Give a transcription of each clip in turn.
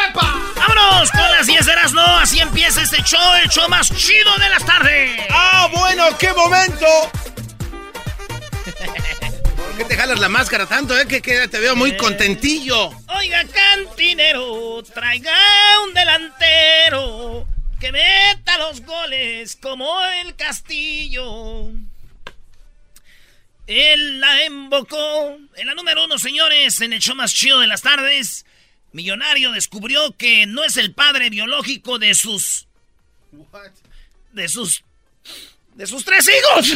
¡Erasmo! ¡Vámonos con las 10 de no! Así empieza este show, el show más chido de las tardes. ¡Ah, bueno! ¡Qué momento! ¿Por qué te jalas la máscara tanto, eh? Que, que te veo muy Eh. contentillo. Oiga, cantinero, traiga un delantero que meta los goles como el castillo. Él la embocó en la número uno, señores, en el show más chido de las tardes. Millonario descubrió que no es el padre biológico de sus. De sus. De sus tres hijos.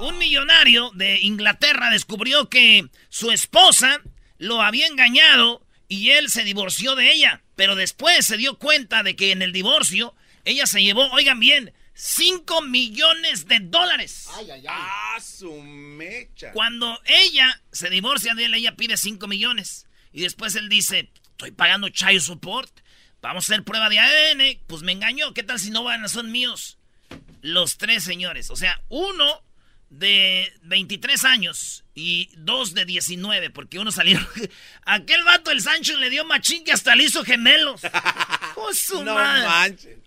Un millonario de Inglaterra descubrió que su esposa lo había engañado y él se divorció de ella. Pero después se dio cuenta de que en el divorcio ella se llevó, oigan bien, 5 millones de dólares. Ay, ay, ay. ¡Ah, su mecha! Cuando ella se divorcia de él, ella pide 5 millones. Y después él dice, estoy pagando child support. Vamos a hacer prueba de ADN. Pues me engañó. ¿Qué tal si no van, son míos? Los tres señores. O sea, uno de 23 años y dos de 19. Porque uno salió... Aquel vato, el Sancho, le dio machín que hasta le hizo gemelos. ¡Oh, su No manches.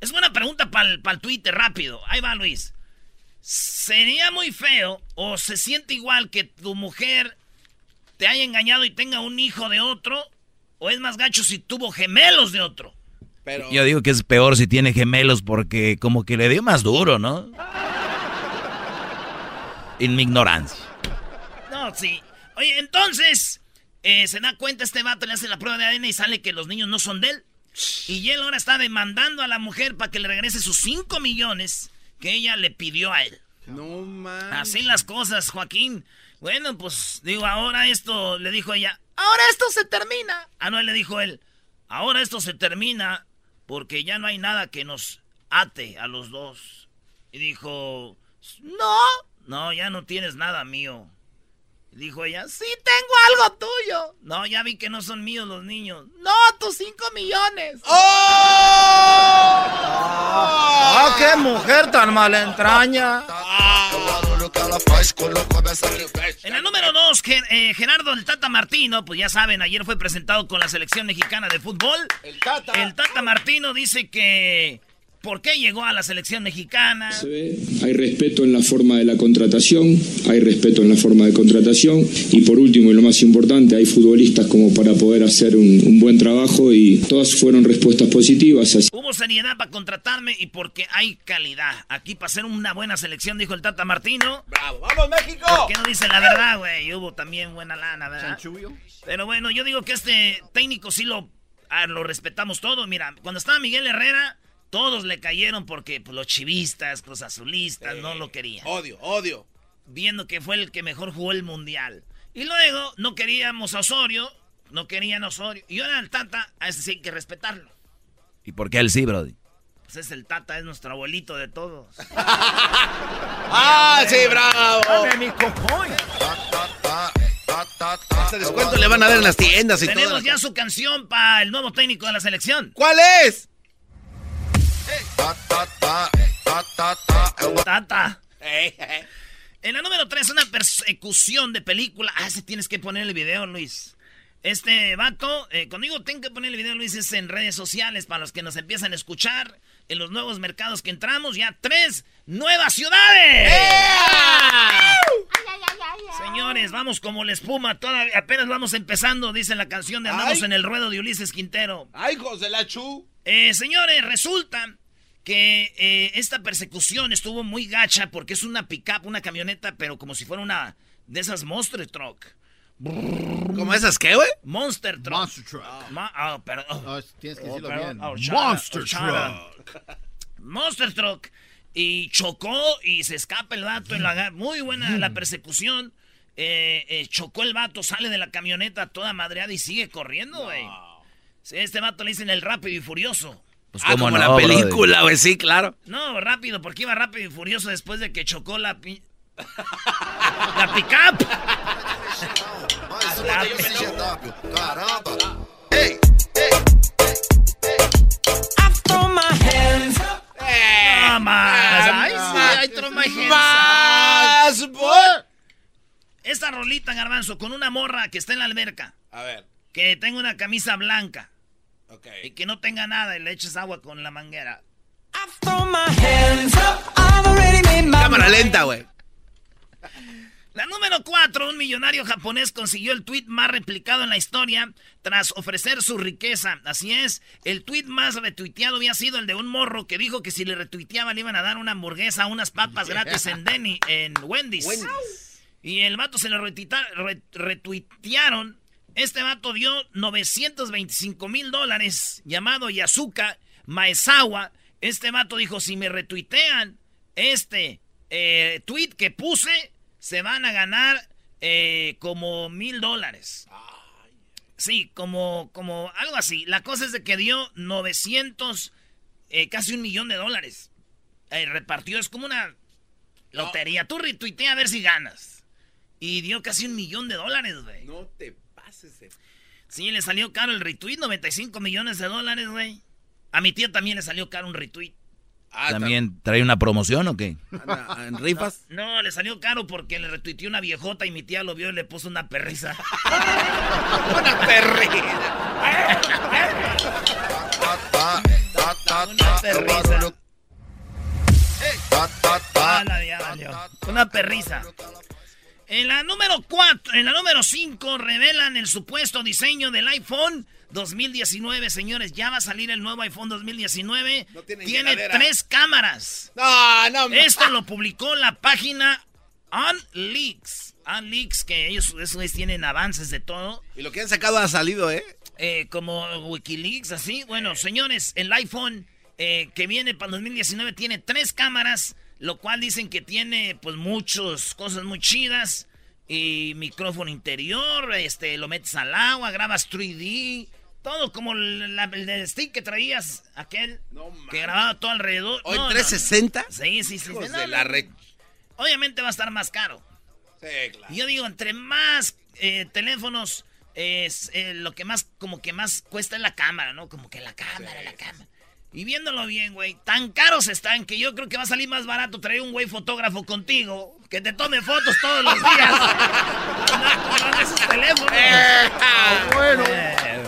Es buena pregunta para el Twitter, rápido. Ahí va, Luis. ¿Sería muy feo o se siente igual que tu mujer te haya engañado y tenga un hijo de otro? ¿O es más gacho si tuvo gemelos de otro? Pero... Yo digo que es peor si tiene gemelos porque como que le dio más duro, ¿no? En mi ignorancia. No, sí. Oye, entonces, eh, se da cuenta este vato, le hace la prueba de ADN y sale que los niños no son de él. Y él ahora está demandando a la mujer para que le regrese sus 5 millones que ella le pidió a él. No manches. Así las cosas, Joaquín. Bueno, pues digo, ahora esto, le dijo ella, ahora esto se termina. Ah, no, le dijo él, ahora esto se termina porque ya no hay nada que nos ate a los dos. Y dijo, no, no, ya no tienes nada mío. Y dijo ella, sí tengo algo tuyo. No, ya vi que no son míos los niños. No, tus cinco millones. ¡Ah, qué mujer tan malentraña! En la número dos, Ge- eh, Gerardo el Tata Martino, pues ya saben, ayer fue presentado con la selección mexicana de fútbol. El Tata. El Tata Martino dice que por qué llegó a la selección mexicana. Se ve, Hay respeto en la forma de la contratación, hay respeto en la forma de contratación y por último y lo más importante, hay futbolistas como para poder hacer un, un buen trabajo y todas fueron respuestas positivas. Así Hubo seriedad para contratarme y porque hay calidad. Aquí para hacer una buena selección, dijo el Tata Martino. ¡Bravo! ¡Vamos, México! ¿Por qué no dice la verdad, güey? Hubo también buena lana, ¿verdad? Pero bueno, yo digo que este técnico sí lo, ah, lo respetamos todo. Mira, cuando estaba Miguel Herrera, todos le cayeron porque pues, los chivistas, los azulistas, no lo querían. Odio, odio. Viendo que fue el que mejor jugó el mundial. Y luego no queríamos a Osorio, no querían a Osorio. Y ahora el Tata, a ese sí hay que respetarlo. ¿Y por qué él sí, Brody? Pues es el Tata, es nuestro abuelito de todos. ¡Ah, sí, bravo! Este descuento le van a dar en las tiendas y Tenemos todo. ya su canción para el nuevo técnico de la selección. ¿Cuál es? Tata. En la número 3, una persecución de película. Ah, si tienes que poner el video, Luis. Este vato, eh, conmigo tengo que poner el video, Luis, es en redes sociales para los que nos empiezan a escuchar. En los nuevos mercados que entramos, ya tres nuevas ciudades. Señores, vamos como la espuma, todavía apenas vamos empezando, dice la canción de Andamos Ay. en el ruedo de Ulises Quintero. ¡Ay, José la Chu! Eh, señores, resulta que eh, esta persecución estuvo muy gacha porque es una pickup, una camioneta, pero como si fuera una de esas Monster Truck. ¿Cómo esas qué, güey? Monster Truck. Monster Truck. Ma- ah, perdón. Oh, tienes que Oh, decirlo perdón. bien. Oh, Monster oh. Truck. Monster Truck. Y chocó y se escapa el vato en la... ga- Muy buena la persecución. Eh, eh, chocó el vato, sale de la camioneta toda madreada y sigue corriendo, güey. Sí, este vato le dicen el rápido y furioso. Pues Ah, como no, la película, güey, sí, claro. No, rápido, porque iba rápido y furioso después de que chocó la pi... la pickup. No más. Ay, sí, ay, throw my hands up. Más, boy. Esta rolita, garbanzo, con una morra que está en la alberca, A ver, que tenga una camisa blanca ok. y que no tenga nada y le eches agua con la manguera. Cámara lenta, güey. La número 4, un millonario japonés consiguió el tweet más replicado en la historia tras ofrecer su riqueza. Así es, el tweet más retuiteado había sido el de un morro que dijo que si le retuiteaban le iban a dar una hamburguesa, unas papas gratis en Denny, en Wendy's. Y el vato se lo retuitearon. Este vato dio 925 mil dólares, llamado Yasuka Maezawa. Este vato dijo, si me retuitean este eh, tweet que puse, se van a ganar eh, como mil dólares. Sí, como, como algo así. La cosa es de que dio 900, eh, casi un millón de dólares. Eh, repartió, es como una lotería. Tú retuitea a ver si ganas. Y dio casi un millón de dólares, güey. No te pases de... Sí, le salió caro el retweet, 95 millones de dólares, güey. A mi tía también le salió caro un retweet. Ah, ¿También trae una promoción o qué? ¿En rifas? No, le salió caro porque le retuiteó una viejota y mi tía lo vio y le puso una perrisa. Una perrita. Una perrisa. Ah, valió. Una perrisa. En la número 4, en la número 5 revelan el supuesto diseño del iPhone 2019, señores. Ya va a salir el nuevo iPhone 2019. No tiene tres cámaras. No, no, Esto lo publicó la página OnLeaks. OnLeaks, que ellos güeyes tienen avances de todo. Y lo que han sacado ha salido, ¿eh? Eh, como Wikileaks, así. Bueno, señores, el iPhone eh, que viene para el 2019 tiene tres cámaras, lo cual dicen que tiene pues muchas cosas muy chidas. Y micrófono interior, este, lo metes al agua, grabas 3D, todo como el, la- el del stick que traías, aquel No, que grababa todo alrededor. ¿O en No, no. 360? Sí, sí, sí. Hijos de la no. re... Obviamente va a estar más caro. Sí, claro. Yo digo, entre más eh, teléfonos, es eh, lo que más, como que más cuesta es la cámara, ¿no? Como que la cámara, la cámara. Y viéndolo bien, güey, tan caros están que yo creo que va a salir más barato traer un güey fotógrafo contigo que te tome fotos todos los días. no, con esos teléfonos. Bueno. Ay, ay, ay.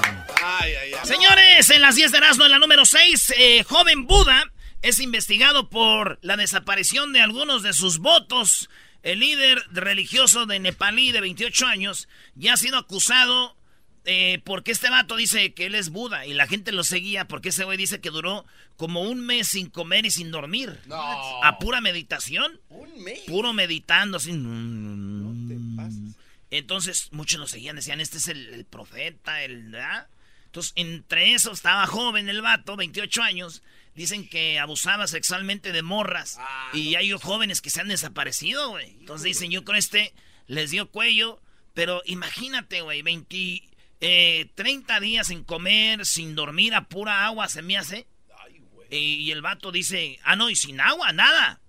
Señores, en las 10 de Erasmo, en la número 6, eh, joven Buda es investigado por la desaparición de algunos de sus votos. El líder religioso de Nepalí de 28 años ya ha sido acusado eh, porque este vato dice que él es Buda y la gente lo seguía porque ese güey dice que duró como un mes sin comer y sin dormir. No. A pura meditación. Un mes. Puro meditando así. No te pases. Entonces muchos lo seguían, decían, este es el, el profeta, el... ¿verdad? Entonces, entre esos estaba joven el vato, 28 años. Dicen que abusaba sexualmente de morras. Ah, y hay jóvenes que se han desaparecido, güey. Entonces dicen, yo con este les dio cuello. Pero imagínate, güey, 20, eh, 30 días sin comer, sin dormir, a pura agua se me hace. Ay, güey. Y el vato dice, ah, no, y sin agua, nada.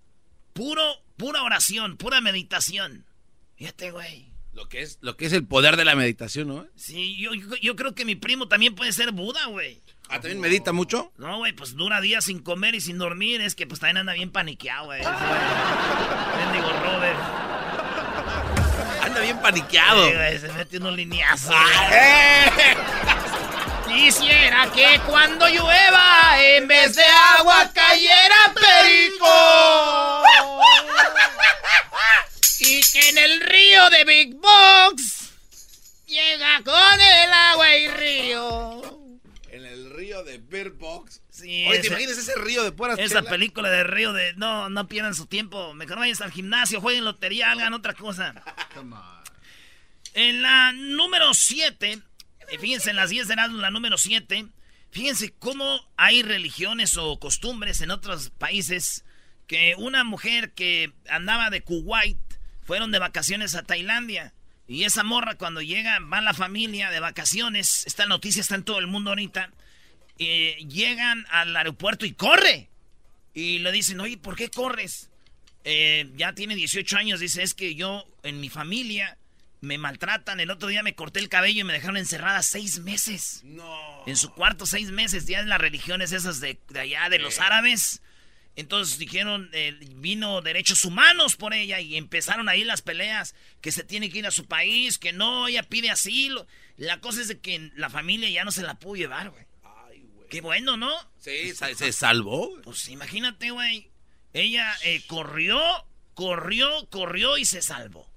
Puro, pura oración, pura meditación. Fíjate, güey. Lo que es, lo que es el poder de la meditación, ¿no? Sí, yo, yo, yo creo que mi primo también puede ser Buda, güey. Ah, ¿también medita mucho? No, güey, pues dura días sin comer y sin dormir. Es que pues también anda bien paniqueado, güey. Bendigo Robert. Anda bien paniqueado. Sí, güey, se mete unos lineazos. Ah, eh. Quisiera que cuando llueva, en vez de agua cayera perico. Y que en el río de Big Box llega con el agua y río. En el río de Beer Box. Sí, Oye, ¿te imaginas ese río de puras Esa chelas? película de río de no, no pierdan su tiempo. Mejor vayan al gimnasio, jueguen lotería, hagan otra cosa. En la número 7, fíjense, en las 10 de enero, la número 7, fíjense cómo hay religiones o costumbres en otros países que una mujer que andaba de Kuwait fueron de vacaciones a Tailandia. Y esa morra cuando llega, va la familia de vacaciones, esta noticia está en todo el mundo ahorita, eh, llegan al aeropuerto y corre. Y le dicen, oye, ¿por qué corres? Eh, ya tiene 18 años, dice, es que yo en mi familia me maltratan. El otro día me corté el cabello y me dejaron encerrada seis meses. No. En su cuarto, seis meses. Ya en las religiones esas de, de allá, de los árabes. Entonces dijeron, eh, vino derechos humanos por ella y empezaron ahí las peleas, que se tiene que ir a su país, que no, ella pide asilo. La cosa es de que la familia ya no se la pudo llevar, güey. Qué bueno, ¿no? Sí, se salvó. güey. Pues imagínate, güey. Ella eh, corrió, corrió, corrió y se salvó.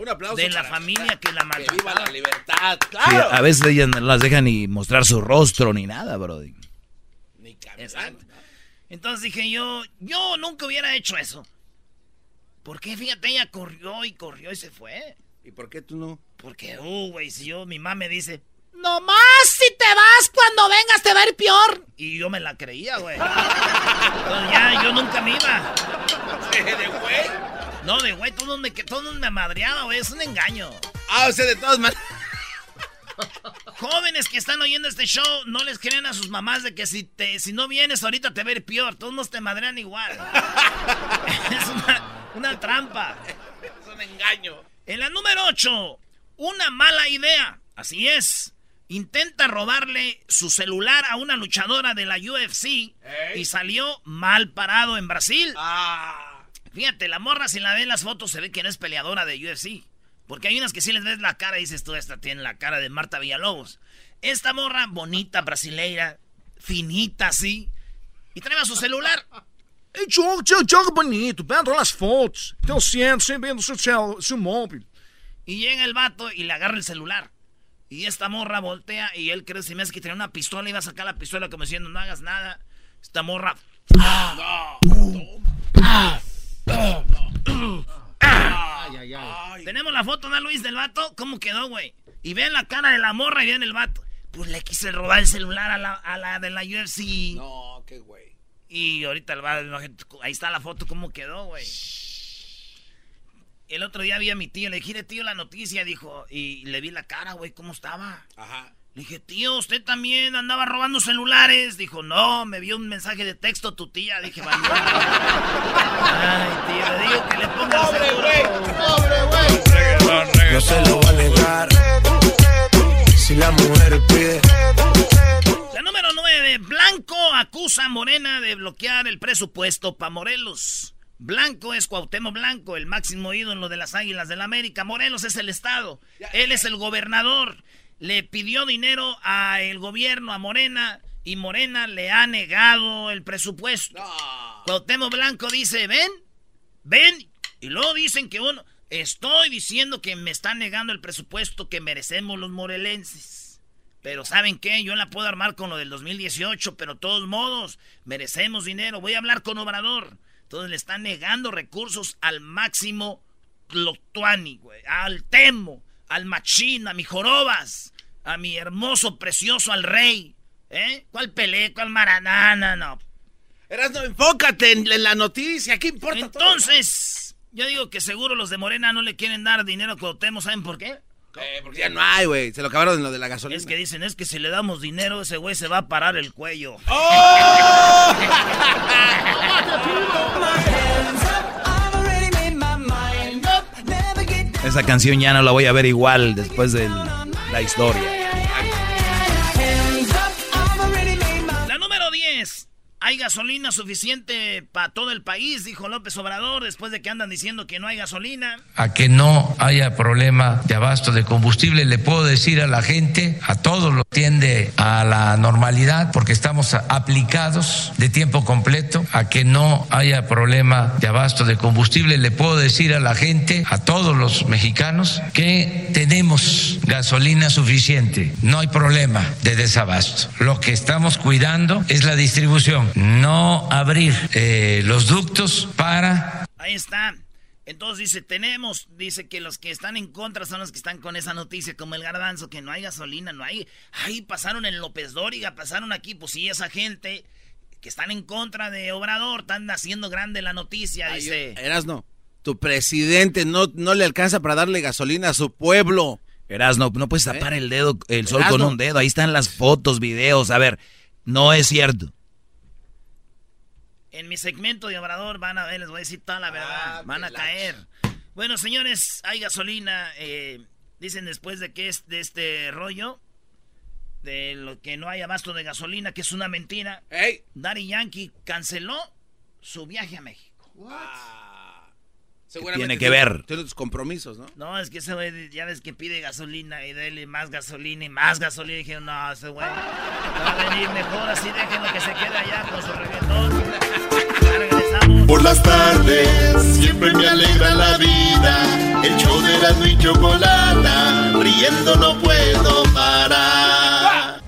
Un aplauso. De la para- familia que la Que viva la libertad. Sí, Claro. a veces ellas no las dejan ni mostrar su rostro ni nada, brody. Ni caminar. Exacto. Entonces dije yo, yo nunca hubiera hecho eso. Porque fíjate, ella corrió y corrió y se fue. ¿Y por qué tú no? Porque, uh, güey, si yo, mi mamá me dice, nomás si te vas cuando vengas te va a ir peor. Y yo me la creía, güey. Entonces ya, yo nunca me iba. ¿De güey? No, de güey, todo me, todo me madreaba, güey, es un engaño. Ah, o sea, de todas maneras. Jóvenes que están oyendo este show, no les crean a sus mamás de que si te, si no vienes ahorita te va a ir peor. Todos nos te madrean igual. es una, una trampa. Es un engaño. En la número 8, una mala idea. Así es. Intenta robarle su celular a una luchadora de la UFC y salió mal parado en Brasil. Ah. Fíjate, la morra, si la ven las fotos, se ve que no es peleadora de UFC. Porque hay unas que sí les ves la cara y dices tú, esta tiene la cara de Marta Villalobos. Esta morra, bonita, brasileira, finita así, y trae su celular. Ei, joga, joga bonito, vendo las fotos. Teu centro, sempre vendo seu, cel- seu móvil. Y llega el vato y le agarra el celular. Y esta morra voltea y él cree, si me hace que tenía una pistola, iba a sacar la pistola como diciendo, no hagas nada. Esta morra... Tenemos la foto, ¿no, Luis, del vato? ¿Cómo quedó, güey? Y ven la cara de la morra y ven el vato. Pues le quise robar el celular a la, a la de la UFC. No, qué güey. Y ahorita el vato, ahí está la foto, ¿cómo quedó, güey? El otro día vi a mi tío, le dije, "Mire, tío, la noticia, dijo, y le vi la cara, güey, ¿cómo estaba? Ajá. Le dije, tío, ¿usted también andaba robando celulares? Dijo, no, me vio un mensaje de texto tu tía. Dije, vale. Ay, tío, le digo que le ponga el seguro. No se lo va a negar. Si la mujer pide. La número 9, Blanco acusa a Morena de bloquear el presupuesto para Morelos. Blanco es Cuauhtémoc Blanco, el máximo ídolo de las Águilas del la América. Morelos es el estado. Él es el gobernador. Le pidió dinero a el gobierno, a Morena, y Morena le ha negado el presupuesto. Cuauhtémoc Blanco dice, ven, ven, y luego dicen que uno, estoy diciendo que me están negando el presupuesto que merecemos los morelenses. Pero ¿saben qué? Yo la puedo armar con lo del 2018, pero de todos modos, merecemos dinero. Voy a hablar con Obrador. Entonces le están negando recursos al máximo Tlotuani, güey. Al Temo, al Machín, a mi Jorobas, a mi hermoso, precioso, al rey. ¿Eh? ¿Cuál Pelé? ¿Cuál Maranana? No. Erasno, enfócate en, en la noticia. ¿Qué importa todo? Entonces, yo digo que seguro los de Morena no le quieren dar dinero a Cuauhtémoc. ¿Saben por qué? Eh, porque ya no hay, güey. Se lo acabaron en lo de la gasolina. Es que dicen, es que si le damos dinero, ese güey se va a parar el cuello. Esa canción ya no la voy a ver igual después de la historia. Hay gasolina suficiente para todo el país, dijo López Obrador, después de que andan diciendo que no hay gasolina. A que no haya problema de abasto de combustible, le puedo decir a la gente, a todos lo tiende a la normalidad, porque estamos aplicados de tiempo completo, a que no haya problema de abasto de combustible, le puedo decir a la gente, a todos los mexicanos, que tenemos gasolina suficiente, no hay problema de desabasto. Lo que estamos cuidando es la distribución no abrir eh, los ductos para... Ahí está. Entonces dice, tenemos, dice que los que están en contra son los que están con esa noticia, como el garbanzo, que no hay gasolina, no hay... Ahí pasaron en López Dóriga, pasaron aquí, pues sí, esa gente que están en contra de Obrador, están haciendo grande la noticia, dice... Eras no, tu presidente no, no le alcanza para darle gasolina a su pueblo. Eras no, no puedes tapar ¿Eh? el dedo, el sol con un dedo, ahí están las fotos, videos, a ver, no es cierto. En mi segmento de Obrador van a ver, les voy a decir toda la verdad. Ah, van a caer. Bueno, señores, hay gasolina. Eh, dicen después de que es de este rollo, de lo que no hay abasto de gasolina, que es una mentira. Hey. Daddy Yankee canceló su viaje a México. Tiene que ver? Tiene tus compromisos, ¿no? No, es que ese güey ya ves que pide gasolina y dele más gasolina y más gasolina. Y dije, no, ese güey va a venir mejor así, déjenlo que se quede allá con su reggaetón. Por las tardes siempre me alegra la vida. El show de la y chocolata, riendo no puedo parar.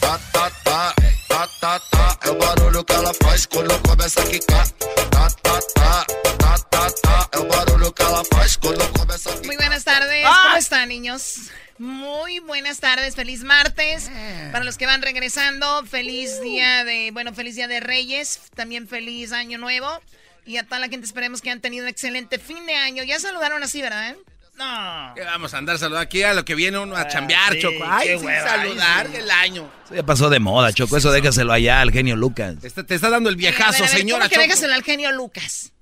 Ta, ta, ta, ta, ta, ta, é o barulho que ela faz quando começa a quicar. Ta, ta, ta, ta, ta, ta, é o barulho que ela faz quando começa a quicar. Muy buenas tardes, ¿cómo están niños? Muy buenas tardes, feliz martes. Eh. Para los que van regresando, feliz día de, bueno, feliz día de Reyes, también feliz año nuevo. Y a toda la gente esperemos que hayan tenido un excelente fin de año. Ya saludaron así, ¿verdad? No. vamos a andar saludando aquí a lo que viene uno a ah, chambear, Choco. Ay, sí, saludar del año. Eso ya pasó de moda, Choco. Eso déjaselo allá al genio Lucas. te está dando el viejazo, señora ¿cómo que déjaselo al genio Lucas?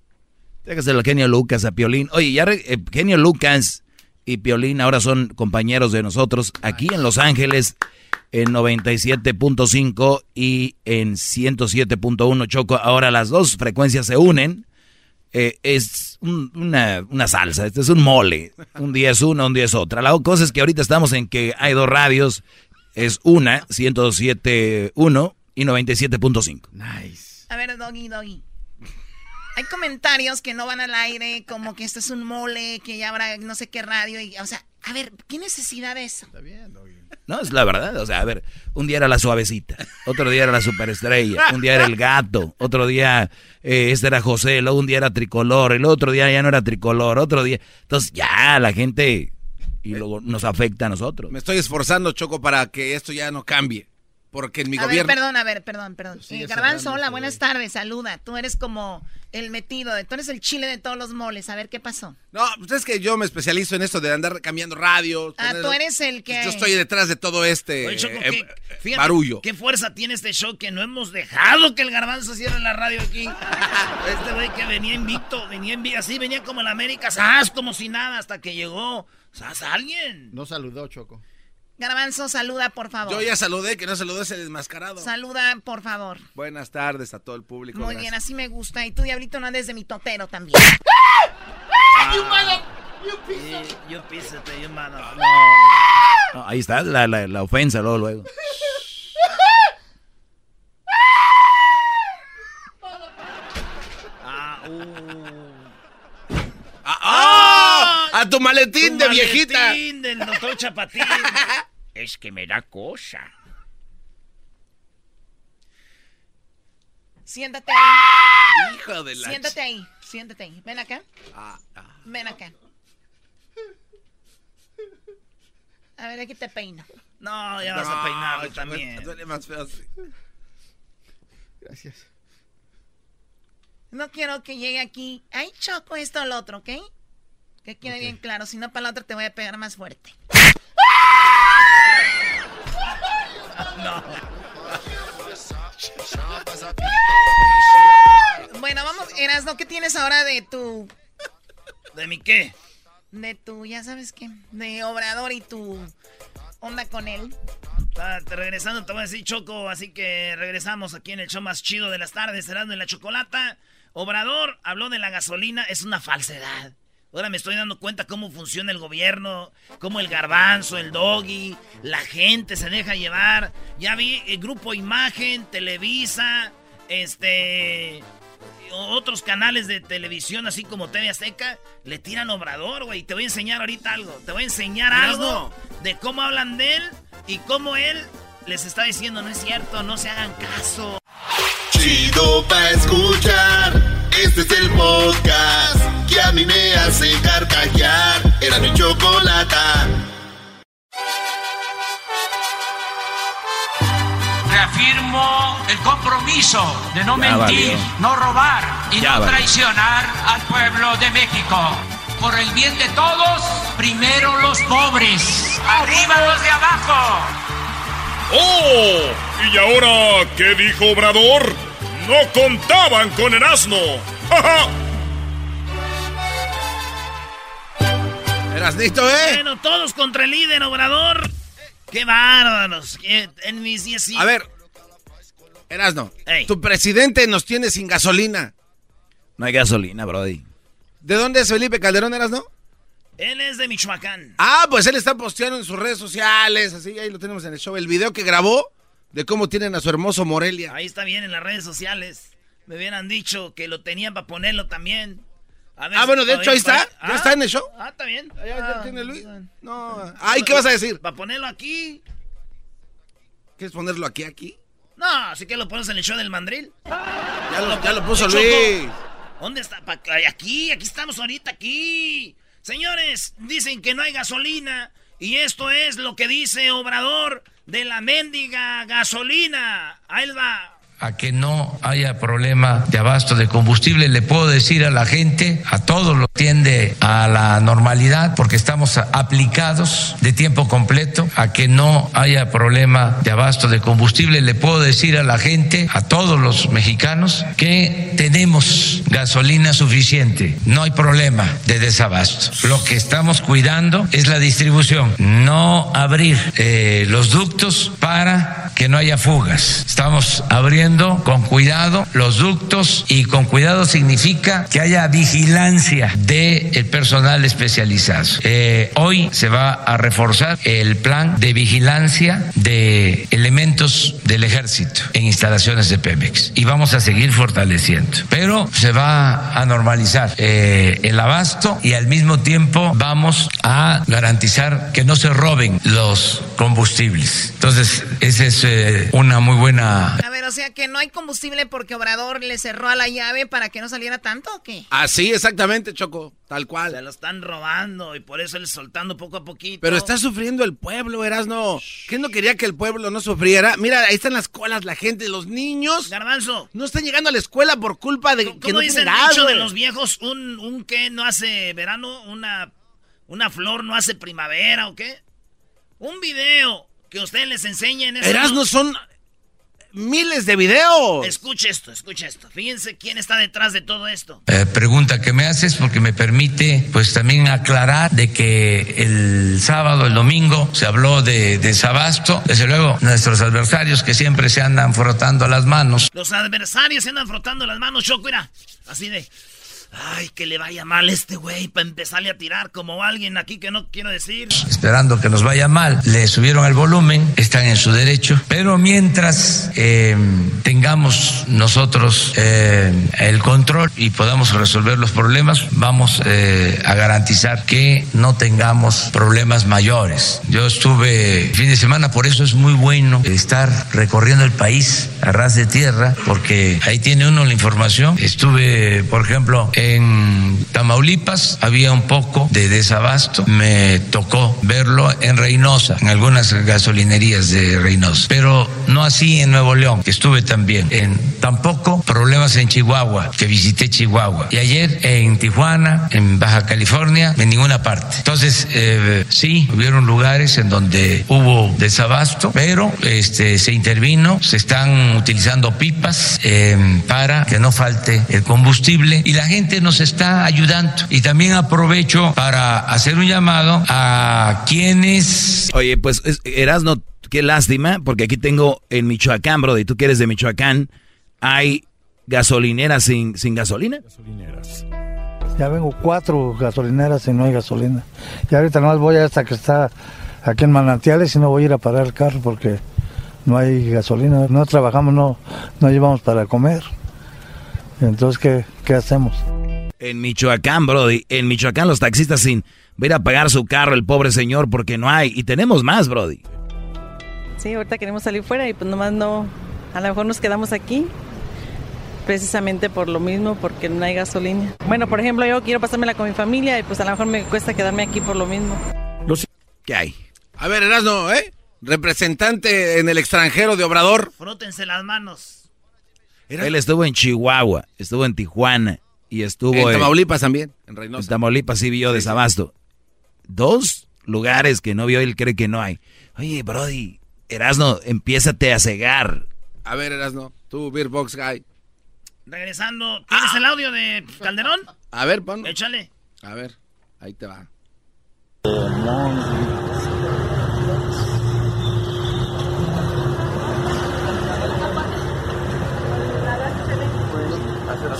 Déjaselo al genio Lucas, a Piolín. Oye, ya eh, genio Lucas y Piolín ahora son compañeros de nosotros aquí en Los Ángeles en 97.5 y en 107.1 Choco. Ahora las dos frecuencias se unen. Eh, es una, una, salsa, este es un mole. Un día es una, un día es otra. La cosa es que ahorita estamos en que hay dos radios. Es una, 107.1 y 97.5. Nice. A ver, Doggy, Doggy. Hay comentarios que no van al aire, como que esto es un mole, que ya habrá no sé qué radio. Y, o sea, a ver, ¿qué necesidad de eso? Está bien, No, es la verdad. O sea, a ver, un día era la suavecita, otro día era la superestrella, un día era el gato, otro día eh, este era José, luego un día era tricolor, el otro día ya no era tricolor, otro día. Entonces, ya la gente y luego nos afecta a nosotros. Me estoy esforzando, Choco, para que esto ya no cambie. Porque en mi a gobierno. Ver, perdón, a ver, perdón, perdón. Eh, Garbanzo, hola, buenas tardes, saluda. Tú eres como el metido, de, tú eres el chile de todos los moles. A ver, ¿qué pasó? No, pues es que yo me especializo en esto de andar cambiando radio. Ah, tú eres el que. Yo estoy detrás de todo este Oye, Choco, eh, qué, barullo. ¿Qué fuerza tiene este show que no hemos dejado que el Garbanzo cierre la radio aquí? este güey que venía invicto, venía invicto, así, venía como en América, ¡zas! como si nada, hasta que llegó. ¿Sabes? Alguien. No saludó, Choco. Garbanzo, saluda, por favor. Yo ya saludé, que no saludó ese desmascarado. Saluda, por favor. Buenas tardes a todo el público. Muy bien, así me gusta. Y tú, Diablito, no andes de mi totero también. Ah. Ahí está la, la, la ofensa, luego, luego. ah, uh. ah, ah, a tu maletín de viejita. Maletín del doctor Chapatín. es que me da cosa. Siéntate ahí. Hijo de la... Siéntate ahí, siéntate ahí. Ven acá. Ah, ah. Ven acá. A ver, aquí te peino. No, ya vas a peinar también. Duele más feo así. Gracias. No quiero que llegue aquí. Ay, choco esto o lo otro, ¿ok? Que quede bien claro. Si no, para la otra te voy a pegar más fuerte. no. Bueno, vamos, Erasno, ¿qué tienes ahora de tu... ¿De mi qué? de tu, ya sabes qué, de Obrador y tu onda con él. regresando, te voy a decir Choco, así que regresamos aquí en el show más chido de las tardes, cerrando en la chocolata. Obrador habló de la gasolina, es una falsedad. Ahora me estoy dando cuenta cómo funciona el gobierno, cómo el garbanzo, el doggy, la gente se deja llevar. Ya vi el grupo Imagen, Televisa, este, otros canales de televisión, así como TV Azteca, le tiran obrador, güey. Te voy a enseñar ahorita algo. Te voy a enseñar algo de cómo hablan de él y cómo él les está diciendo, no es cierto, no se hagan caso. Chido pa' escuchar. Este es el podcast que a mí me hace carcajear. Era mi chocolata. reafirmo el compromiso de no mentir, no robar y no traicionar al pueblo de México. Por el bien de todos, primero los pobres, arriba los de abajo. ¡Oh! ¿Y ahora qué dijo Obrador? No contaban con el asno. Erasnito, ¿eh? Bueno, todos contra el líder, Obrador. ¡Qué bárbaros! En mis 10 A ver, Erasno, tu presidente nos tiene sin gasolina. No hay gasolina, Brody. ¿De dónde es Felipe Calderón, Erasno? Él es de Michoacán. Ah, pues él está posteando en sus redes sociales, así, ahí lo tenemos en el show. El video que grabó de cómo tienen a su hermoso Morelia. Ahí está bien en las redes sociales. Me hubieran dicho que lo tenían para ponerlo también. ah, bueno, de hecho ahí está. ¿Ya ah, está en el show? Ah, está bien. ¿Ya, ah, tiene Luis? No. Ay, ¿qué vas a decir? Para ponerlo aquí. ¿Quieres ponerlo aquí, aquí? No, así que lo pones en el show del mandril. Ya lo, ya lo puso Luis. ¿Dónde está? Aquí, aquí estamos ahorita, aquí. Señores, dicen que no hay gasolina. Y esto es lo que dice Obrador de la mendiga gasolina. Ahí va a que no haya problema de abasto de combustible. Le puedo decir a la gente, a todos lo tiende a la normalidad porque estamos aplicados de tiempo completo, a que no haya problema de abasto de combustible. Le puedo decir a la gente, a todos los mexicanos, que tenemos gasolina suficiente, no hay problema de desabasto. Lo que estamos cuidando es la distribución, no abrir eh, los ductos para que no haya fugas. Estamos abriendo con cuidado los ductos y con cuidado significa que haya vigilancia del personal especializado. Eh, hoy se va a reforzar el plan de vigilancia de elementos del ejército en instalaciones de Pemex y vamos a seguir fortaleciendo. Pero se va a normalizar eh, el abasto y al mismo tiempo vamos a garantizar que no se roben los combustibles. Entonces, esa es eh, una muy buena... A ver, o sea que no hay combustible porque Obrador le cerró a la llave para que no saliera tanto o qué? Así, exactamente, Choco, tal cual. Se lo están robando y por eso él soltando poco a poquito. Pero está sufriendo el pueblo, Erasno. ¿Quién no quería que el pueblo no sufriera? Mira, ahí están las colas, la gente, los niños. Garbanzo. No están llegando a la escuela por culpa de que no dice el dicho de los viejos? ¿Un, un qué no hace verano? ¿Una, ¿Una flor no hace primavera o qué? Un video que ustedes les enseñen. Erasno son miles de videos. Escuche esto, escuche esto. Fíjense quién está detrás de todo esto. Eh, pregunta que me haces porque me permite pues también aclarar de que el sábado, el domingo se habló de desabasto. Desde luego nuestros adversarios que siempre se andan frotando las manos. Los adversarios se andan frotando las manos, Choco, mira. Así de... Ay, que le vaya mal este güey para empezarle a tirar como alguien aquí que no quiero decir. Esperando que nos vaya mal, le subieron el volumen, están en su derecho, pero mientras eh, tengamos nosotros eh, el control y podamos resolver los problemas, vamos eh, a garantizar que no tengamos problemas mayores. Yo estuve fin de semana, por eso es muy bueno estar recorriendo el país a ras de tierra, porque ahí tiene uno la información. Estuve, por ejemplo, en Tamaulipas había un poco de desabasto. Me tocó verlo en Reynosa, en algunas gasolinerías de Reynosa. Pero no así en Nuevo León, que estuve también. En, tampoco problemas en Chihuahua, que visité Chihuahua. Y ayer en Tijuana, en Baja California, en ninguna parte. Entonces, eh, sí, hubieron lugares en donde hubo desabasto, pero este, se intervino, se están utilizando pipas eh, para que no falte el combustible y la gente gente nos está ayudando. Y también aprovecho para hacer un llamado a quienes... Oye, pues Erasno, qué lástima, porque aquí tengo en Michoacán, bro, y tú que eres de Michoacán, hay gasolineras sin, sin gasolina. Gasolineras. Ya vengo cuatro gasolineras y no hay gasolina. Y ahorita nomás voy hasta que está aquí en Manantiales y no voy a ir a parar el carro porque no hay gasolina. No trabajamos, no, no llevamos para comer. Entonces, ¿qué, qué hacemos? En Michoacán, Brody, en Michoacán los taxistas sin ir a pagar su carro, el pobre señor, porque no hay. Y tenemos más, Brody. Sí, ahorita queremos salir fuera y pues nomás no, a lo mejor nos quedamos aquí precisamente por lo mismo, porque no hay gasolina. Bueno, por ejemplo, yo quiero pasármela con mi familia y pues a lo mejor me cuesta quedarme aquí por lo mismo. ¿Qué hay? A ver, Erasno, ¿eh? Representante en el extranjero de Obrador. Frótense las manos. Él estuvo en Chihuahua, estuvo en Tijuana y estuvo en... Tamaulipas también, en Reynosa. En Tamaulipas sí vio desabasto. Dos lugares que no vio, él cree que no hay. Oye, Brody, Erasno, empiézate a cegar. A ver, Erasno, tú, Beer Box Guy. Regresando, ¿tienes ah. el audio de Calderón? A ver, ponlo. Échale. A ver, ahí te va.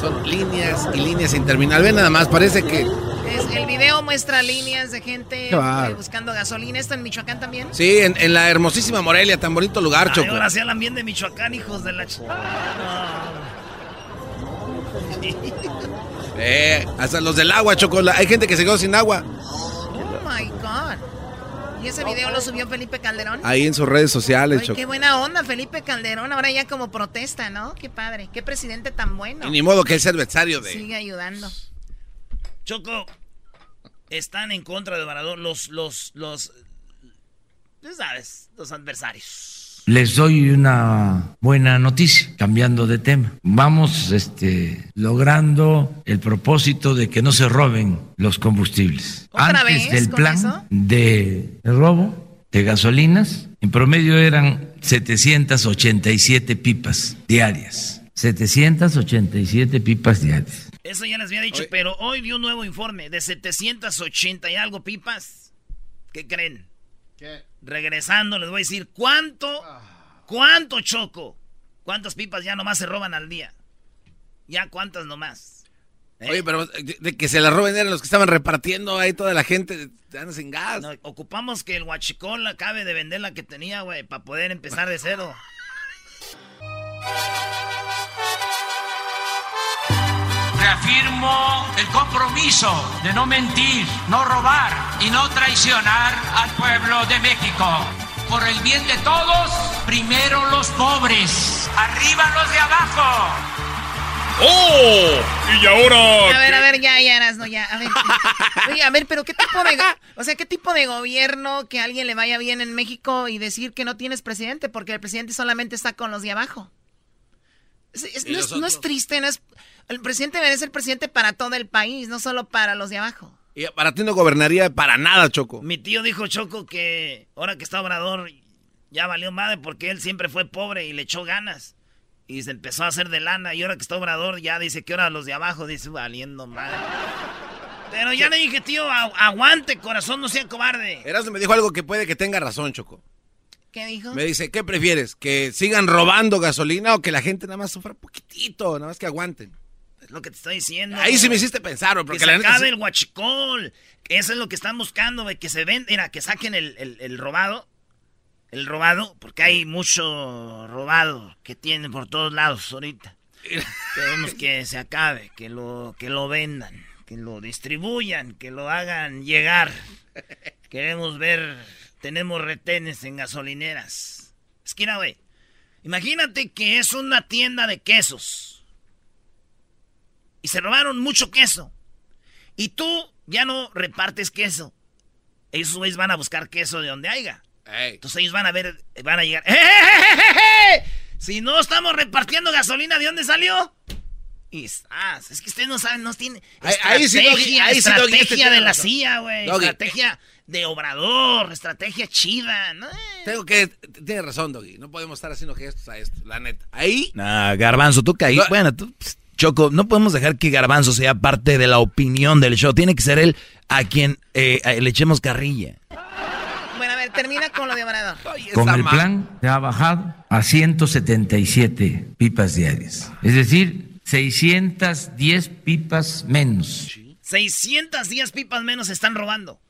Son líneas y líneas interminables. Ve nada más, parece que el video muestra líneas de gente eh, buscando gasolina. ¿Esto en Michoacán también? Sí, en, la hermosísima Morelia, tan bonito lugar, Choco. Ahora sí hablan bien de Michoacán, hijos de la... Ch... Eh, hasta los del agua, chocolate. Hay gente que se quedó sin agua. Oh my God. ¿Y ese video lo subió Felipe Calderón? Ahí en sus redes sociales, Choco. Qué buena onda, Felipe Calderón. Ahora ya como protesta, ¿no? Qué padre. Qué presidente tan bueno. Y ni modo que es adversario de. Sigue ayudando. Choco, están en contra de Obrador los, los, los, sabes, los adversarios. Les doy una buena noticia, cambiando de tema. Vamos este, logrando el propósito de que no se roben los combustibles. Antes del plan de robo de gasolinas, en promedio eran 787 pipas diarias. 787 pipas diarias. Eso ya les había dicho, pero hoy vi un nuevo informe de 780 y algo pipas. ¿Qué creen? Regresando les voy a decir cuánto, cuánto choco, cuántas pipas ya nomás se roban al día. Ya cuántas nomás. ¿Eh? Oye, pero de, que se las roben eran los que estaban repartiendo ahí toda la gente, están sin gas. ocupamos que el huachicol acabe de vender la que tenía, güey, para poder empezar de cero. Reafirmo el compromiso de no mentir, no robar y no traicionar al pueblo de México. Por el bien de todos, primero los pobres, arriba los de abajo. ¡Oh! Y ahora. A ver, a ver, ya, ya, eras, no, ya. A ver, oye, a ver, pero ¿qué tipo de. O sea, ¿qué tipo de gobierno que a alguien le vaya bien en México y decir que no tienes presidente? Porque el presidente solamente está con los de abajo. no, es, triste, no es. El presidente debe ser presidente para todo el país, no solo para los de abajo. Y para ti no gobernaría para nada, Choco. Mi tío dijo, Choco, que ahora que está Obrador ya valió madre porque él siempre fue pobre y le echó ganas. Y se empezó a hacer de lana. Y ahora que está Obrador ya dice que ahora los de abajo, dice, valiendo madre. Pero ya le dije, tío, aguante, corazón, no sea cobarde. Erasmo me dijo algo que puede que tenga razón, Choco. ¿Qué dijo? Me dice, ¿qué prefieres? ¿Que sigan robando gasolina o que la gente nada más sufra poquitito, nada más que aguanten? Lo que te estoy diciendo. Ahí sí me hiciste pensar, porque que se acabe el guachicol. Eso es lo que están buscando, que se ven, mira, que saquen el, robado. El robado, porque hay mucho robado que tienen por todos lados ahorita. Queremos que se acabe, que lo, que lo vendan, que lo distribuyan, que lo hagan llegar. Queremos ver, tenemos retenes en gasolineras. Esquina, güey. Imagínate que es una tienda de quesos y se robaron mucho queso. Y tú ya no repartes queso. Ellos van a buscar queso de donde haya. Entonces ellos van a ver, van a llegar. Si no estamos repartiendo gasolina, ¿de dónde salió? Y, ah, es que ustedes no saben, no tienen estrategia, estrategia de la CIA, güey. Estrategia de obrador, estrategia chida. ¿no? Tengo que, tiene razón, Doggy. No podemos estar haciendo gestos a esto, la neta. Ahí. Nah, garbanzo, tú caí. bueno, tú Choco, no podemos dejar que Garbanzo sea parte de la opinión del show. Tiene que ser él a quien eh, le echemos carrilla. Bueno, a ver, termina con lo de Obrador. Con el plan se ha bajado a 177 pipas diarias. Es decir, 610 pipas menos. 610 pipas menos están robando.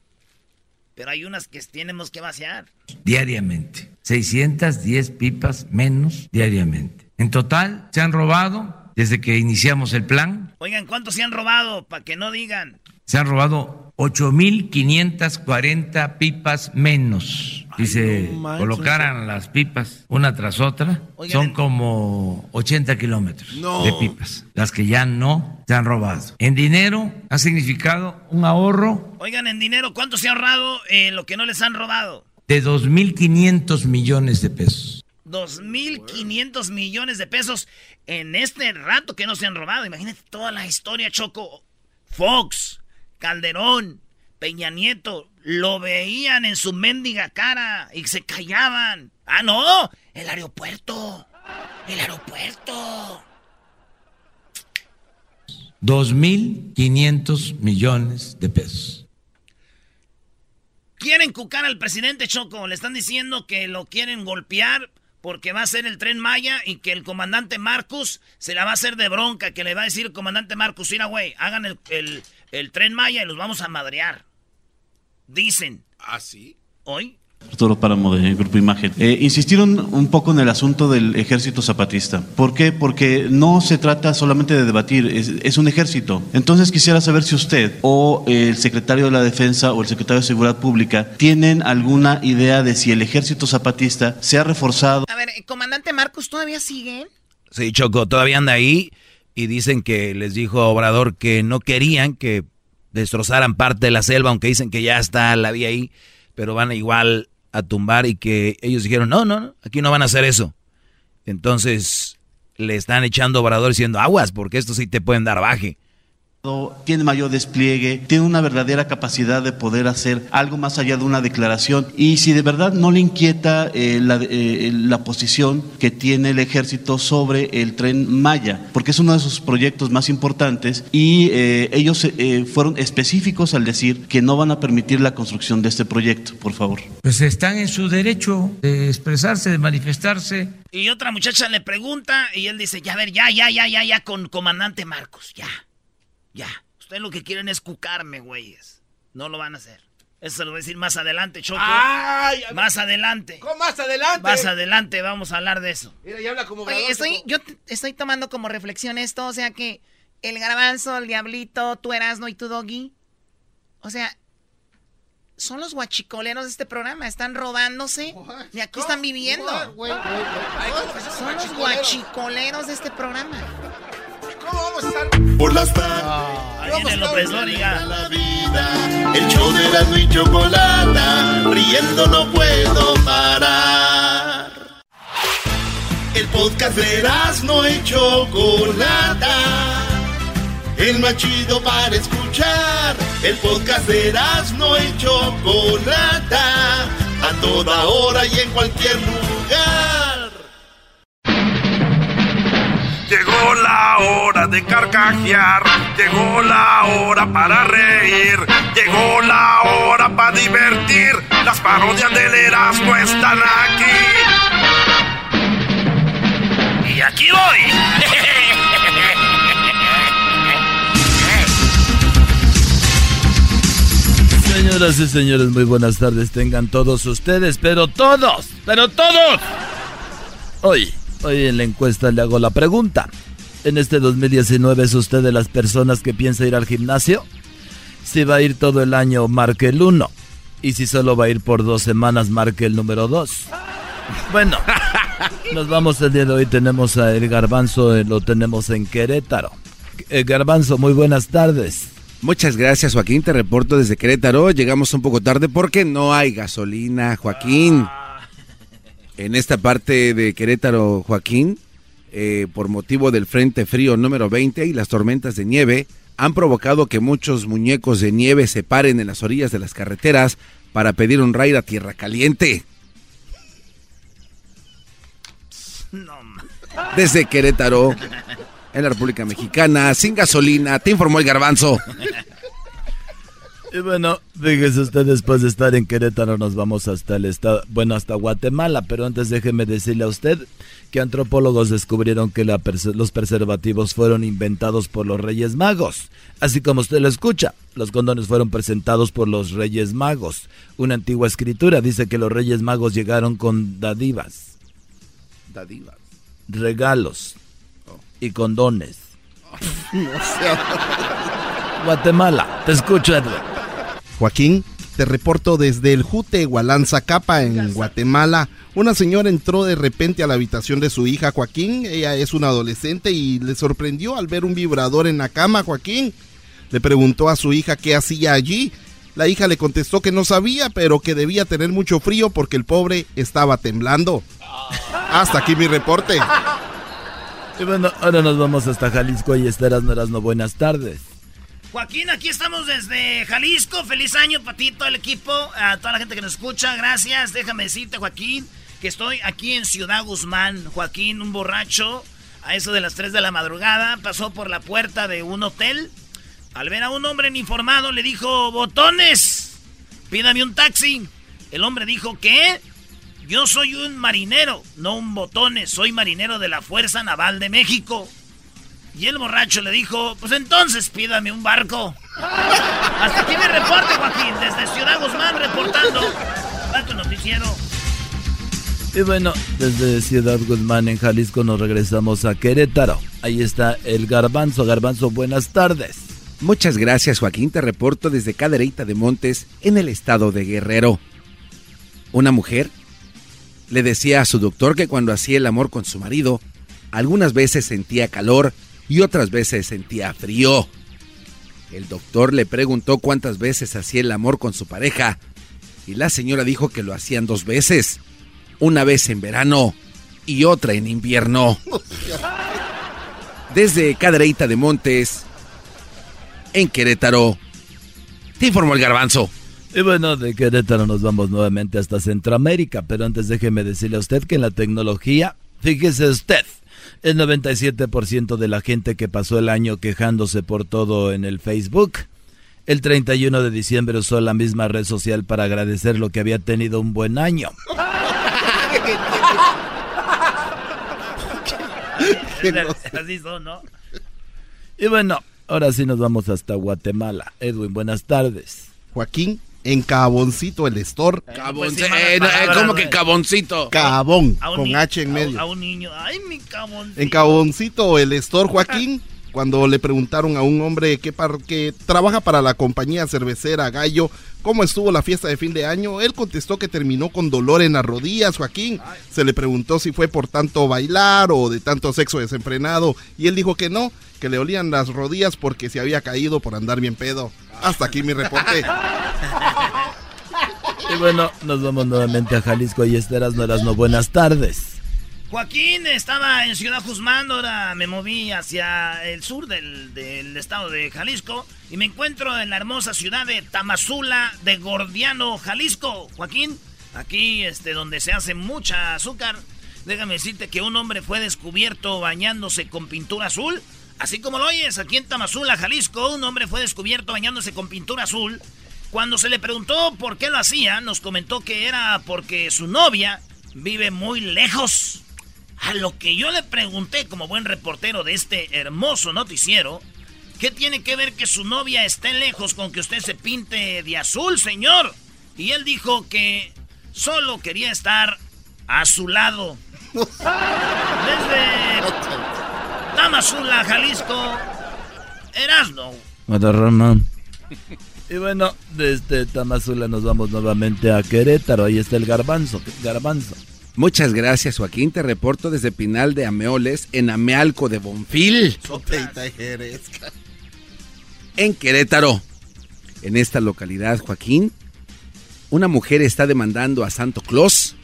Pero hay unas que tenemos que vaciar. Diariamente. 610 pipas menos diariamente. En total se han robado desde que iniciamos el plan. Oigan, ¿cuántos se han robado? Para que no digan. Se han robado 8.540 pipas menos. Si se colocaran las pipas una tras otra, son como 80 kilómetros de pipas, las que ya no se han robado. En dinero ha significado un ahorro. Oigan, en dinero, ¿cuánto se ha ahorrado en lo que no les han robado? De 2.500 millones de pesos. 2.500 millones de pesos en este rato que no se han robado. Imagínate toda la historia, Choco. Fox, Calderón, Peña Nieto, lo veían en su mendiga cara y se callaban. Ah, no, el aeropuerto. El aeropuerto. 2.500 millones de pesos. Quieren cucar al presidente Choco. Le están diciendo que lo quieren golpear porque va a ser el tren Maya y que el comandante Marcus se la va a hacer de bronca. Que le va a decir el comandante Marcus: Mira, güey, hagan el, el, el tren Maya y los vamos a madrear. Dicen. ¿Ah, sí? ¿Hoy? Arturo Páramo de Grupo Imagen. Eh, insistieron un poco en el asunto del ejército zapatista. ¿Por qué? Porque no se trata solamente de debatir, es, un ejército. Entonces quisiera saber si usted o el secretario de la Defensa o el secretario de Seguridad Pública tienen alguna idea de si el ejército zapatista se ha reforzado. A ver, ¿el comandante Marcos todavía sigue? Sí, Choco, todavía anda ahí y dicen que les dijo Obrador que no querían que destrozaran parte de la selva, aunque dicen que ya está la vía ahí, pero van igual a tumbar y que ellos dijeron, no, no, no, aquí no van a hacer eso. Entonces le están echando obrador diciendo aguas, porque esto sí te pueden dar baje tiene mayor despliegue, tiene una verdadera capacidad de poder hacer algo más allá de una declaración. Y si de verdad no le inquieta eh, eh, la, posición que tiene el ejército sobre el tren Maya, porque es uno de sus proyectos más importantes y eh, ellos fueron específicos al decir que no van a permitir la construcción de este proyecto, por favor. Pues están en su derecho de expresarse, de manifestarse. Y otra muchacha le pregunta y él dice, ya a ver, ya, ya, ya, ya, ya, con comandante Marcos, ya. Ya. Ustedes lo que quieren es cucarme, güeyes. No lo van a hacer. Eso se lo voy a decir más adelante, Choco. Ay, más adelante. ¿Cómo más adelante? Más adelante vamos a hablar de eso. Mira, ya habla como Oye, estoy, yo estoy tomando como reflexión esto, o sea que el garbanzo, el diablito, tú Erasno y tu doggy. O sea, son los guachicoleros de este programa, están robándose y aquí están viviendo. son los guachicoleros de este programa. ¿Cómo vamos a estar? Por las tardes. Ahí viene López Dóriga. La vida, el show de la y chocolata. Riendo no puedo parar. El podcast de no y Chocolata. El más chido para escuchar. El podcast de no y Chocolata. A toda hora y en cualquier lugar. Llegó la hora de carcajear, llegó la hora para reír, llegó la hora para divertir. Las parodias del Erasmo están aquí. Y aquí voy. Señoras y señores, muy buenas tardes tengan todos ustedes, pero todos, pero todos. Hoy Hoy en la encuesta le hago la pregunta. ¿En este 2019 es usted de las personas que piensa ir al gimnasio? Si va a ir todo el año, marque el 1. Y si solo va a ir por dos semanas, marque el número 2. Bueno, nos vamos el día de hoy. Tenemos a El Garbanzo, eh, lo tenemos en Querétaro. El eh, Garbanzo, muy buenas tardes. Muchas gracias, Joaquín. Te reporto desde Querétaro. Llegamos un poco tarde porque no hay gasolina, Joaquín en esta parte de Querétaro, Joaquín, eh, por motivo del Frente Frío número 20 y las tormentas de nieve, han provocado que muchos muñecos de nieve se paren en las orillas de las carreteras para pedir un raid a tierra caliente. Desde Querétaro, en la República Mexicana, sin gasolina, te informó el garbanzo. Y bueno, fíjese usted, después de estar en Querétaro nos vamos hasta el estado, bueno, hasta Guatemala, pero antes déjeme decirle a usted que antropólogos descubrieron que los preservativos fueron inventados por los Reyes Magos. Así como usted lo escucha, los condones fueron presentados por los Reyes Magos. Una antigua escritura dice que los Reyes Magos llegaron con dadivas. Dadivas. Regalos. Y condones. Guatemala, te escucho, Edward. Joaquín, te reporto desde el Jute Gualanza Capa en Guatemala. Una señora entró de repente a la habitación de su hija Joaquín. Ella es una adolescente y le sorprendió al ver un vibrador en la cama, Joaquín. Le preguntó a su hija qué hacía allí. La hija le contestó que no sabía, pero que debía tener mucho frío porque el pobre estaba temblando. Hasta aquí mi reporte. Y bueno, ahora nos vamos hasta Jalisco y estarás, no buenas tardes. Joaquín, aquí estamos desde Jalisco. Feliz año para ti, todo el equipo, a toda la gente que nos escucha. Gracias. Déjame decirte, Joaquín, que estoy aquí en Ciudad Guzmán. Joaquín, un borracho, a eso de las 3 de la madrugada, pasó por la puerta de un hotel. Al ver a un hombre informado, le dijo, botones, pídame un taxi. El hombre dijo, ¿qué? Yo soy un marinero, no un botones, soy marinero de la Fuerza Naval de México. Y el borracho le dijo, pues entonces pídame un barco. Hasta aquí mi reporte, Joaquín, desde Ciudad Guzmán reportando. Tu noticiero. Y bueno, desde Ciudad Guzmán en Jalisco nos regresamos a Querétaro. Ahí está el Garbanzo. Garbanzo, buenas tardes. Muchas gracias, Joaquín. Te reporto desde Cadereyta de Montes, en el estado de Guerrero. Una mujer le decía a su doctor que cuando hacía el amor con su marido, algunas veces sentía calor y otras veces sentía frío. El doctor le preguntó cuántas veces hacía el amor con su pareja y la señora dijo que lo hacían dos veces, una vez en verano y otra en invierno. Desde Cadereyta de Montes, en Querétaro, te informó el garbanzo. Y bueno, de Querétaro nos vamos nuevamente hasta Centroamérica, pero antes déjeme decirle a usted que en la tecnología, fíjese usted, el 97% de la gente que pasó el año quejándose por todo en el Facebook. El 31 de diciembre usó la misma red social para agradecer lo que había tenido un buen año. Y bueno, ahora sí nos vamos hasta Guatemala. Edwin, buenas tardes. Joaquín, en Caboncito el store. Caboncito, eh, eh, ¿cómo que Caboncito? Cabón, con H en medio. A un niño, ay mi Caboncito. En Caboncito el store, Joaquín, cuando le preguntaron a un hombre que, que trabaja para la compañía cervecera Gallo cómo estuvo la fiesta de fin de año, él contestó que terminó con dolor en las rodillas, Joaquín. Se le preguntó si fue por tanto bailar o de tanto sexo desenfrenado y él dijo que no, que le olían las rodillas porque se había caído por andar bien pedo. Hasta aquí mi reporte. Y bueno, nos vamos nuevamente a Jalisco y Esteras no no buenas tardes. Joaquín estaba en Ciudad Guzmán, ahora me moví hacia el sur del, estado de Jalisco y me encuentro en la hermosa ciudad de Tamazula de Gordiano, Jalisco. Joaquín, aquí este, donde se hace mucha azúcar. Déjame decirte que un hombre fue descubierto bañándose con pintura azul. Así como lo oyes, aquí en Tamazula, Jalisco, un hombre fue descubierto bañándose con pintura azul. Cuando se le preguntó por qué lo hacía, nos comentó que era porque su novia vive muy lejos. A lo que yo le pregunté como buen reportero de este hermoso noticiero, ¿qué tiene que ver que su novia esté lejos con que usted se pinte de azul, señor? Y él dijo que solo quería estar a su lado. Desde Tamazula, Jalisco, Erasno. Y bueno, desde Tamazula nos vamos nuevamente a Querétaro. Ahí está el garbanzo. Garbanzo. Muchas gracias, Joaquín. Te reporto desde Pinal de Ameoles, en Amealco de Bonfil. En Querétaro. En esta localidad, Joaquín, una mujer está demandando a Santo Claus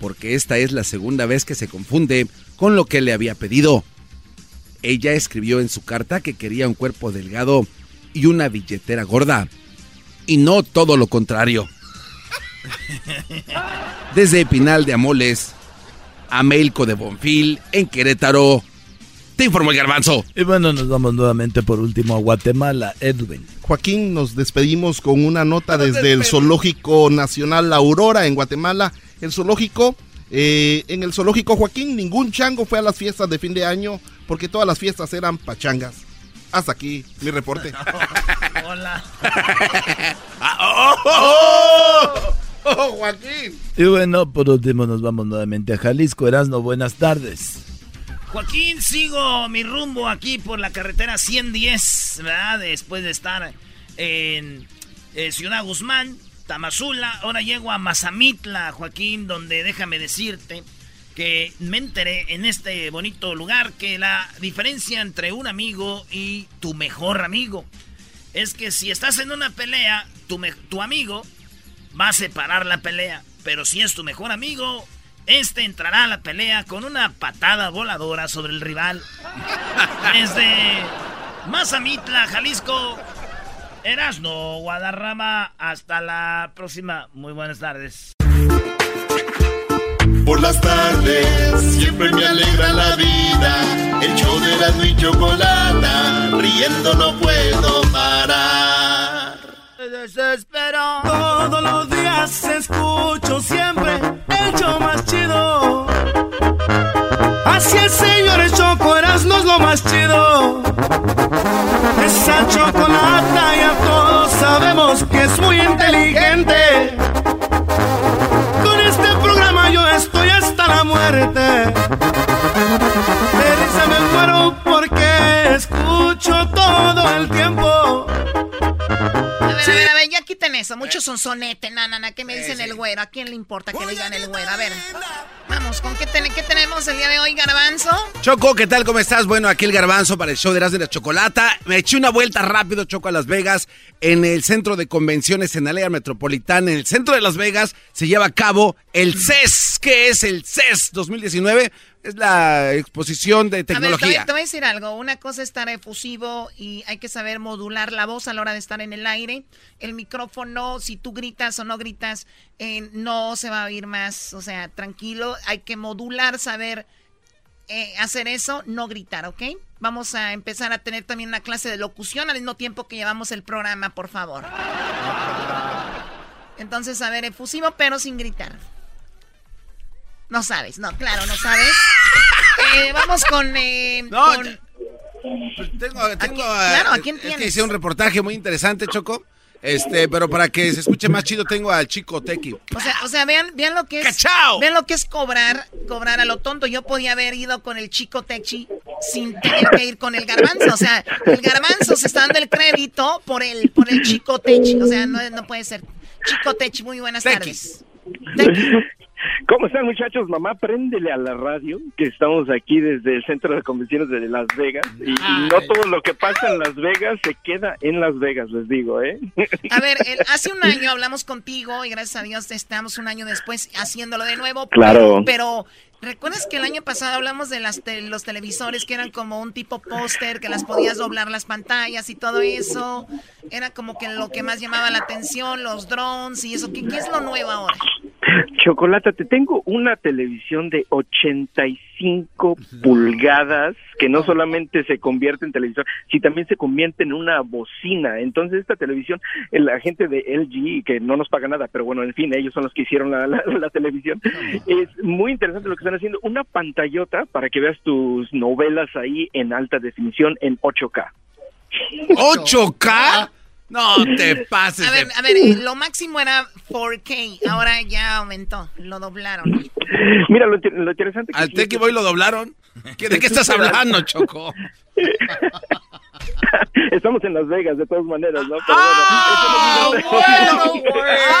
porque esta es la segunda vez que se confunde con lo que le había pedido. Ella escribió en su carta que quería un cuerpo delgado y una billetera gorda. Y no todo lo contrario. Desde Pinal de Amoles a Melco de Bonfil, en Querétaro, Te informó el garbanzo. Y bueno, nos vamos nuevamente por último a Guatemala, Edwin. Joaquín, nos despedimos con una nota desde el Zoológico Nacional La Aurora en Guatemala. El zoológico, eh, en el zoológico Joaquín, ningún chango fue a las fiestas de fin de año porque todas las fiestas eran pachangas. Hasta aquí mi reporte. Hola. Ah, oh, oh, oh, Joaquín. Y bueno, por último nos vamos nuevamente a Jalisco. Erasno, buenas tardes. Joaquín, sigo mi rumbo aquí por la carretera 110, ¿verdad? Después de estar en eh, Ciudad Guzmán, Tamazula, ahora llego a Mazamitla, Joaquín, donde déjame decirte que me enteré en este bonito lugar que la diferencia entre un amigo y tu mejor amigo es que si estás en una pelea, tu, tu amigo va a separar la pelea, pero si es tu mejor amigo, este entrará a la pelea con una patada voladora sobre el rival. Desde Mazamitla, Jalisco, Erasno, Guadarrama, hasta la próxima. Muy buenas tardes. Por las tardes siempre me alegra la vida. El show de la y chocolata, riendo no puedo parar. Me desespero. Todos los días escucho siempre el show más chido. Así es, señores, Choco Erasmo es lo más chido. Esa chocolata ya todos sabemos que es muy inteligente. Yo estoy hasta la muerte. De risa me muero porque escucho todo el tiempo. Ver, ya quiten eso. Muchos son sonete, nanana. ¿Qué me dicen el güero? ¿A quién le importa que digan el güero? A ver, vamos, ¿con qué, ten- qué tenemos el día de hoy, Garbanzo? Choco, ¿qué tal? ¿Cómo estás? Bueno, aquí el garbanzo para el show de Erasmo de la Chocolata. Me eché una vuelta rápido, Choco, a Las Vegas, en el centro de convenciones en la área metropolitana. En el centro de Las Vegas se lleva a cabo el CES. ¿Qué es el CES 2019? Es la exposición de A ver, te voy, tecnología. te voy a decir algo. Una cosa es estar efusivo y hay que saber modular la voz a la hora de estar en el aire. El micrófono, si tú gritas o no gritas, eh, no se va a oír más. O sea, tranquilo. Hay que modular, saber eh, hacer eso, no gritar, ¿ok? Vamos a empezar a tener también una clase de locución al mismo tiempo que llevamos el programa, por favor. Entonces, a ver, efusivo, pero sin gritar. No sabes, no, claro, no sabes. Eh, vamos con... eh, No, con- Tengo, tengo, claro, ¿a eh, quién es que tienes? hice un reportaje muy interesante, Choco. Este, pero para que se escuche más chido, tengo al chico Tequi. O sea, o sea, vean, vean lo que es. Vean lo que es cobrar, cobrar a lo tonto. Yo podía haber ido con el chico Techi sin tener que ir con el garbanzo. O sea, el garbanzo se está dando el crédito por el, por el chico Techi. O sea, no, no puede ser. Chico Techi, muy buenas tardes. ¿Cómo están muchachos? Mamá, préndele a la radio, que estamos aquí desde el Centro de Convenciones de Las Vegas. Y, y no todo lo que pasa en Las Vegas se queda en Las Vegas, les digo, ¿eh? A ver, el- hace un año hablamos contigo y gracias a Dios estamos un año después haciéndolo de nuevo. Claro. Pero, ¿recuerdas que el año pasado hablamos de las te- los televisores que eran como un tipo póster, que las podías doblar las pantallas y todo eso? Era como que lo que más llamaba la atención, los drones y eso. ¿Qué, qué es lo nuevo ahora? Chocolata, te tengo una televisión de 85 pulgadas que no solamente se convierte en televisor, sino también se convierte en una bocina. Entonces esta televisión, la gente de LG, que no nos paga nada, pero bueno, en fin, ellos son los que hicieron la, la- la televisión, es muy interesante lo que están haciendo. Una pantallota para que veas tus novelas ahí en alta definición en 8K. ¿8K? No te pases A ver, de- a ver, eh, lo máximo era 4K, ahora ya aumentó, lo doblaron. Mira, lo, inter- lo interesante que Al es- Boy lo doblaron. ¿Qué- ¿De qué estás hablando, Choco? Estamos en Las Vegas, de todas maneras, ¿no? Pero ¡Ah, bueno!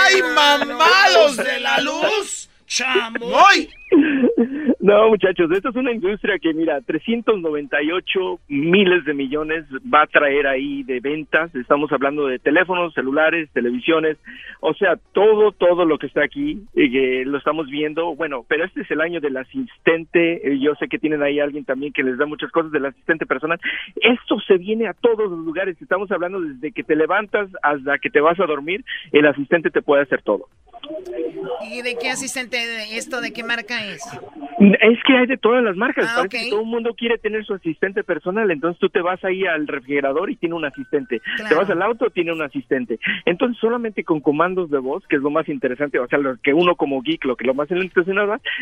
¡Ay, mamados de la luz! ¡Chamoy! No, muchachos, esto es una industria que, mira, 398 miles de millones va a traer ahí de ventas. Estamos hablando de teléfonos, celulares, televisiones, o sea, todo, todo lo que está aquí, y que lo estamos viendo. Bueno, pero este es el año del asistente. eh, Yo sé que tienen ahí alguien también que les da muchas cosas del asistente personal. Esto se viene a todos los lugares. Estamos hablando desde que te levantas hasta que te vas a dormir, el asistente te puede hacer todo. ¿Y de qué asistente de esto, de qué marca es? Es que hay de todas las marcas. Ah, Parece que todo el mundo quiere tener su asistente personal. Entonces tú te vas ahí al refrigerador y tiene un asistente. Te vas al auto, tiene un asistente. Entonces solamente con comandos de voz, que es lo más interesante, o sea, lo que uno como geek, lo que lo más interesante,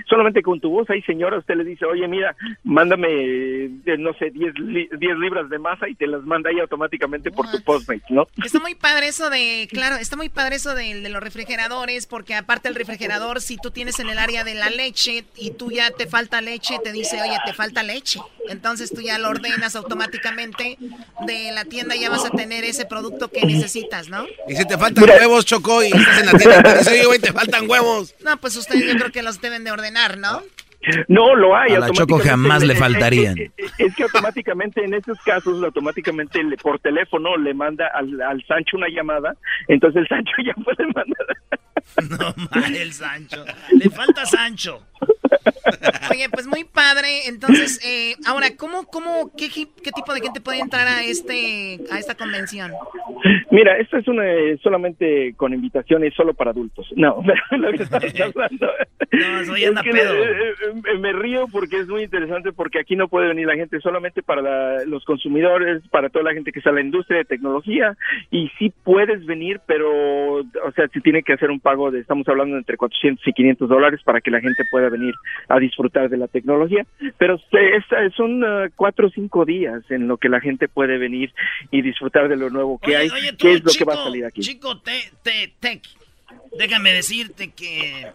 solamente con tu voz ahí, señora, usted le dice, oye, mira, mándame, eh, no sé, 10 10 libras de masa y te las manda ahí automáticamente por tu Postmate, ¿no? Está muy padre eso de, claro, está muy padre eso de, de los refrigeradores, porque aparte el refrigerador, si tú tienes en el área de la leche y tú ya te falta leche, te dice, oye, te falta leche. Entonces tú ya lo ordenas automáticamente de la tienda, ya vas a tener ese producto que necesitas, ¿no? Y si te faltan huevos, Choco, y estás en la tienda, te dice, oye, güey, te faltan huevos. No, pues ustedes yo creo que los deben de ordenar, ¿no? No, lo hay. A la Choco jamás le es- faltarían. Es, es- es que automáticamente en esos casos, automáticamente le- por teléfono le manda al, al Sancho una llamada, entonces el Sancho ya puede mandar. No mal el Sancho. Le falta Sancho. Oye, pues muy padre. Entonces, eh, ahora, ¿cómo, cómo, qué, qué tipo de gente puede entrar a este, a esta convención? Mira, esto es una, eh, solamente con invitaciones solo para adultos. No, lo que estamos hablando. No, soy anda que, pedo. eh, eh, me río porque es muy interesante porque aquí no puede venir la gente solamente para la- los consumidores, para toda la gente que está en la industria de tecnología y sí puedes venir, pero o sea, se tiene que hacer un pago de, estamos hablando de entre 400 y 500 dólares para que la gente pueda venir a disfrutar de la tecnología, pero esta- son ah, cuatro o cinco días en lo que la gente puede venir y disfrutar de lo nuevo que hay, Oye, tú, que es lo que chico, va a salir aquí. Chico, te, te, tech. Déjame decirte que,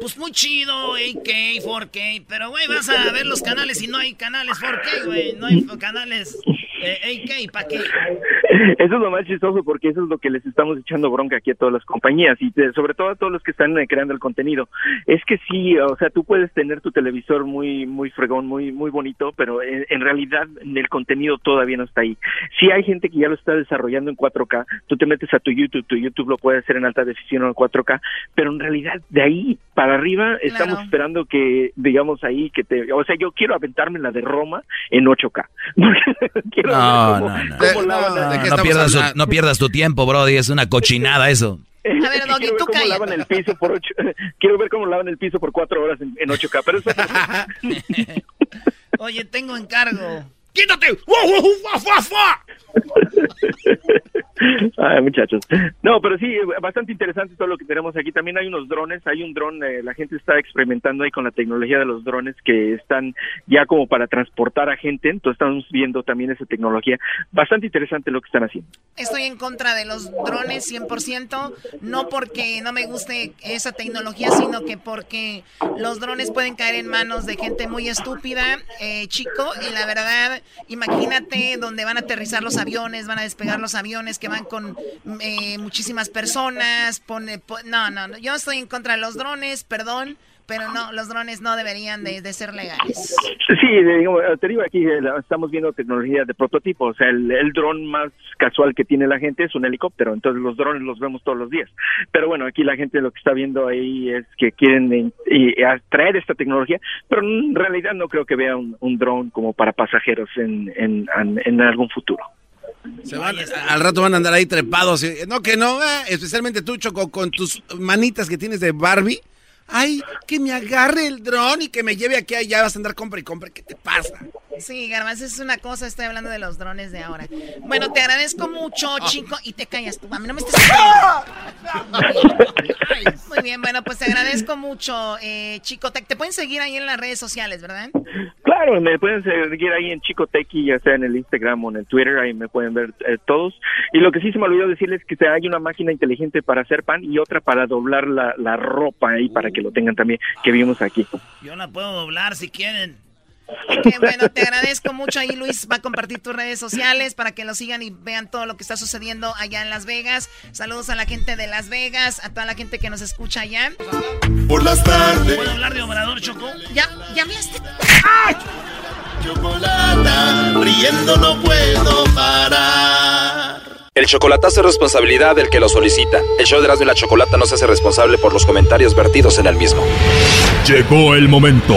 pues muy chido, 8K, 4K, pero güey, vas a ver los canales y no hay canales 4K, güey, no hay canales eh, 8K, ¿para qué? Eso es lo más chistoso porque eso es lo que les estamos echando bronca aquí a todas las compañías y de- sobre todo a todos los que están eh, creando el contenido. Es que sí, o sea, tú puedes tener tu televisor muy muy fregón, muy muy bonito, pero en, en realidad el contenido todavía no está ahí. Sí hay gente que ya lo está desarrollando en 4K, tú te metes a tu YouTube, tu YouTube lo puede hacer en alta definición o en 4K, pero en realidad de ahí para arriba estamos Claro. esperando que digamos ahí que te, o sea, yo quiero aventarme la de Roma en 8K. quiero No, ver cómo- no, no. cómo lavan a- No, no pierdas, tu- no pierdas tu tiempo, Brody, es una cochinada eso. A ver, Doggy, quiero ver tú cómo cállate. lavan el piso por ocho, quiero ver cómo lavan el piso por cuatro horas en, en 8K, pero eso Oye, tengo encargo. ¡Quítate! ¡Wow, wow, wow, wow, wow! Ay, muchachos. No, pero sí, bastante interesante todo lo que tenemos aquí. También hay unos drones, hay un dron, eh, la gente está experimentando ahí con la tecnología de los drones que están ya como para transportar a gente, entonces estamos viendo también esa tecnología. Bastante interesante lo que están haciendo. Estoy en contra de los drones 100%, no porque no me guste esa tecnología, sino que porque los drones pueden caer en manos de gente muy estúpida, eh, chico, y la verdad, imagínate donde van a aterrizar los aviones, van a despegar los aviones que van con eh, muchísimas personas, pone, po- no, no, no, yo estoy en contra de los drones, perdón, pero no, los drones no deberían de, de ser legales. Sí, digo, te digo aquí, eh, estamos viendo tecnología de prototipo, o sea, el, el dron más casual que tiene la gente es un helicóptero, entonces los drones los vemos todos los días. Pero bueno, aquí la gente lo que está viendo ahí es que quieren eh, eh, atraer esta tecnología, pero en realidad no creo que vea un, un dron como para pasajeros en, en, en- en algún futuro. Se van- al rato van a andar ahí trepados. y- No, que no, eh, especialmente tú, Choco, con tus manitas que tienes de Barbie. Ay, que me agarre el dron y que me lleve aquí allá. Vas a andar compra y compra. ¿Qué te pasa? Sí, Garbanzo, es una cosa, estoy hablando de los drones de ahora. Bueno, te agradezco mucho, chico, y te callas tú. A mí no me estés... Muy bien, bueno, pues te agradezco mucho, eh, chico. Te, te pueden seguir ahí en las redes sociales, ¿verdad? Me pueden seguir ahí en Chico Tequi, ya sea en el Instagram o en el Twitter, ahí me pueden ver eh, todos. Y lo que sí se me olvidó decirles es que hay una máquina inteligente para hacer pan y otra para doblar la, la ropa ahí para que lo tengan también, que vimos aquí. Yo la puedo doblar si quieren. Qué bueno, te agradezco mucho. Ahí Luis va a compartir tus redes sociales para que lo sigan y vean todo lo que está sucediendo allá en Las Vegas. Saludos a la gente de Las Vegas, a toda la gente que nos escucha allá. Por las tardes. ¿Puedo hablar de Obrador, Choco? Ya, ya hablaste. Chocolata, riendo no puedo parar. El chocolatazo es responsabilidad del que lo solicita. El show de Erasmo y la Chocolata no se hace responsable por los comentarios vertidos en el mismo. Llegó el momento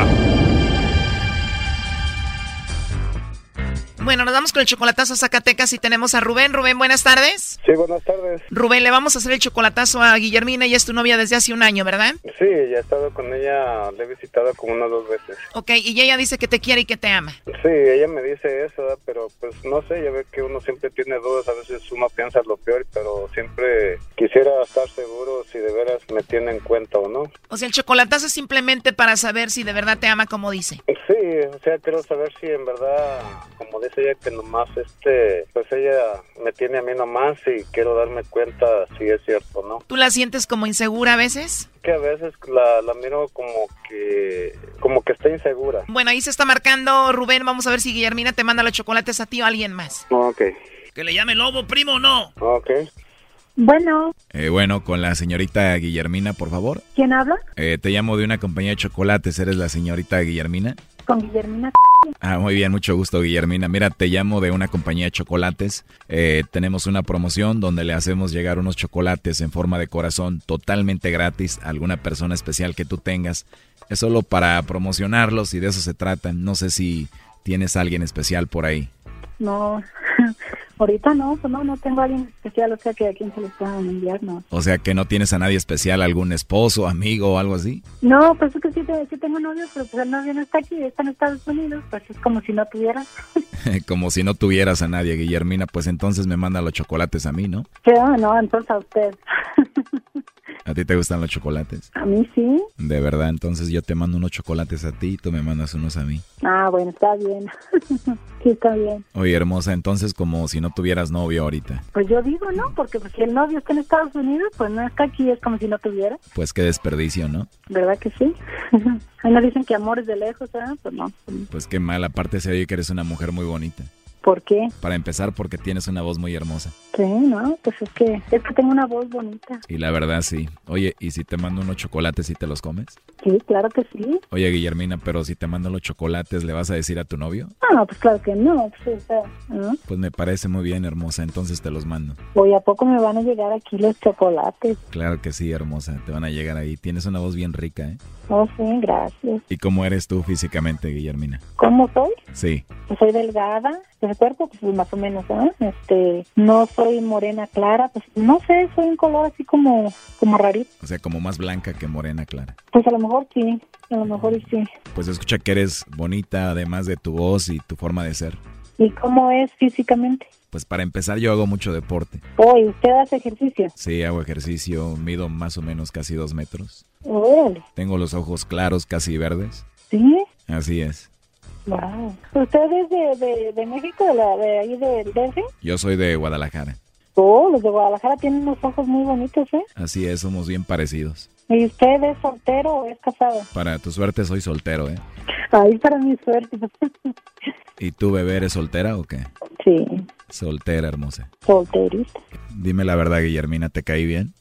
Bueno, nos vamos con el chocolatazo a Zacatecas y tenemos a Rubén. Rubén, buenas tardes. Sí, buenas tardes. Rubén, le vamos a hacer el chocolatazo a Guillermina. Ella es tu novia desde hace un año, ¿verdad? Sí, ya he estado con ella, le he visitado como unas dos veces. Ok, y ella dice que te quiere y que te ama. Sí, ella me dice eso, pero pues no sé, ya ve que uno siempre tiene dudas, a veces uno piensa lo peor, pero siempre quisiera estar seguro si de veras me tiene en cuenta o no. O sea, el chocolatazo es simplemente para saber si de verdad te ama como dice. Sí, o sea, quiero saber si en verdad, como dice ella, que nomás este, pues ella me tiene a mí nomás y quiero darme cuenta si es cierto o no. ¿Tú la sientes como insegura a veces? Que a veces la, la miro como que, como que está insegura. Bueno, ahí se está marcando Rubén, vamos a ver si Guillermina te manda los chocolates a ti o a alguien más. Ok. Que le llame lobo, primo, no. Ok. Bueno, Eh, bueno, con la señorita Guillermina, por favor. ¿quién habla? Eh, te llamo de una compañía de chocolates. ¿Eres la señorita Guillermina? Con Guillermina. Ah, muy bien, mucho gusto, Guillermina. Mira, te llamo de una compañía de chocolates. Eh, tenemos una promoción donde le hacemos llegar unos chocolates en forma de corazón totalmente gratis a alguna persona especial que tú tengas. Es solo para promocionarlos y de eso se trata. No sé si tienes a alguien especial por ahí. No, ahorita no, pues no, no tengo a alguien especial, o sea que a quién se les puedan enviar, no. O sea que no tienes a nadie especial, algún esposo, amigo o algo así. No, pues es que sí, sí tengo novio, pero pues el novio no está aquí, está en Estados Unidos, pues es como si no tuviera. Como si no tuvieras a nadie, Guillermina, pues entonces me manda los chocolates a mí, ¿no? Sí, no, entonces a usted. ¿A ti te gustan los chocolates? A mí sí. De verdad, entonces yo te mando unos chocolates a ti y tú me mandas unos a mí. Ah, bueno, está bien. sí, está bien. Oye, hermosa, entonces como si no tuvieras novio ahorita. Pues yo digo, ¿no? Porque pues, si el novio está en Estados Unidos, pues no está aquí, es como si no tuviera. Pues qué desperdicio, ¿no? ¿Verdad que sí? Ahí nos dicen que amor es de lejos, ¿eh? Pues no. Pues qué mal, aparte se oye que eres una mujer muy bonita. ¿Por qué? Para empezar, porque tienes una voz muy hermosa. Sí, no, pues es que, es que tengo una voz bonita. Y la verdad, sí. Oye, ¿y si te mando unos chocolates y te los comes? Sí, claro que sí. Oye, Guillermina, pero si te mando los chocolates, ¿le vas a decir a tu novio? Ah, pues claro que no. Pues, ¿no? Pues me parece muy bien, hermosa, entonces te los mando. Hoy a poco me van a llegar aquí los chocolates. Claro que sí, hermosa, te van a llegar ahí. Tienes una voz bien rica, ¿eh? Oh, sí, gracias. ¿Y cómo eres tú físicamente, Guillermina? ¿Cómo soy? Sí. Pues soy delgada, cuerpo, pues más o menos, ¿eh? Este, no soy morena clara, pues no sé, soy un color así como, como rarito. O sea, como más blanca que morena, Clara. Pues a lo mejor sí, a lo mejor y sí. Pues escucha que eres bonita, además de tu voz y tu forma de ser. ¿Y cómo es físicamente? Pues para empezar, yo hago mucho deporte. Hoy, ¿usted hace ejercicio? Sí, hago ejercicio, mido más o menos casi dos metros. Órale, Tengo los ojos claros, casi verdes. ¿sí? Así es. Wow. ¿Usted es de, de, de México, de, la, de ahí del DF? Yo soy de Guadalajara. Oh, los de Guadalajara tienen unos ojos muy bonitos, ¿eh? Así es, somos bien parecidos. ¿Y usted es soltero o es casado? Para tu suerte soy soltero, ¿eh? Ahí para mi suerte. ¿Y tú, bebé, eres soltera o qué? sí, Soltera, hermosa. solterita. Dime la verdad, Guillermina, ¿te caí bien?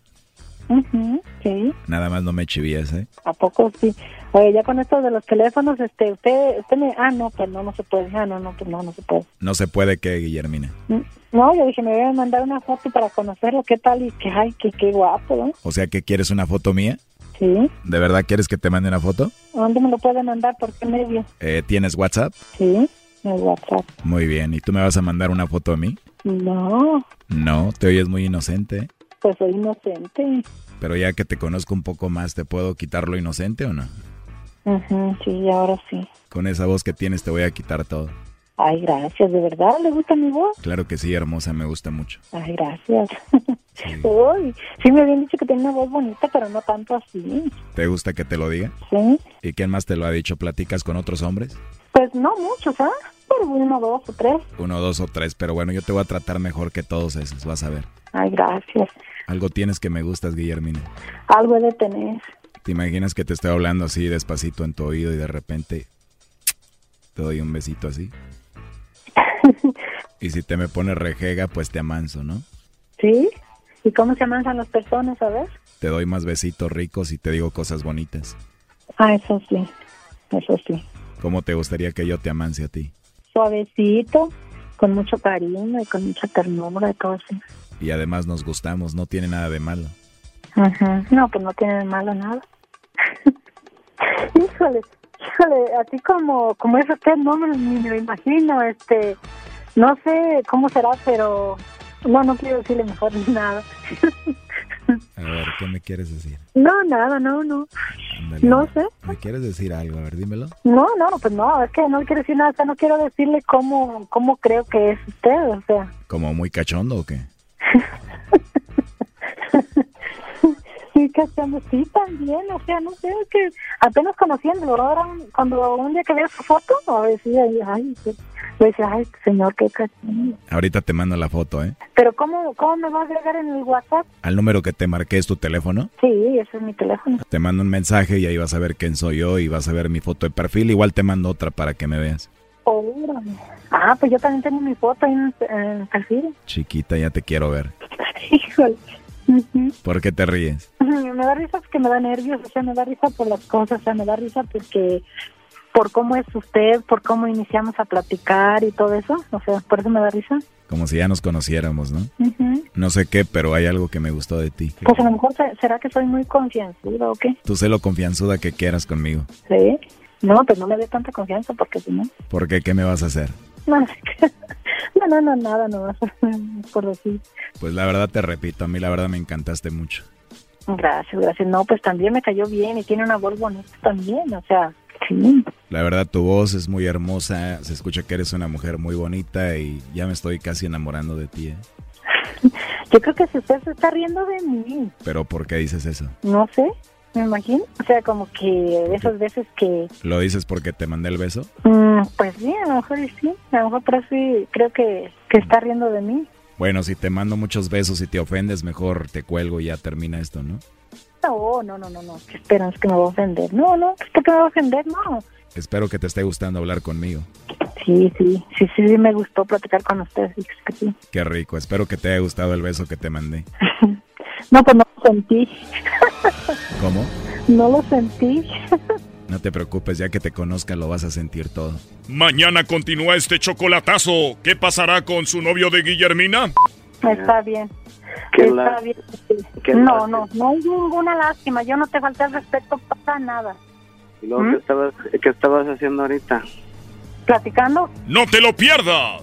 Ujú, sí, Nada más no me chivías, ¿eh? ¿a poco sí? Oye, ya con esto de los teléfonos, este, usted, usted me... Ah, no, pues no, no se puede. Ah, no, no, pues no, no se puede. No se puede que, Guillermina. Mm, No, yo dije, me voy a mandar una foto para conocerlo, ¿qué tal? Y que, ay, que qué guapo, ¿no? O sea, que quieres una foto mía? Sí. ¿De verdad quieres que te mande una foto? ¿Dónde me lo puede mandar? ¿Por qué medio? Eh, ¿Tienes WhatsApp? Sí, en WhatsApp. Muy bien. ¿Y tú me vas a mandar una foto a mí? No, No, te oyes muy inocente. Pues soy inocente. Pero ya que te conozco un poco más, ¿te puedo quitar lo inocente o no? Ujú, sí, ahora sí. Con esa voz que tienes te voy a quitar todo. Ay, gracias, ¿de verdad le gusta mi voz? Claro que sí, hermosa, me gusta mucho. Ay, gracias. Uy, sí me habían dicho que tenía una voz bonita, pero no tanto así. ¿Te gusta que te lo diga? Sí. ¿Y quién más te lo ha dicho? ¿Platicas con otros hombres? Pues no muchos, ¿ah? Uno, dos o tres. Uno, dos o tres, pero bueno, yo te voy a tratar mejor que todos esos, vas a ver. Ay, gracias. Algo tienes que me gustas, Guillermina. Algo he de tener. ¿Te imaginas que te estoy hablando así despacito en tu oído y de repente te doy un besito así? Y si te me pones rejega, pues te amanso, ¿no? ¿Sí? ¿Y cómo se amansan las personas, a ver? Te doy más besitos ricos y te digo cosas bonitas. Ah, eso sí. Eso sí. ¿Cómo te gustaría que yo te amanse a ti? Suavecito, con mucho cariño y con mucha ternura y todo así. Y además nos gustamos, no tiene nada de malo. Ujú. No, pues no tiene de malo nada. híjole, híjole, así como, como es usted, no me, ni me imagino, este, no sé cómo será, pero no, no quiero decirle mejor ni nada. A ver, ¿qué me quieres decir? no, nada, no, no, Ándale, no sé. ¿Me quieres decir algo? A ver, dímelo. No, no, pues no, es que no quiero decir nada, o sea, no quiero decirle cómo, cómo creo que es usted, o sea. ¿Como muy cachondo o qué? Sí, cachando, sí, también, o sea, no sé, es que apenas conociéndolo, un- cuando un día que veo su foto, a decía, ay, sí, decía, ay, señor, qué cachondo. Ahorita te mando la foto, ¿eh? Pero ¿cómo, ¿cómo me va a agregar en el WhatsApp? Al número que te marqué es tu teléfono. Sí, ese es mi teléfono. Te mando un mensaje y ahí vas a ver quién soy yo y vas a ver mi foto de perfil. Igual te mando otra para que me veas. Órale. Ah, pues yo también tengo mi foto ahí en, el perfil. Chiquita, ya te quiero ver. Híjole. ¿Por qué te ríes? Me da risa porque me da nervios, o sea, me da risa por las cosas, o sea, me da risa porque por cómo es usted, por cómo iniciamos a platicar y todo eso, o sea, por eso me da risa. Como si ya nos conociéramos, ¿no? No sé qué, pero hay algo que me gustó de ti. Pues a lo mejor se- será que soy muy confianzuda o qué, Tú sé lo confianzuda que quieras conmigo. ¿sí? No, pues no me dé tanta confianza porque si no, ¿Por qué? ¿Qué me vas a hacer? no, no, no, no, nada, no, por decir. Pues la verdad te repito, a mí la verdad me encantaste mucho. Gracias, gracias. No, pues también me cayó bien y tiene una voz bonita también, o sea, sí. La verdad tu voz es muy hermosa, se escucha que eres una mujer muy bonita y ya me estoy casi enamorando de ti, ¿eh? Yo creo que si usted se está riendo de mí, Pero ¿por qué dices eso? no sé, me imagino. O sea, como que esas veces que, ¿Lo dices porque te mandé el beso? mm, pues sí, a lo mejor sí, a lo mejor por eso sí creo que, que está riendo de mí. Bueno, si te mando muchos besos y te ofendes, mejor te cuelgo y ya termina esto, ¿no? No, no, no, no, no, ¿qué esperan? Es que me va a ofender. No, no, ¿por qué me va a ofender? No. Espero que te esté gustando hablar conmigo. Sí, sí, sí, sí, sí, me gustó platicar con usted, sí, sí. Qué rico, espero que te haya gustado el beso que te mandé. No, pues no lo sentí, ¿Cómo? no lo sentí. No te preocupes, ya que te conozca lo vas a sentir todo. Mañana continúa este chocolatazo. ¿Qué pasará con su novio de Guillermina? Está bien. Qué Está la- bien. qué No, lástima. no, no hay ninguna lástima. Yo no te falté al respeto para nada. ¿Y luego ¿Mm? qué estabas, qué estabas haciendo ahorita? ¿Platicando? ¡No te lo pierdas!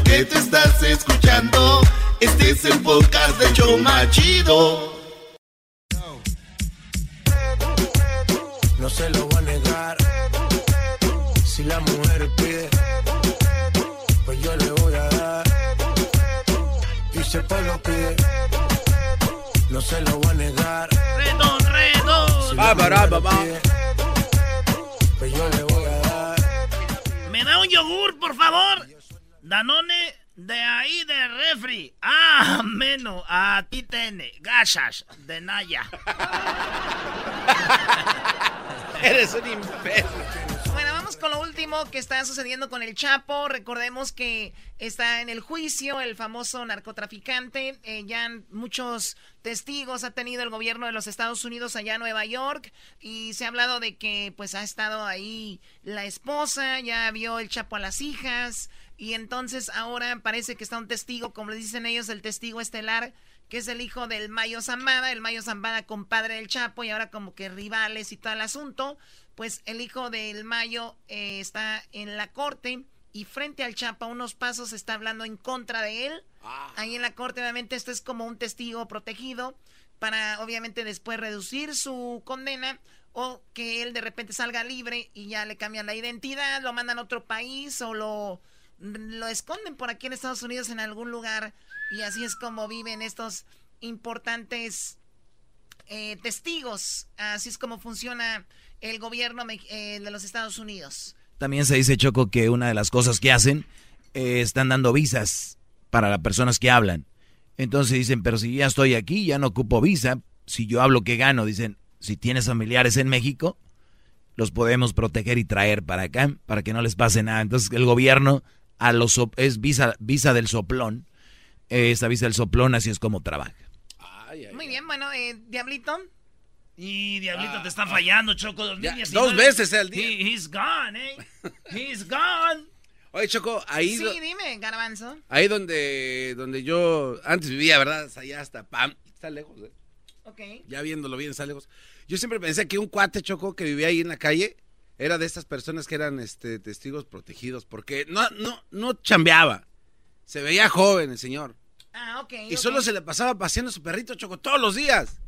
Lo que te estás escuchando, este es el podcast de Choma Chido. No se lo voy a negar. Si la mujer pide, pues yo le voy a dar. Y si el pueblo pide, no se lo voy a negar. Redo, redo. Si Danone de ahí de refri. Ah, menos. A ti tiene. Gachas de Naya. Eres un imbécil. Con lo último que está sucediendo con el Chapo. Recordemos que está en el juicio el famoso narcotraficante. Eh, ya muchos testigos ha tenido el gobierno de los Estados Unidos allá en Nueva York y se ha hablado de que pues ha estado ahí la esposa, ya vio el Chapo a las hijas y entonces ahora parece que está un testigo, como dicen ellos, el testigo estelar que es el hijo del Mayo Zambada, el Mayo Zambada compadre del Chapo y ahora como que rivales y todo el asunto, pues el hijo del Mayo eh, está en la corte y frente al Chapo a unos pasos está hablando en contra de él. Ahí en la corte obviamente esto es como un testigo protegido para obviamente después reducir su condena o que él de repente salga libre y ya le cambian la identidad, lo mandan a otro país o lo, lo esconden por aquí en Estados Unidos en algún lugar y así es como viven estos importantes eh, testigos. Así es como funciona el gobierno eh, de los Estados Unidos. También se dice, Choco, que una de las cosas que hacen eh, están dando visas para las personas que hablan. Entonces dicen, pero si ya estoy aquí, ya no ocupo visa, si yo hablo que gano, dicen, si tienes familiares en México, los podemos proteger y traer para acá, para que no les pase nada. Entonces el gobierno a los es visa, visa del soplón, esta visa del soplón así es como trabaja. Muy bien, bueno, eh, Diablito. Y Diablito te está fallando, Choco. dos veces al día. he's gone, eh. He's gone. Oye, Choco, ahí... Sí, dime, Garbanzo. Ahí donde, donde yo antes vivía, ¿verdad? Allá hasta Pam. Está lejos, ¿eh? Ok. Ya viéndolo bien, está lejos. Yo siempre pensé que un cuate, Choco, que vivía ahí en la calle, era de estas personas que eran este, testigos protegidos, porque no, no, no chambeaba. Se veía joven el señor. Ah, ok. Y solo se le pasaba paseando a su perrito, Choco, todos los días.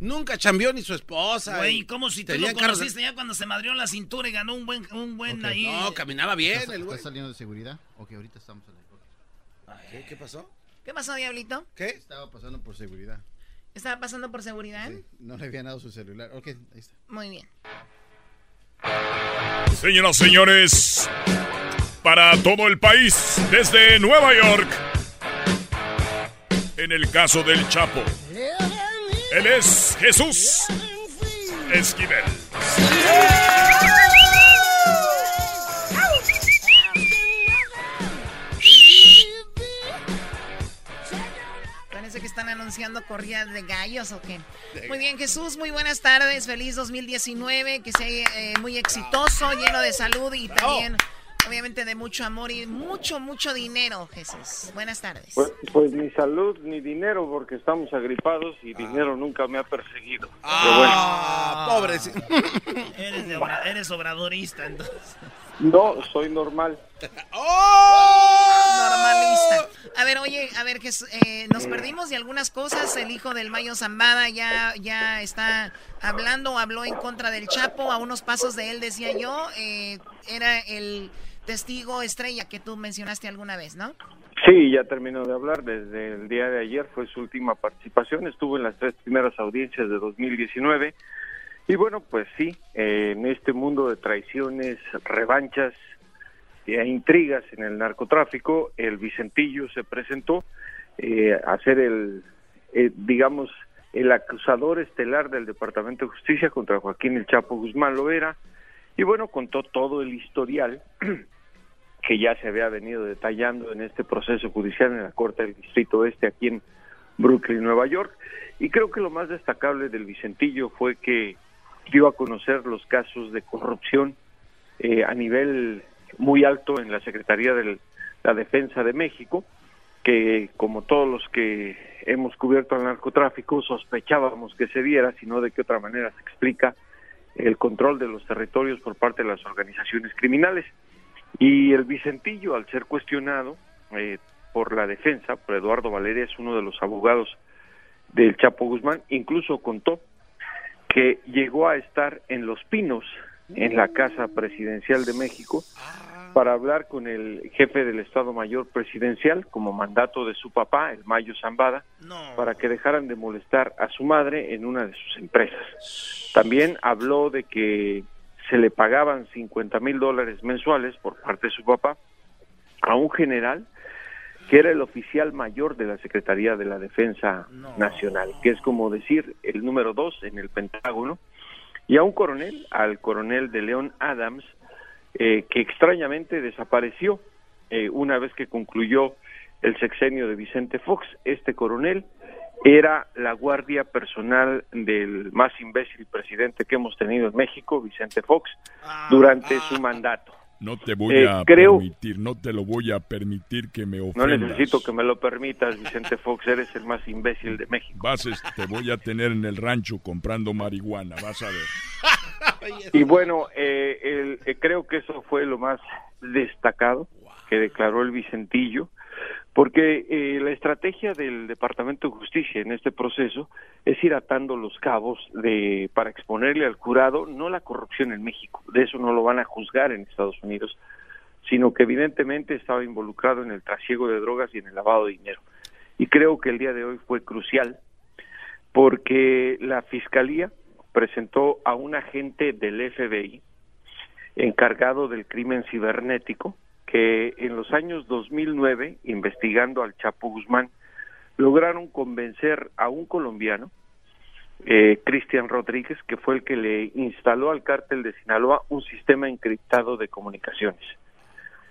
Nunca chambeó ni su esposa. Güey, como si tú lo conociste ya cuando se madrió la cintura y ganó un buen, un buen ahí. No, caminaba bien ¿Estás, el güey. ¿Estás saliendo de seguridad? Ok, ahorita estamos en el ¿Qué, ¿Qué pasó? ¿Qué pasó, Diablito? ¿Qué? Estaba pasando por seguridad. ¿Estaba pasando por seguridad? Sí, no le habían dado su celular. Ok, ahí está. Muy bien. Señoras, señores, para todo el país, desde Nueva York, en el caso del Chapo, él es Jesús Esquivel. Parece que están anunciando corridas de gallos o qué. Muy bien, Jesús, muy buenas tardes. Feliz 2019, que sea eh, muy exitoso, lleno de salud y también, obviamente, de mucho amor y mucho, mucho dinero, Jesús. Buenas tardes. Pues, pues ni salud ni dinero porque estamos agripados y dinero nunca me ha perseguido. Ah, pobre. sí. Eres, de obra- eres obradorista, entonces. No, soy normal. Normalista. A ver, oye, a ver, Jesús, eh, nos perdimos de algunas cosas. El hijo del Mayo Zambada ya, ya está hablando habló en contra del Chapo. A unos pasos de él, decía yo, eh, era el testigo estrella que tú mencionaste alguna vez, ¿no? Sí, ya terminó de hablar. Desde el día de ayer fue su última participación. Estuvo en las tres primeras audiencias de 2019. Y bueno, pues sí, en este mundo de traiciones, revanchas e intrigas en el narcotráfico, el Vicentillo se presentó eh, a ser el, eh, digamos, el acusador estelar del Departamento de Justicia contra Joaquín El Chapo Guzmán Loera. Y bueno, contó todo el historial que ya se había venido detallando en este proceso judicial en la Corte del Distrito Este aquí en Brooklyn, Nueva York. Y creo que lo más destacable del Vicentillo fue que dio a conocer los casos de corrupción eh, a nivel muy alto en la Secretaría de la Defensa de México, que como todos los que hemos cubierto al narcotráfico sospechábamos que se diera, sino de qué otra manera se explica el control de los territorios por parte de las organizaciones criminales. Y el Vicentillo, al ser cuestionado eh, por la defensa, por Eduardo Valeria, es uno de los abogados del Chapo Guzmán, incluso contó que llegó a estar en Los Pinos, en la Casa Presidencial de México, para hablar con el jefe del Estado Mayor Presidencial, como mandato de su papá, el Mayo Zambada, para que dejaran de molestar a su madre en una de sus empresas. También habló de que se le pagaban 50 mil dólares mensuales por parte de su papá a un general que era el oficial mayor de la Secretaría de la Defensa Nacional, que es como decir el número dos en el Pentágono, y a un coronel, al coronel de León Adams, eh, que extrañamente desapareció eh, una vez que concluyó el sexenio de Vicente Fox. Este coronel era la guardia personal del más imbécil presidente que hemos tenido en México, Vicente Fox, durante su mandato. No te voy Eh, a creo- permitir, no te lo voy a permitir que me No ofendas. necesito que me lo permitas, Vicente Fox, eres el más imbécil de México. Vas, este, te voy a tener en el rancho comprando marihuana, vas a ver. Y bueno, eh, el- eh, creo que eso fue lo más destacado que declaró el Vicentillo, porque eh, la estrategia del Departamento de Justicia en este proceso es ir atando los cabos de para exponerle al jurado no la corrupción en México, de eso no lo van a juzgar en Estados Unidos, sino que evidentemente estaba involucrado en el trasiego de drogas y en el lavado de dinero. Y creo que el día de hoy fue crucial porque la Fiscalía presentó a un agente del FBI encargado del crimen cibernético que en los años 2009, investigando al Chapo Guzmán, lograron convencer a un colombiano, eh, Cristian Rodríguez, que fue el que le instaló al cártel de Sinaloa un sistema encriptado de comunicaciones.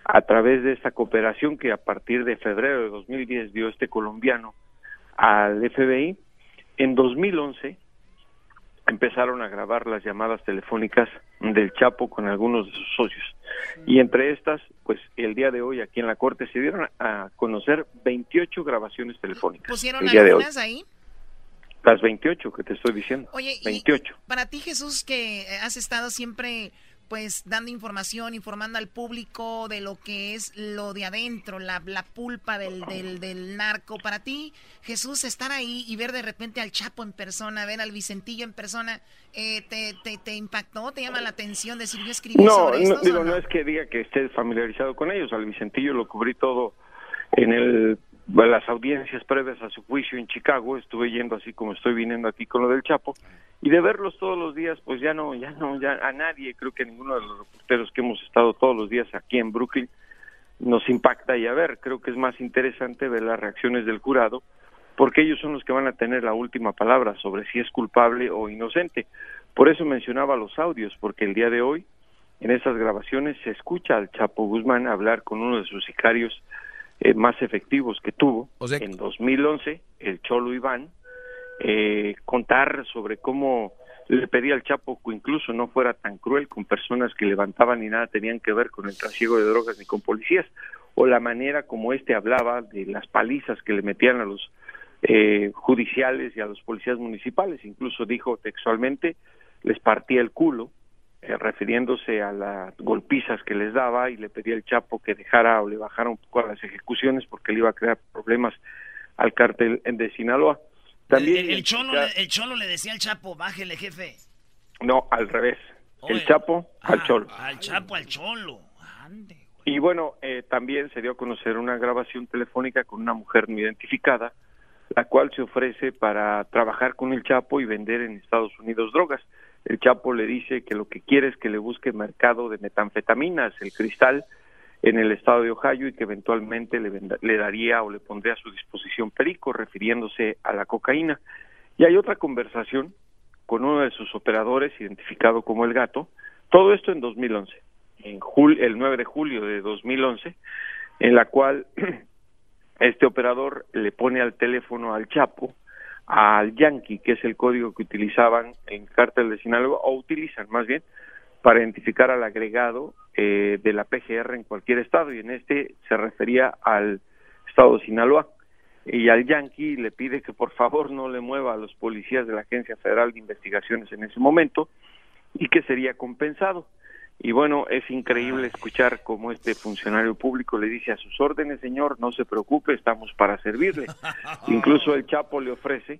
A través de esta cooperación que a partir de febrero de 2010 dio este colombiano al FBI, en 2011 empezaron a grabar las llamadas telefónicas del Chapo con algunos de sus socios. Y entre estas, pues el día de hoy aquí en la Corte se dieron a conocer 28 grabaciones telefónicas. ¿Pusieron el día de hoy. algunas ahí? Las 28 que te estoy diciendo. Oye, y 28. para ti, Jesús, que has estado siempre pues dando información, informando al público de lo que es lo de adentro, la, la pulpa del, del, del, narco. Para ti, Jesús, estar ahí y ver de repente al Chapo en persona, ver al Vicentillo en persona, eh, te, te, te, impactó? ¿Te llama la atención decir yo escribí no, sobre no, digo, no? es que diga que estés familiarizado con ellos. Al Vicentillo lo cubrí todo en el las audiencias previas a su juicio en Chicago, estuve yendo así como estoy viniendo aquí con lo del Chapo, y de verlos todos los días, pues ya no, ya no, ya a nadie, creo que a ninguno de los reporteros que hemos estado todos los días aquí en Brooklyn nos impacta y a ver, creo que es más interesante ver las reacciones del jurado, porque ellos son los que van a tener la última palabra sobre si es culpable o inocente. Por eso mencionaba los audios, porque el día de hoy, en esas grabaciones, se escucha al Chapo Guzmán hablar con uno de sus sicarios eh, más efectivos que tuvo O sea- en 2011, el Cholo Iván, eh, contar sobre cómo le pedía al Chapo que incluso no fuera tan cruel con personas que levantaban y nada tenían que ver con el trasiego de drogas ni con policías, o la manera como este hablaba de las palizas que le metían a los eh, judiciales y a los policías municipales, incluso dijo textualmente, les partía el culo, eh, refiriéndose a las golpizas que les daba y le pedía al Chapo que dejara o le bajara un poco a las ejecuciones porque le iba a crear problemas al cártel de Sinaloa. También el, el cholo, ya- le- el cholo le decía al Chapo, bájele, jefe. no, al revés. El. Chapo al Ah, Cholo. Al Chapo, al cholo. Y bueno, eh, también se dio a conocer una grabación telefónica con una mujer no identificada, la cual se ofrece para trabajar con el Chapo y vender en Estados Unidos drogas. El Chapo le dice que lo que quiere es que le busque mercado de metanfetaminas, el cristal, en el estado de Ohio y que eventualmente le, le daría o le pondría a su disposición perico, refiriéndose a la cocaína. Y hay otra conversación con uno de sus operadores, identificado como el gato, todo esto en 2011, en jul- el 9 de julio de 2011, en la cual este operador le pone al teléfono al Chapo, al Yankee, que es el código que utilizaban en cártel de Sinaloa, o utilizan más bien, para identificar al agregado eh, de la PGR en cualquier estado, y en este se refería al estado de Sinaloa. Y al Yankee le pide que por favor no le mueva a los policías de la Agencia Federal de Investigaciones en ese momento y que sería compensado. Y bueno, es increíble escuchar cómo este funcionario público le dice a sus órdenes, señor, no se preocupe, estamos para servirle. Incluso el Chapo le ofrece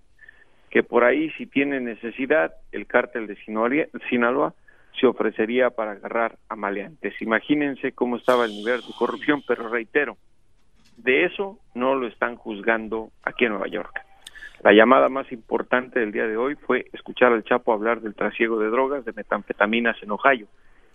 que por ahí, si tiene necesidad, el cártel de Sinaloa, Sinaloa se ofrecería para agarrar a maleantes. Imagínense cómo estaba el nivel de corrupción, pero reitero, de eso no lo están juzgando aquí en Nueva York. La llamada más importante del día de hoy fue escuchar al Chapo hablar del trasiego de drogas, de metanfetaminas en Ohio.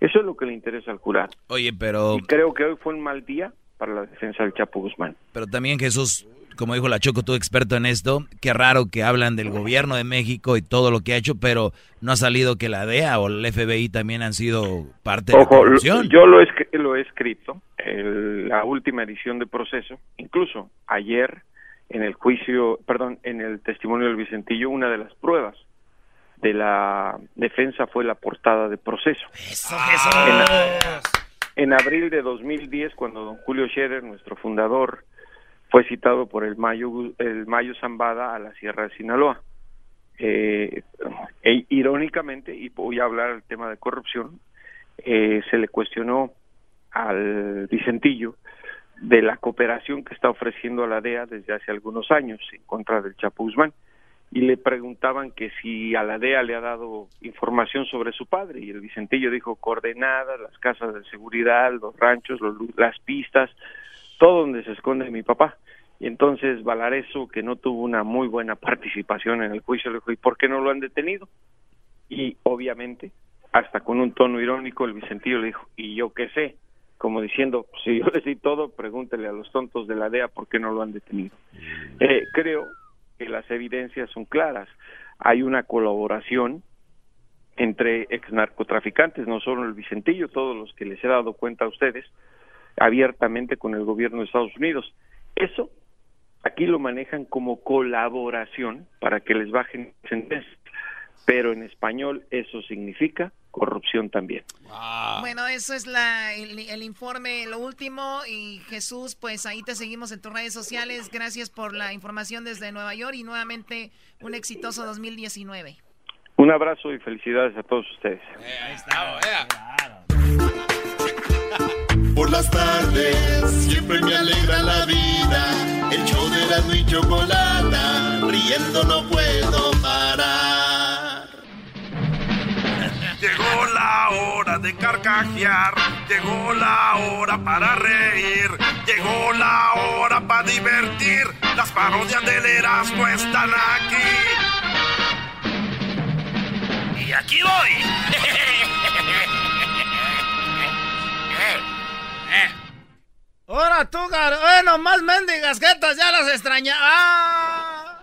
Eso es lo que le interesa al jurado. Oye, pero, Y creo que hoy fue un mal día para la defensa del Chapo Guzmán. pero también Jesús, como dijo la Choco, tú experto en esto, qué raro que hablan del gobierno de México y todo lo que ha hecho, pero no ha salido que la DEA o el FBI también han sido parte de la corrupción. yo lo, he escrito, el- la última edición de proceso, incluso ayer en el juicio, perdón, en el testimonio del Vicentillo, una de las pruebas de la defensa fue la portada de proceso. En, en abril de 2010, cuando don Julio Scherer, nuestro fundador, fue citado por el Mayo, el Mayo Zambada a la Sierra de Sinaloa. Eh, e irónicamente, y voy a hablar del tema de corrupción, eh, se le cuestionó al Vicentillo de la cooperación que está ofreciendo a la DEA desde hace algunos años en contra del Chapo Guzmán y le preguntaban que si a la DEA le ha dado información sobre su padre y el Vicentillo dijo coordenadas, las casas de seguridad, los ranchos, los las pistas, todo donde se esconde mi papá. Y entonces Valareso, que no tuvo una muy buena participación en el juicio, le dijo, ¿y por qué no lo han detenido? Y obviamente, hasta con un tono irónico, el Vicentillo le dijo, ¿y yo qué sé? como diciendo, si yo les di todo, pregúntele a los tontos de la DEA por qué no lo han detenido. Eh, creo que las evidencias son claras. Hay una colaboración entre ex narcotraficantes, no solo el Vicentillo, todos los que les he dado cuenta a ustedes, abiertamente con el gobierno de Estados Unidos. Eso aquí lo manejan como colaboración para que les bajen sentencias, pero en español eso significa corrupción también. Bueno, eso es la, el, el, informe, lo último. Y Jesús, pues ahí te seguimos en tus redes sociales. Gracias por la información desde Nueva York y nuevamente un exitoso 2019. Un abrazo y felicidades a todos ustedes. ahí está, Por las tardes siempre me alegra la vida. El show de la y chocolata, riendo no puedo parar. Llegó la hora de carcajear, llegó la hora para reír, llegó la hora para divertir. Las parodias del Erasmo están aquí. Y aquí voy. Ahora tú, bueno, más mendigas jetas, ya las extraña. ¡Ah!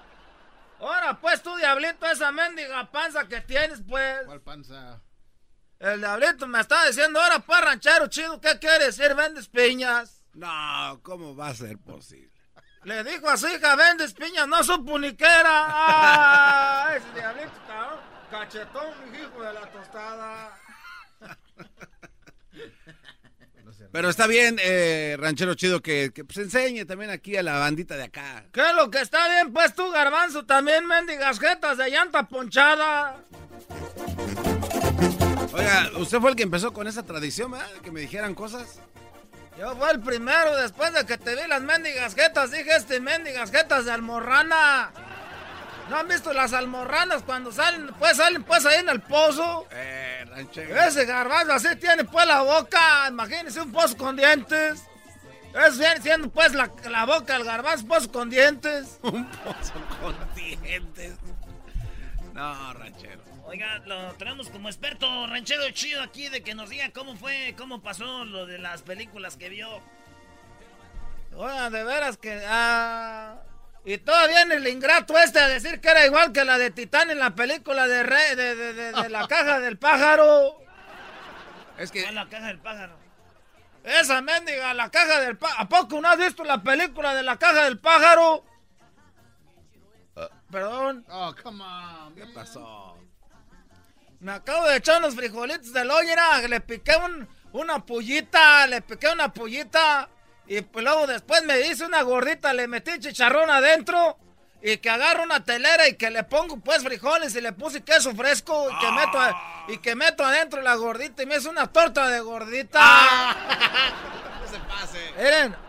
Ahora pues tú, diablito, esa mendiga panza que tienes, pues. ¿Cuál panza? El diablito me está diciendo, ahora pues, ranchero chido, ¿qué quieres decir? ¿Vendes piñas? No, ¿cómo va a ser posible? Le dijo así, hija, vendes piñas, no supo ni qué era. ¡Ah! Ese diablito, cabrón. Cachetón, hijo de la tostada. Pero está bien, eh, ranchero chido, que, que pues enseñe también aquí a la bandita de acá. ¿Qué es lo que está bien? Pues tú, garbanzo, también mendigas jetas de llanta ponchada. Oiga, ¿usted fue el que empezó con esa tradición, ¿verdad? De que me dijeran cosas. Yo fui el primero, después de que te vi las mendigas jetas, dije este mendigas jetas de almorrana. ¿No han visto las almorranas cuando salen, pues salen pues ahí en el pozo? Eh, ranchero. Ese garbanzo así tiene pues la boca, imagínense un pozo con dientes. Eso viene siendo pues la, la boca del garbanzo, pozo con dientes. un pozo con dientes. No, ranchero. Oiga, lo tenemos como experto ranchero chido aquí de que nos diga cómo fue, cómo pasó lo de las películas que vio. Oiga, de veras que... Ah, y todavía en el ingrato este a decir que era igual que la de Titán en la película de, Re, de, de, de, de, la caja del pájaro. Es que... la caja del pájaro? Esa mendiga, la caja del pájaro. ¿A poco no has visto la película de la caja del pájaro? Uh, perdón. Oh, come on. ¿Qué pasó? Me acabo de echar unos frijolitos de loyera. Le piqué un, una pullita. Le piqué una pullita. Y pues luego después me hice una gordita. Le metí chicharrón adentro. Y que agarro una telera y que le pongo pues frijoles y le puse queso fresco y que meto a, y que meto adentro la gordita y me hice una torta de gordita. no se pase. Miren.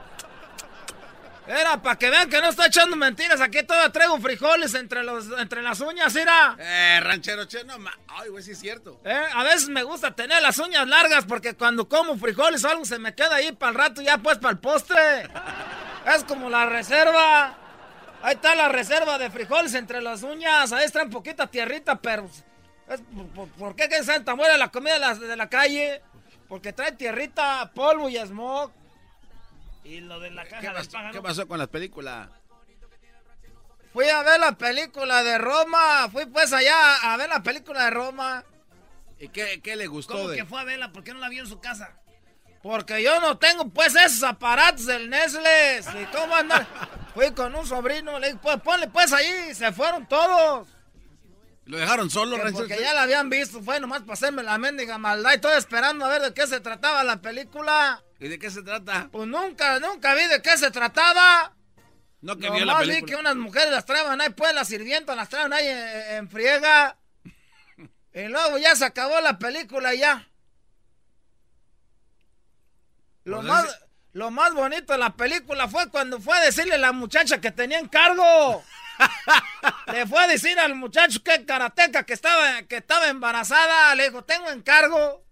Era para que vean que no estoy echando mentiras. Aquí todavía traigo frijoles entre los entre las uñas, mira. Eh, ranchero, che, no ma Ay, güey, sí es cierto. Eh, a veces me gusta tener las uñas largas porque cuando como frijoles o algo se me queda ahí para el rato ya pues para el postre. es como la reserva. Ahí está la reserva de frijoles entre las uñas. Ahí está un poquita tierrita, pero... Es, por, por, qué que Santa muere la comida de la, de la, calle? Porque trae tierrita, polvo y smog. Y lo de la caja ¿Qué, del pasó, pájaro. ¿Qué pasó con las películas? Fui a ver la película de Roma. Fui pues allá a ver la película de Roma. ¿Y qué, qué le gustó? ¿Cómo de... que fue a verla? ¿Por qué no la vio en su casa? Porque yo no tengo pues esos aparatos del Nestle. ¿Y cómo andar? Fui con un sobrino, le dije, pues ponle pues ahí, se fueron todos. ¿Lo dejaron solo, Pero Porque ya la habían visto, fue nomás para hacerme la mendiga maldad y todo esperando a ver de qué se trataba la película. ¿Y de qué se trata? Pues nunca, nunca vi de qué se trataba. No que nomás vio la película. vi que unas mujeres las traban ahí, pues las sirvientas las traban ahí en, en friega. y luego ya se acabó la película y ya. Lo Pues más, lo más bonito de la película fue cuando fue a decirle a la muchacha que tenía encargo. le fue a decir al muchacho que karateca que estaba, que estaba embarazada. Le dijo, tengo encargo.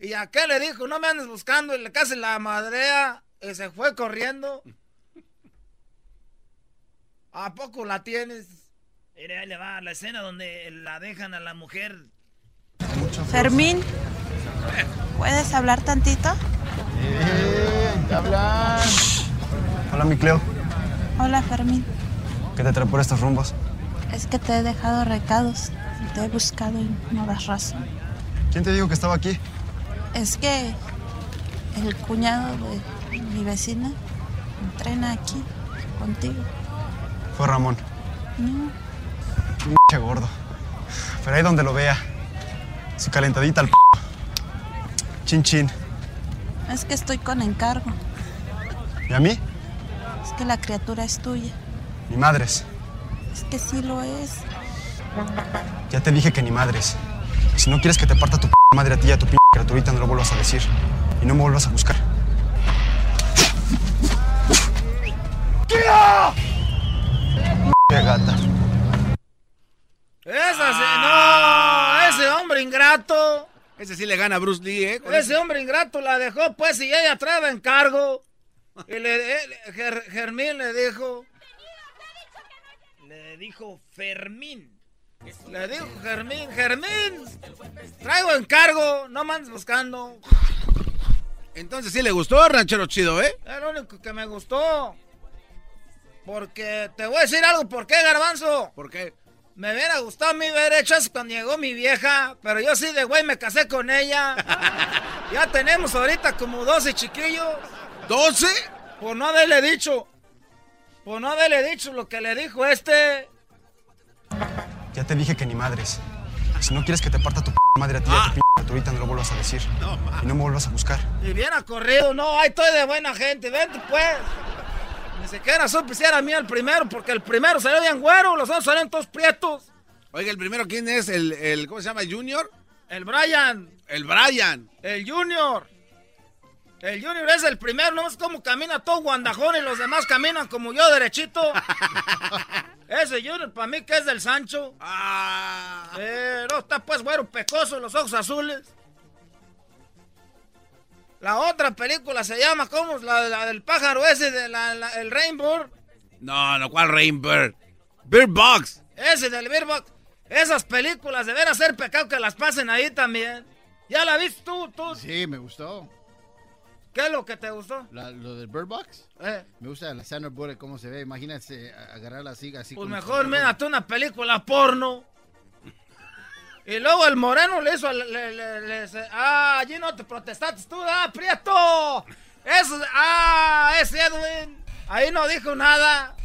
Y aquel le dijo, no me andes buscando. Y le casi la madrea. Y se fue corriendo. ¿A poco la tienes? Mire, ahí le va la escena donde la dejan a la mujer. Fermín, ¿puedes hablar tantito? Eh, hablan. Hola, mi Cleo. Hola, Fermín. ¿Qué te trae por estos rumbos? Es que te he dejado recados. Te he buscado y no das razón. ¿Quién te dijo que estaba aquí? Es que el cuñado de mi vecina entrena aquí contigo. Fue Ramón. No, Pinche gordo. Pero ahí donde lo vea. Su calentadita al p. Chin chin. es que estoy con encargo. ¿Y a mí? Es que la criatura es tuya. Ni madres. Es que sí lo es. Ya te dije que ni madres. Si no quieres que te parta tu p madre a ti y a tu p criaturita, no lo vuelvas a decir. Y no me vuelvas a buscar. ¡Tía! ¡Qué gata! Esa sí, no, ese hombre ingrato. Ese sí le gana a Bruce Lee, ¿eh? Ese hombre ingrato la dejó, pues, y ella trae encargo. Y le, él- Ger- Germín le dijo. Le dijo Fermín. Le dijo Germín, Germín, traigo encargo, no me andes buscando. Entonces sí le gustó, ranchero chido, ¿eh? Es lo único que me gustó. Porque te voy a decir algo, ¿por qué, Garbanzo? ¿Por qué? Me hubiera gustado a mí ver hechas cuando llegó mi vieja, pero yo sí de güey me casé con ella. ya tenemos ahorita como 12 chiquillos. ¿12? Por no haberle dicho. Por no haberle dicho lo que le dijo este. Ya te dije que ni madres. Si no quieres que te parta tu p madre a ti y a tu p criaturita, no lo vuelvas a decir. y no me vuelvas a buscar. Y bien corrido, no, ahí estoy de buena gente, vente pues. Ni siquiera supe si era mío el primero, porque el primero salió bien güero, los otros salieron todos prietos. Oiga, el primero, ¿quién es? ¿El, el cómo se llama? ¿El Junior? El Brian. El Brian. El Junior. El Junior es el primero, no es como camina todo guandajón y los demás caminan como yo derechito. Ese Junior para mí que es del Sancho. Pero está pues güero pecoso, los ojos azules. La otra película se llama, ¿cómo? La, la del pájaro ese, de la, la- el Rainbow. No, no, ¿cuál Rainbird? Bird Box. Ese del Bird Box. Esas películas deberán ser pecado que las pasen ahí también. ¿Ya la viste tú, tú? Sí, me gustó. ¿Qué es lo que te gustó? La- lo del Bird Box. Eh. Me gusta la Sandra Bullock, cómo se ve. Imagínate a- agarrarla así, así. Pues mejor mírate una película porno. Y luego el moreno le hizo... Le, ah, allí no te protestaste tú, ah, Prieto. Eso, ah, ese Edwin. Ahí no dijo nada.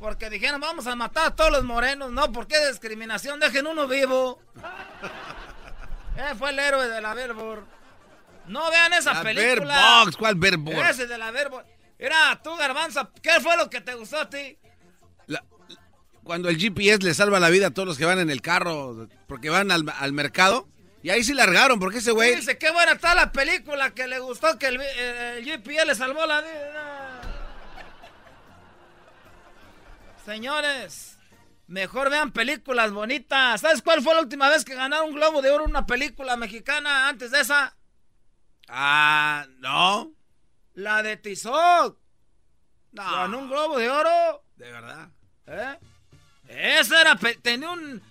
Porque dijeron, vamos a matar a todos los morenos. No, ¿por qué discriminación? Dejen uno vivo. Eh, fue el héroe de la Billboard. No vean esa La película. Bird Box, ¿cuál Bird Box? Ese de la Billboard. Mira, tú, Garbanza, ¿qué fue lo que te gustó a ti? Cuando el GPS le salva la vida a todos los que van en el carro porque van al, al mercado. Y ahí sí largaron, porque ese güey... Dice, qué buena está la película que le gustó que el, el, GPS le salvó la vida. Señores, mejor vean películas bonitas. ¿Sabes cuál fue la última vez que ganaron un Globo de Oro una película mexicana antes de esa? Ah, no. La de Tizoc. Ganó un Globo de Oro. De verdad. ¿Eh? Esa era, tenía un,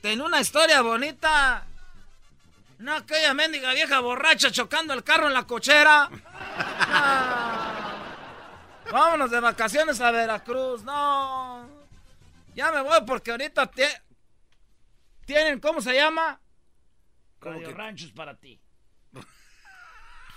tenía una historia bonita. No aquella mendiga vieja borracha chocando el carro en la cochera. Ah. Vámonos de vacaciones a Veracruz. No. Ya me voy porque ahorita tie- tienen, ¿cómo se llama? Radio Ranchos para ti.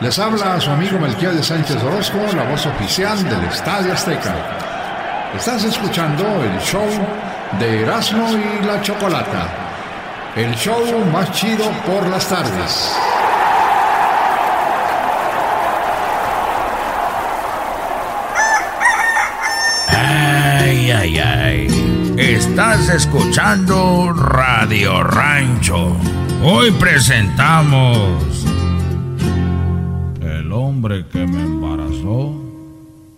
Les habla su amigo Melquiel de Sánchez Orozco, la voz oficial del Estadio Azteca. Estás escuchando el show de Erasmo y la Chocolata, el show más chido por las tardes. Ay, ay, ay. Estás escuchando Radio Rancho. Hoy presentamos. Hombre que me embarazó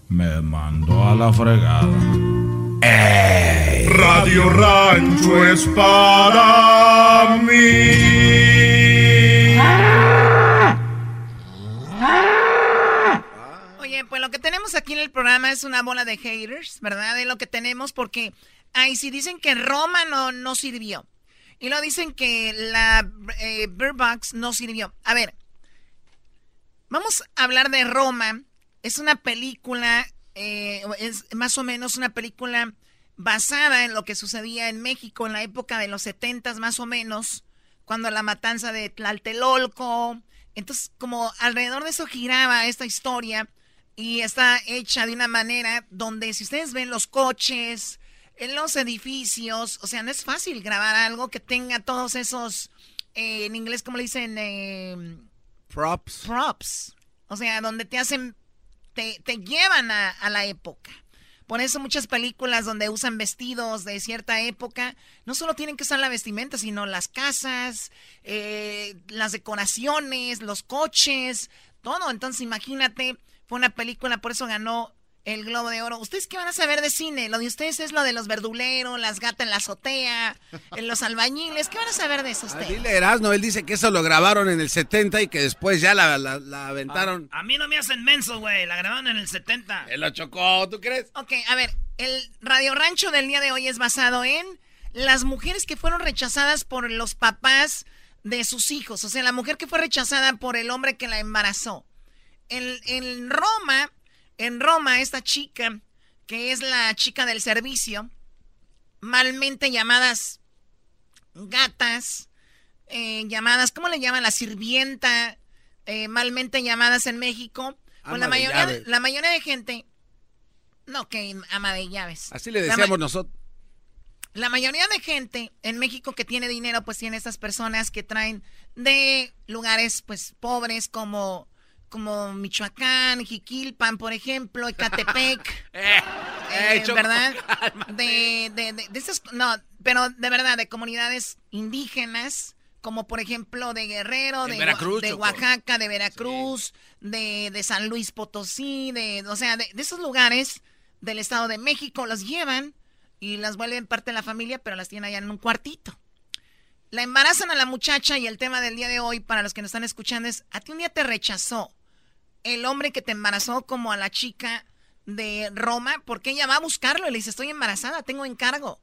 me mandó a la fregada. Radio Rancho es para mí. Oye, pues lo que tenemos aquí en el programa es una bola de haters, ¿verdad? De lo que tenemos porque, ay, si dicen que Roma no, no sirvió. Y lo dicen que la eh, Bird Box no sirvió. A ver, vamos a hablar de Roma. Es una película, eh, es más o menos una película basada en lo que sucedía en México en la época de los setentas más o menos, cuando la matanza de Tlaltelolco. Entonces, como alrededor de eso giraba esta historia y está hecha de una manera donde si ustedes ven los coches, en los edificios, o sea, no es fácil grabar algo que tenga todos esos, eh, en inglés, como le dicen? Eh, props. Props. O sea, donde te hacen, te, te llevan a, a, la época. Por eso muchas películas donde usan vestidos de cierta época, no solo tienen que usar la vestimenta, sino las casas, eh, las decoraciones, los coches, todo. Entonces imagínate, fue una película, por eso ganó el Globo de Oro. ¿Ustedes qué van a saber de cine? Lo de ustedes es lo de los verduleros, las gatas en la azotea, en los albañiles. ¿Qué van a saber de eso ustedes? Ah, dile Erasmo, él dice que eso lo grabaron en el 70 y que después ya la, la, la aventaron. A, a, mí no me hacen menso, güey. La grabaron en el 70. Él lo chocó, ¿tú crees? Ok, a ver, el Radio Rancho del día de hoy es basado en las mujeres que fueron rechazadas por los papás de sus hijos. O sea, la mujer que fue rechazada por el hombre que la embarazó. En, en Roma en Roma, esta chica, que es la chica del servicio, malmente llamadas gatas, eh, llamadas, ¿cómo le llaman? La sirvienta, eh, malmente llamadas en México. Pues la mayoría, de, la mayoría de gente, no, que ama de llaves. Así le decíamos nosotros. La mayoría de gente en México que tiene dinero, pues tiene estas personas que traen de lugares, pues, pobres como como Michoacán, Jiquilpan, por ejemplo, Ecatepec, eh, eh, ¿verdad? De, de, de, de, esas, no, pero de verdad, de comunidades indígenas, como por ejemplo de Guerrero, de, Veracruz, de Oaxaca, de Veracruz, sí. de, de San Luis Potosí, de, o sea, de, de esos lugares del Estado de México, los llevan y las vuelven parte de la familia, pero las tienen allá en un cuartito. La embarazan a la muchacha y el tema del día de hoy, para los que nos están escuchando, es, a ti un día te rechazó el hombre que te embarazó como a la chica de Roma, porque ella va a buscarlo y le dice, estoy embarazada, tengo encargo.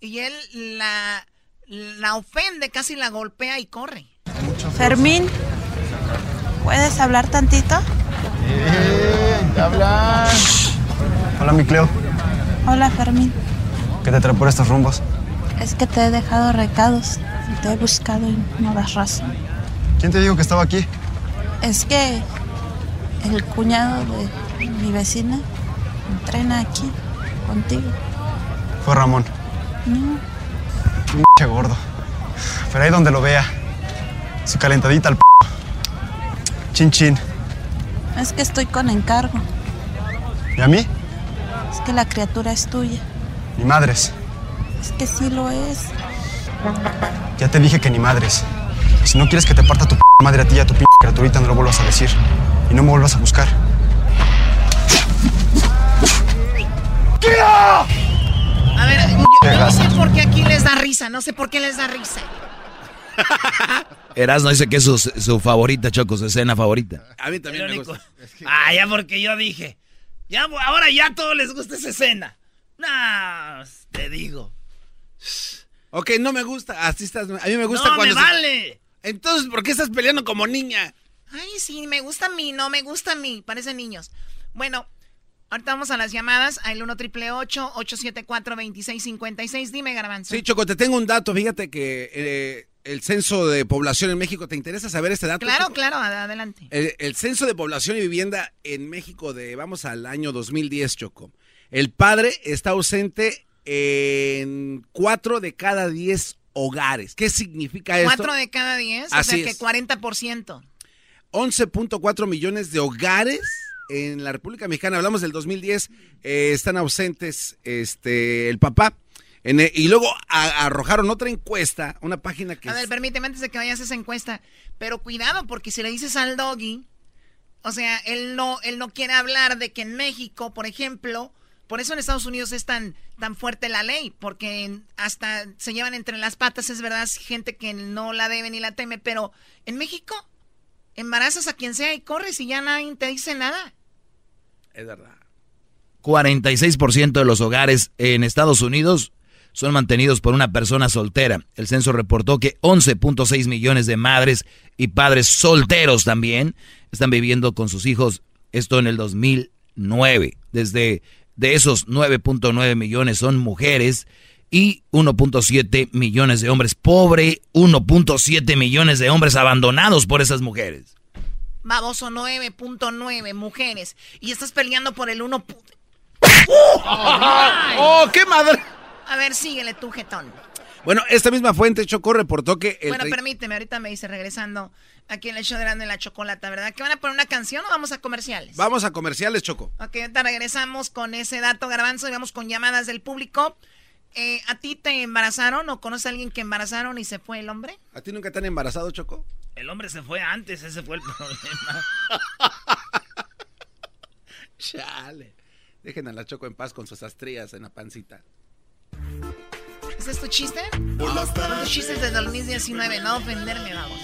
Y él la, la ofende, casi la golpea y corre. Fermín, ¿puedes hablar tantito? Eh, habla. Hola, mi Cleo. Hola, Fermín. ¿Qué te trae por estos rumbos? Es que te he dejado recados y te he buscado y no das razón. ¿Quién te dijo que estaba aquí? Es que el cuñado de mi vecina entrena aquí contigo. Fue Ramón. No. Un gordo. Pero ahí donde lo vea. Su calentadita al p. Chin chin. Es que estoy con encargo. ¿Y a mí? Es que la criatura es tuya. Ni madres. Es que sí lo es. Ya te dije que ni madres. Si no quieres que te parta tu p madre a ti y a tu p criaturita, no lo vuelvas a decir y no me vuelvas a buscar. A ver, yo, yo, no sé por qué aquí les da risa, no sé por qué les da risa. Erasmo dice que es su, su, favorita, Choco, su escena favorita. A mí también me gusta. Ah, ya porque yo dije. Ya, ahora ya a todos les gusta esa escena. No, te digo. Ok, no me gusta. Así estás. A mí me gusta no, cuando. Me vale. Entonces, ¿por qué estás peleando como niña? Ay, sí, me gusta a mí, no me gusta a mí. Parecen niños. Bueno, ahorita vamos a las llamadas. Al 1 triple 874 2656 Dime, Garbanzo. Sí, Choco, te tengo un dato. Fíjate que eh, el censo de población en México, ¿te interesa saber este dato? Claro, Choco? claro, adelante. El, el, censo de población y vivienda en México de, vamos al año 2010, Choco. El padre está ausente en 4 de cada 10 hogares. ¿Qué significa esto? 4 de cada 10, Así o sea que es. 40%. 11.4 millones de hogares en la República Mexicana, hablamos del 2010, eh, están ausentes este el papá. En el, y luego a, arrojaron otra encuesta, una página que... A ver, permíteme antes de que vayas a esa encuesta, pero cuidado porque si le dices al doggy, O sea, él no, él no quiere hablar de que en México, por ejemplo, por eso en Estados Unidos es tan, tan fuerte la ley, porque hasta se llevan entre las patas, es verdad, gente que no la debe ni la teme, pero en México embarazas a quien sea y corres y ya nadie te dice nada. Es verdad. 46% de los hogares en Estados Unidos son mantenidos por una persona soltera. El censo reportó que 11.6 millones de madres y padres solteros también están viviendo con sus hijos, esto en el 2009. Desde de esos 9.9 millones son mujeres y 1.7 millones de hombres. Pobre 1.7 millones de hombres abandonados por esas mujeres. Baboso 9.9 mujeres. Y estás peleando por el 1. ¡Oh, qué madre! A ver, síguele tú, jetón. Bueno, esta misma fuente, Choco, reportó que... bueno, permíteme, ahorita me dice, regresando aquí en el show de Grande la Chocolata, ¿verdad? ¿Que van a poner una canción o vamos a comerciales? Vamos a comerciales, Choco. Ok, ahorita regresamos con ese dato, Garbanzo, y vamos con llamadas del público. Eh, ¿A ti te embarazaron o conoces a alguien que embarazaron y se fue el hombre? ¿A ti nunca te han embarazado, Choco? El hombre se fue antes, ese fue el problema. Chale. Dejen a la Choco en paz con sus astrías en la pancita. ¿Ese es tu chiste? Tardes. chistes de 2019, no ofenderme, vamos.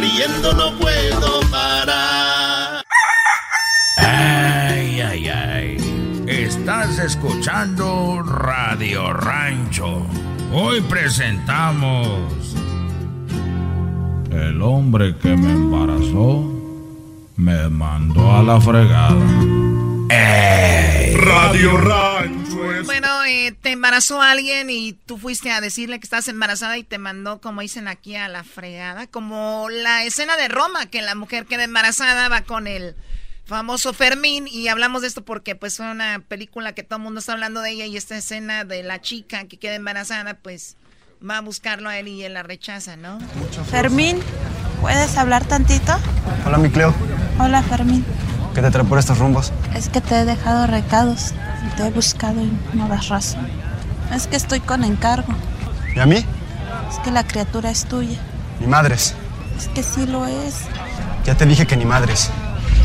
Riendo no puedo parar. Ay, ay, ay. Estás escuchando Radio Rancho. Hoy presentamos... El hombre que me embarazó me mandó a la fregada. Radio Rancho Bueno, eh, te embarazó alguien y tú fuiste a decirle que estás embarazada y te mandó, como dicen aquí, a la fregada. Como la escena de Roma, que la mujer queda embarazada, va con el famoso Fermín. Y hablamos de esto porque pues fue una película que todo el mundo está hablando de ella y esta escena de la chica que queda embarazada, pues va a buscarlo a él y él la rechaza, ¿no? Fermín, ¿puedes hablar tantito? Hola, mi Cleo. Hola, Fermín. ¿Qué te trae por estos rumbos? Es que te he dejado recados. Te he buscado y no das razón. Es que estoy con encargo. ¿Y a mí? Es que la criatura es tuya. Ni madres. Es que sí lo es. Ya te dije que ni madres.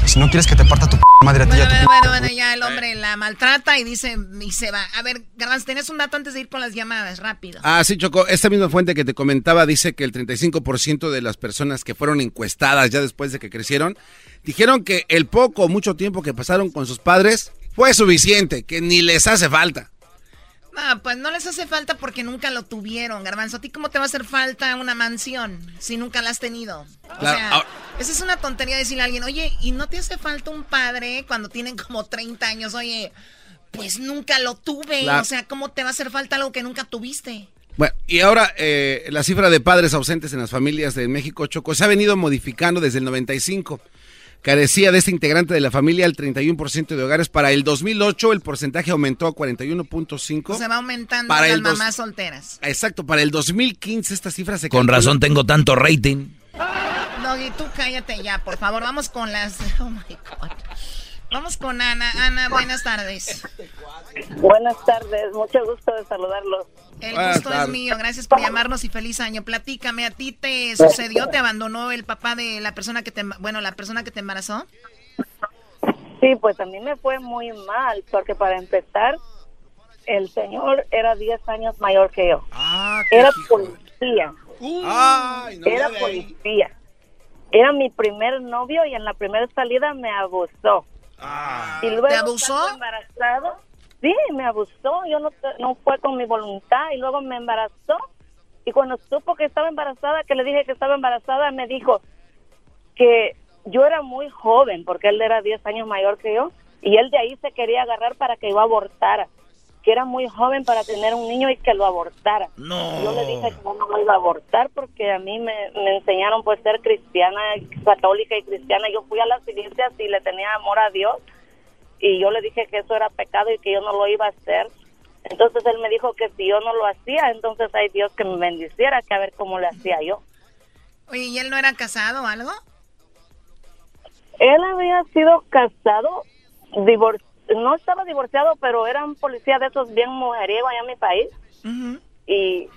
Si no quieres que te parta tu p madre a ti Bueno, y a tu bueno, bueno, bueno, ya el hombre la maltrata y dice, y se va. A ver, Garbanzo, tenías un dato antes de ir con las llamadas, rápido. Ah, sí, Choco. Esta misma fuente que te comentaba dice que el 35% de las personas que fueron encuestadas ya después de que crecieron, dijeron que el poco o mucho tiempo que pasaron con sus padres fue suficiente, que ni les hace falta. No, pues no les hace falta porque nunca lo tuvieron, Garbanzo. ¿A ti cómo te va a hacer falta una mansión si nunca la has tenido? O Claro, sea, ahora- esa es una tontería decirle a alguien, oye, ¿y no te hace falta un padre cuando tienen como 30 años? Oye, pues nunca lo tuve. Claro. O sea, ¿cómo te va a hacer falta algo que nunca tuviste? Bueno, y ahora eh, la cifra de padres ausentes en las familias de México, Choco, se ha venido modificando desde el 95. Carecía de este integrante de la familia el 31% de hogares. Para el 2008 el porcentaje aumentó a 41.5. Se va aumentando Para las dos- mamás solteras. Exacto, para el 2015 esta cifra se Con calcula- razón tengo tanto rating. Doggy, tú cállate ya, por favor. Vamos con las... Oh, my God. Vamos con Ana. Ana, buenas tardes. Buenas tardes, mucho gusto de saludarlos. El Buenas gusto es mío. Gracias por llamarnos y feliz año. Platícame, ¿a ti te sucedió? ¿Te abandonó el papá de la persona que te... em- Bueno, la persona que te embarazó? Sí, pues a mí me fue muy mal, porque para empezar, el señor era 10 años mayor que yo. era policía. Ay, no, era policía. Era mi primer novio y en la primera salida me abusó. Y luego ¿Te abusó? embarazado, sí, me abusó. Yo no, no fue con mi voluntad y luego me embarazó. Y cuando supo que estaba embarazada, que le dije que estaba embarazada, me dijo que yo era muy joven, porque él era 10 años mayor que yo, y él de ahí se quería agarrar para que yo abortara, que era muy joven para tener un niño y que lo abortara. No. Yo le dije que no lo iba a abortar porque a mí me, me enseñaron pues ser cristiana, católica y cristiana. Yo fui a las iglesias y le tenía amor a Dios y yo le dije que eso era pecado y que yo no lo iba a hacer. Entonces él me dijo que si yo no lo hacía, entonces hay Dios que me bendiciera, que a ver cómo le hacía yo. Oye, ¿y él no era casado o algo? Él había sido casado, divor- no estaba divorciado, pero era un policía de esos bien mujeriego allá en mi país. Y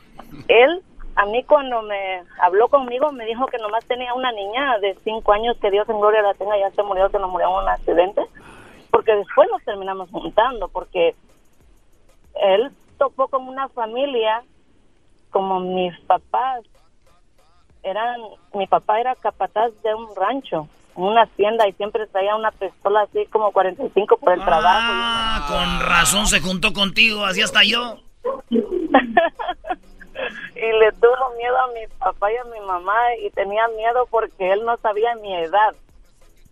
él a mí cuando me habló conmigo me dijo que nomás tenía una niña de cinco años que Dios en gloria la tenga, ya se murió, que nos murió en un accidente, porque después nos terminamos juntando, porque él topó como una familia, como mis papás, eran, mi papá era capataz de un rancho, una hacienda y siempre traía una pistola así como 45 por el trabajo. Ah, con razón se juntó contigo, así hasta yo. y le tuvo miedo a mi papá y a mi mamá y tenía miedo porque él no sabía mi edad.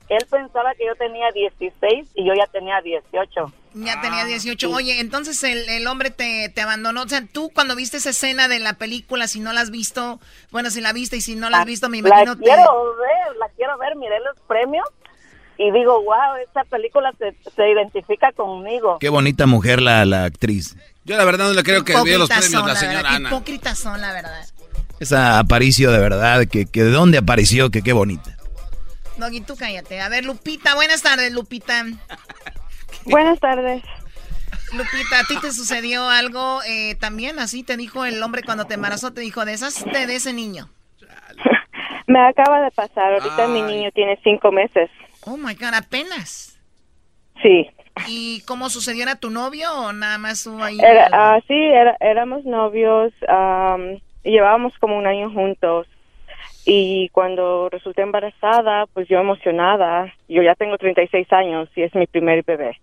Él pensaba que yo tenía 16 y yo ya tenía 18. Ya tenía 18. Oye, entonces el, el hombre te, te, abandonó. O sea, tú cuando viste esa escena de la película, si no la has visto, bueno, si la viste y si no la has visto, me imagino... La quiero ver, la quiero ver, miré los premios y digo, wow, esta película se, se identifica conmigo. Qué bonita mujer la, la actriz. Yo la verdad no le creo que vio los premios son, la señora verdad, Ana. Hipócritas son, la verdad. Esa aparicio de verdad, que, que de dónde apareció, que qué bonita. Doggy, tú cállate. A ver, Lupita, buenas tardes, Lupita. Buenas tardes. Lupita, ¿a ti te sucedió algo eh, también? Así te dijo el hombre cuando te embarazó, te dijo, deshazte de ese niño. Me acaba de pasar, ahorita mi niño tiene cinco meses. Oh my God, apenas. Sí. ¿Y cómo sucedió? ¿Era tu novio o nada más tú ahí? Era, ah, sí, era- éramos novios, llevábamos como un año juntos. Y cuando resulté embarazada, pues yo emocionada, yo ya tengo 36 años y es mi primer bebé.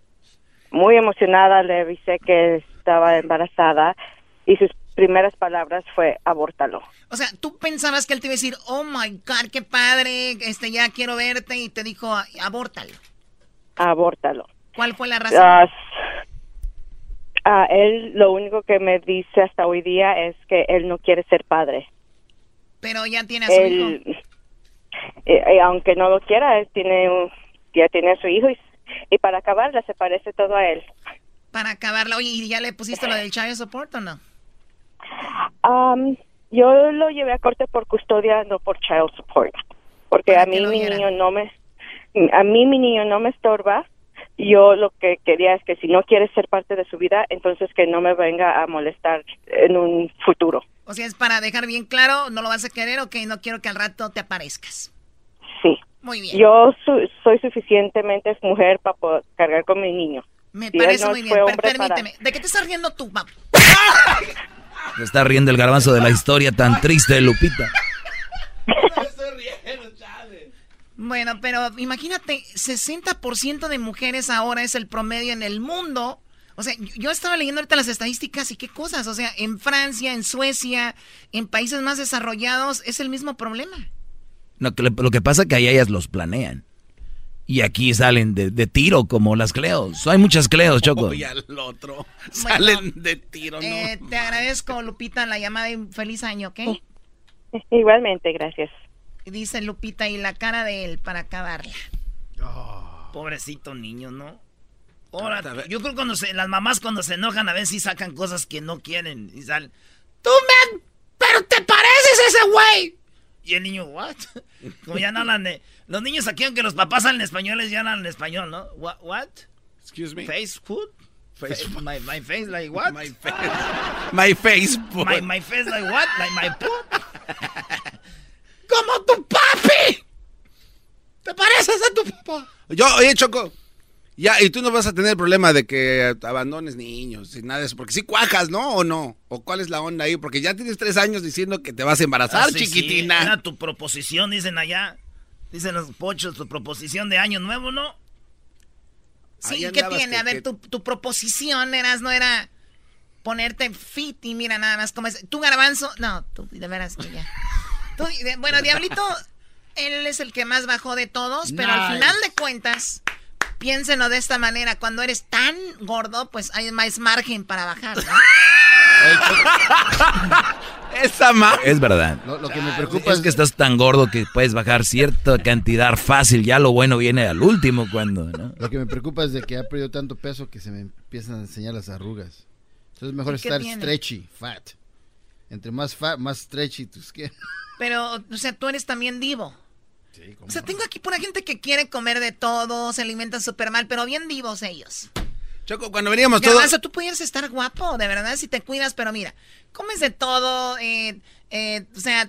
Muy emocionada le avisé que estaba embarazada y sus primeras palabras fue abórtalo. O sea, tú pensabas que él te iba a decir, oh my God, qué padre, este, ya quiero verte, y te dijo, abórtalo. Abórtalo. ¿Cuál fue la razón? Ah, él lo único que me dice hasta hoy día es que él no quiere ser padre. Pero ya tiene a su hijo. Eh, eh, aunque no lo quiera, él tiene un- ya tiene a su hijo y, y para acabarla se parece todo a él. Para acabarla. Oye, ¿y ya le pusiste lo del child support o no? Am, yo lo llevé a corte por custodia, no por child support, porque a mí mi niño no me, a mí mi niño no me estorba. Yo lo que quería es que si no quiere ser parte de su vida, entonces que no me venga a molestar en un futuro. O sea, es para dejar bien claro, no lo vas a querer, ok, no quiero que al rato te aparezcas. Sí. Muy bien. Yo su- soy suficientemente mujer para poder cargar con mi niño. Me Si parece no muy bien, para- permíteme. ¿De qué te estás riendo tú, papá? Se está riendo el garbanzo de la historia tan triste de Lupita. Bueno, pero imagínate, 60% de mujeres ahora es el promedio en el mundo. O sea, yo- yo estaba leyendo ahorita las estadísticas y qué cosas. O sea, en Francia, en Suecia, en países más desarrollados, es el mismo problema. Que lo que pasa es que ahí ellas los planean. Y aquí salen de, de tiro como las Cleos. Hay muchas Cleos, Choco. Y al otro salen de tiro, ¿no? Eh, te agradezco, Lupita, la llamada y feliz año, ¿ok? Igualmente, gracias. Dice Lupita, y la cara de él para acabarla. Pobrecito niño, ¿no? Ahora, yo creo que cuando se, las mamás cuando se enojan a veces sí sacan cosas que no quieren y salen. ¡Tú me... pero te pareces a ese güey! Y el niño, ¿what? Como ya no hablan de... Los niños aquí, aunque los papás hablan españoles, ya hablan en español, ¿no? What? what? Excuse me. Face food? Face Fa- my, my face like what? My face. My face. My, my face like what? Like my poop? ¡Como tu papi! ¿Te pareces a tu papá? Yo, oye, Choco. Ya, y tú no vas a tener problema de que abandones niños y nada de eso, porque si cuajas, ¿no? ¿O no? ¿O cuál es la onda ahí? Porque ya tienes tres años diciendo que te vas a embarazar, Ah, sí, chiquitina. sí, Era tu proposición, dicen allá. Dicen los pochos, tu proposición de año nuevo, ¿no? Sí, ¿qué tiene? que- A ver, que- tu, tu proposición eras, no era ponerte fit y mira nada más como es. Tu garbanzo, no, tú, de veras que ya. Tú, de- bueno, Diablito, él es el que más bajó de todos, pero al final de cuentas, piénsenlo de esta manera, cuando eres tan gordo, pues hay más margen para bajar, ¿no? Esa más. Es verdad. Lo, lo que me preocupa es que estás tan gordo que puedes bajar cierta cantidad fácil. Ya lo bueno viene al último cuando, ¿no? Lo que me preocupa es de que ha perdido tanto peso que se me empiezan a enseñar las arrugas. Entonces es mejor ¿Y qué estar tiene? stretchy, fat. Entre más fat, más stretchy tu skin. Pero, o sea, tú eres también divo. O sea, tengo aquí pura gente que quiere comer de todo, se alimenta súper mal, pero bien divos ellos. Choco, cuando veníamos todos... Garbanzo, tú pudieras estar guapo, de verdad, si te cuidas, pero mira, comes de todo, eh, eh, o sea...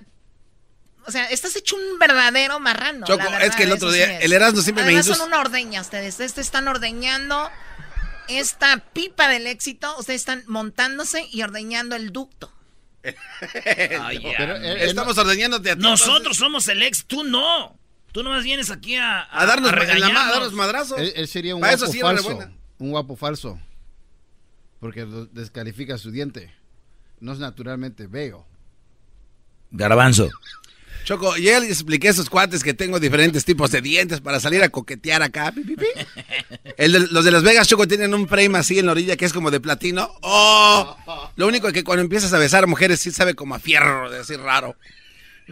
O sea, estás hecho un verdadero marrano. Choco, la verdad, es que el otro día, sí es. el Erasmo siempre me Además, indus- son una ordeña ustedes. Ustedes están ordeñando esta pipa del éxito. Ustedes están montándose y ordeñando el ducto. Ay, ya. Pero él- Estamos ordeñándote a ti, Nosotros somos el ex, tú no. Tú nomás vienes aquí a, A darnos la a regañarnos. darnos madrazos. Él, él sería un Para guapo eso sí era falso. Un guapo falso. Porque descalifica su diente. No es naturalmente bello. Garbanzo. Choco, y él expliqué a esos cuates que tengo diferentes tipos de dientes para salir a coquetear acá. pi, pi, pi. El de- los de Las Vegas, Choco, tienen un frame así en la orilla que es como de platino. ¡Oh! Lo único es que cuando empiezas a besar a mujeres sí sabe como a fierro, de así raro.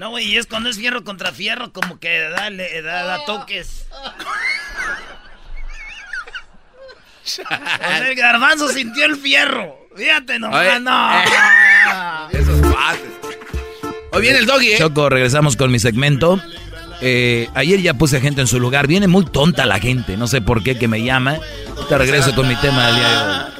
No, güey, y es cuando es fierro contra fierro, como que da, le- da, da toques. El garbanzo sintió el fierro. Fíjate nomás, Oye, no. Esos cuates. Hoy viene el doggy, ¿eh? Choco, regresamos con mi segmento. Eh, ayer ya puse gente en su lugar. Viene muy tonta la gente. No sé por qué que me llama. Te regreso con mi tema del día de hoy.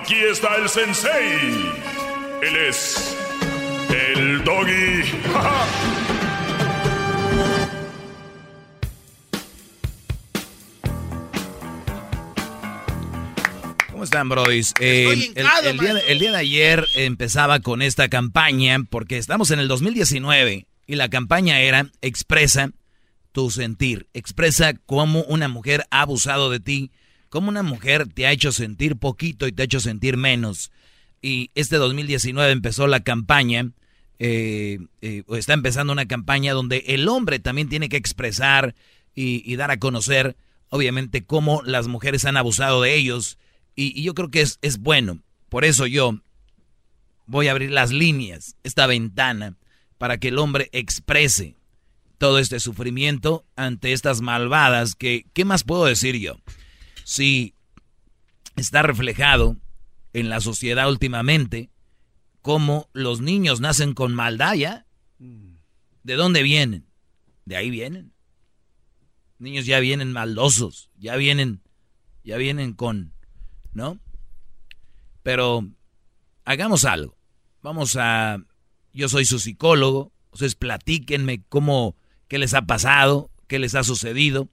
Aquí está el sensei. Él es el doggy. ¿Cómo están, brodis? Eh, el, día, el día de ayer empezaba con esta campaña porque estamos en el 2019 y la campaña era expresa tu sentir, expresa cómo una mujer ha abusado de ti, cómo una mujer te ha hecho sentir poquito y te ha hecho sentir menos. Y este 2019 empezó la campaña, eh, eh, o está empezando una campaña donde el hombre también tiene que expresar y, dar a conocer, obviamente, cómo las mujeres han abusado de ellos. Y, y yo creo que es, es bueno. Por eso yo voy a abrir las líneas, esta ventana, para que el hombre exprese todo este sufrimiento ante estas malvadas que, ¿qué más puedo decir yo? Si está reflejado en la sociedad últimamente, cómo los niños nacen con maldad ya. ¿De dónde vienen? De ahí vienen. Niños ya vienen maldosos, ya vienen, ya vienen con, ¿no? Pero hagamos algo. Vamos a, yo soy su psicólogo, ustedes platíquenme cómo, qué les ha pasado, qué les ha sucedido,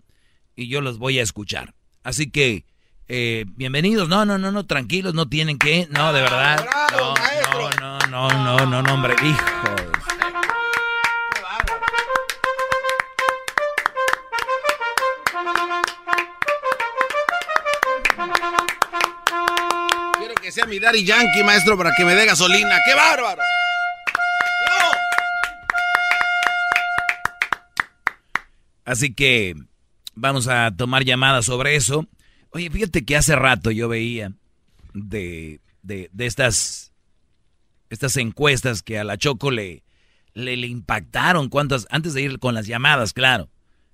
y yo los voy a escuchar. Así que, eh, bienvenidos. No, no, no, no, tranquilos, no tienen que, no, de verdad. No, no, no, no, no, no, no, hombre, hijo. Quiero que sea mi daddy yankee, maestro, para que me dé gasolina. ¡Qué bárbaro! Así que vamos a tomar llamadas sobre eso. Oye, fíjate que hace rato yo veía de, de, de estas, estas encuestas que a la Choco le, le, impactaron. ¿Cuántas? Antes de ir con las llamadas, claro.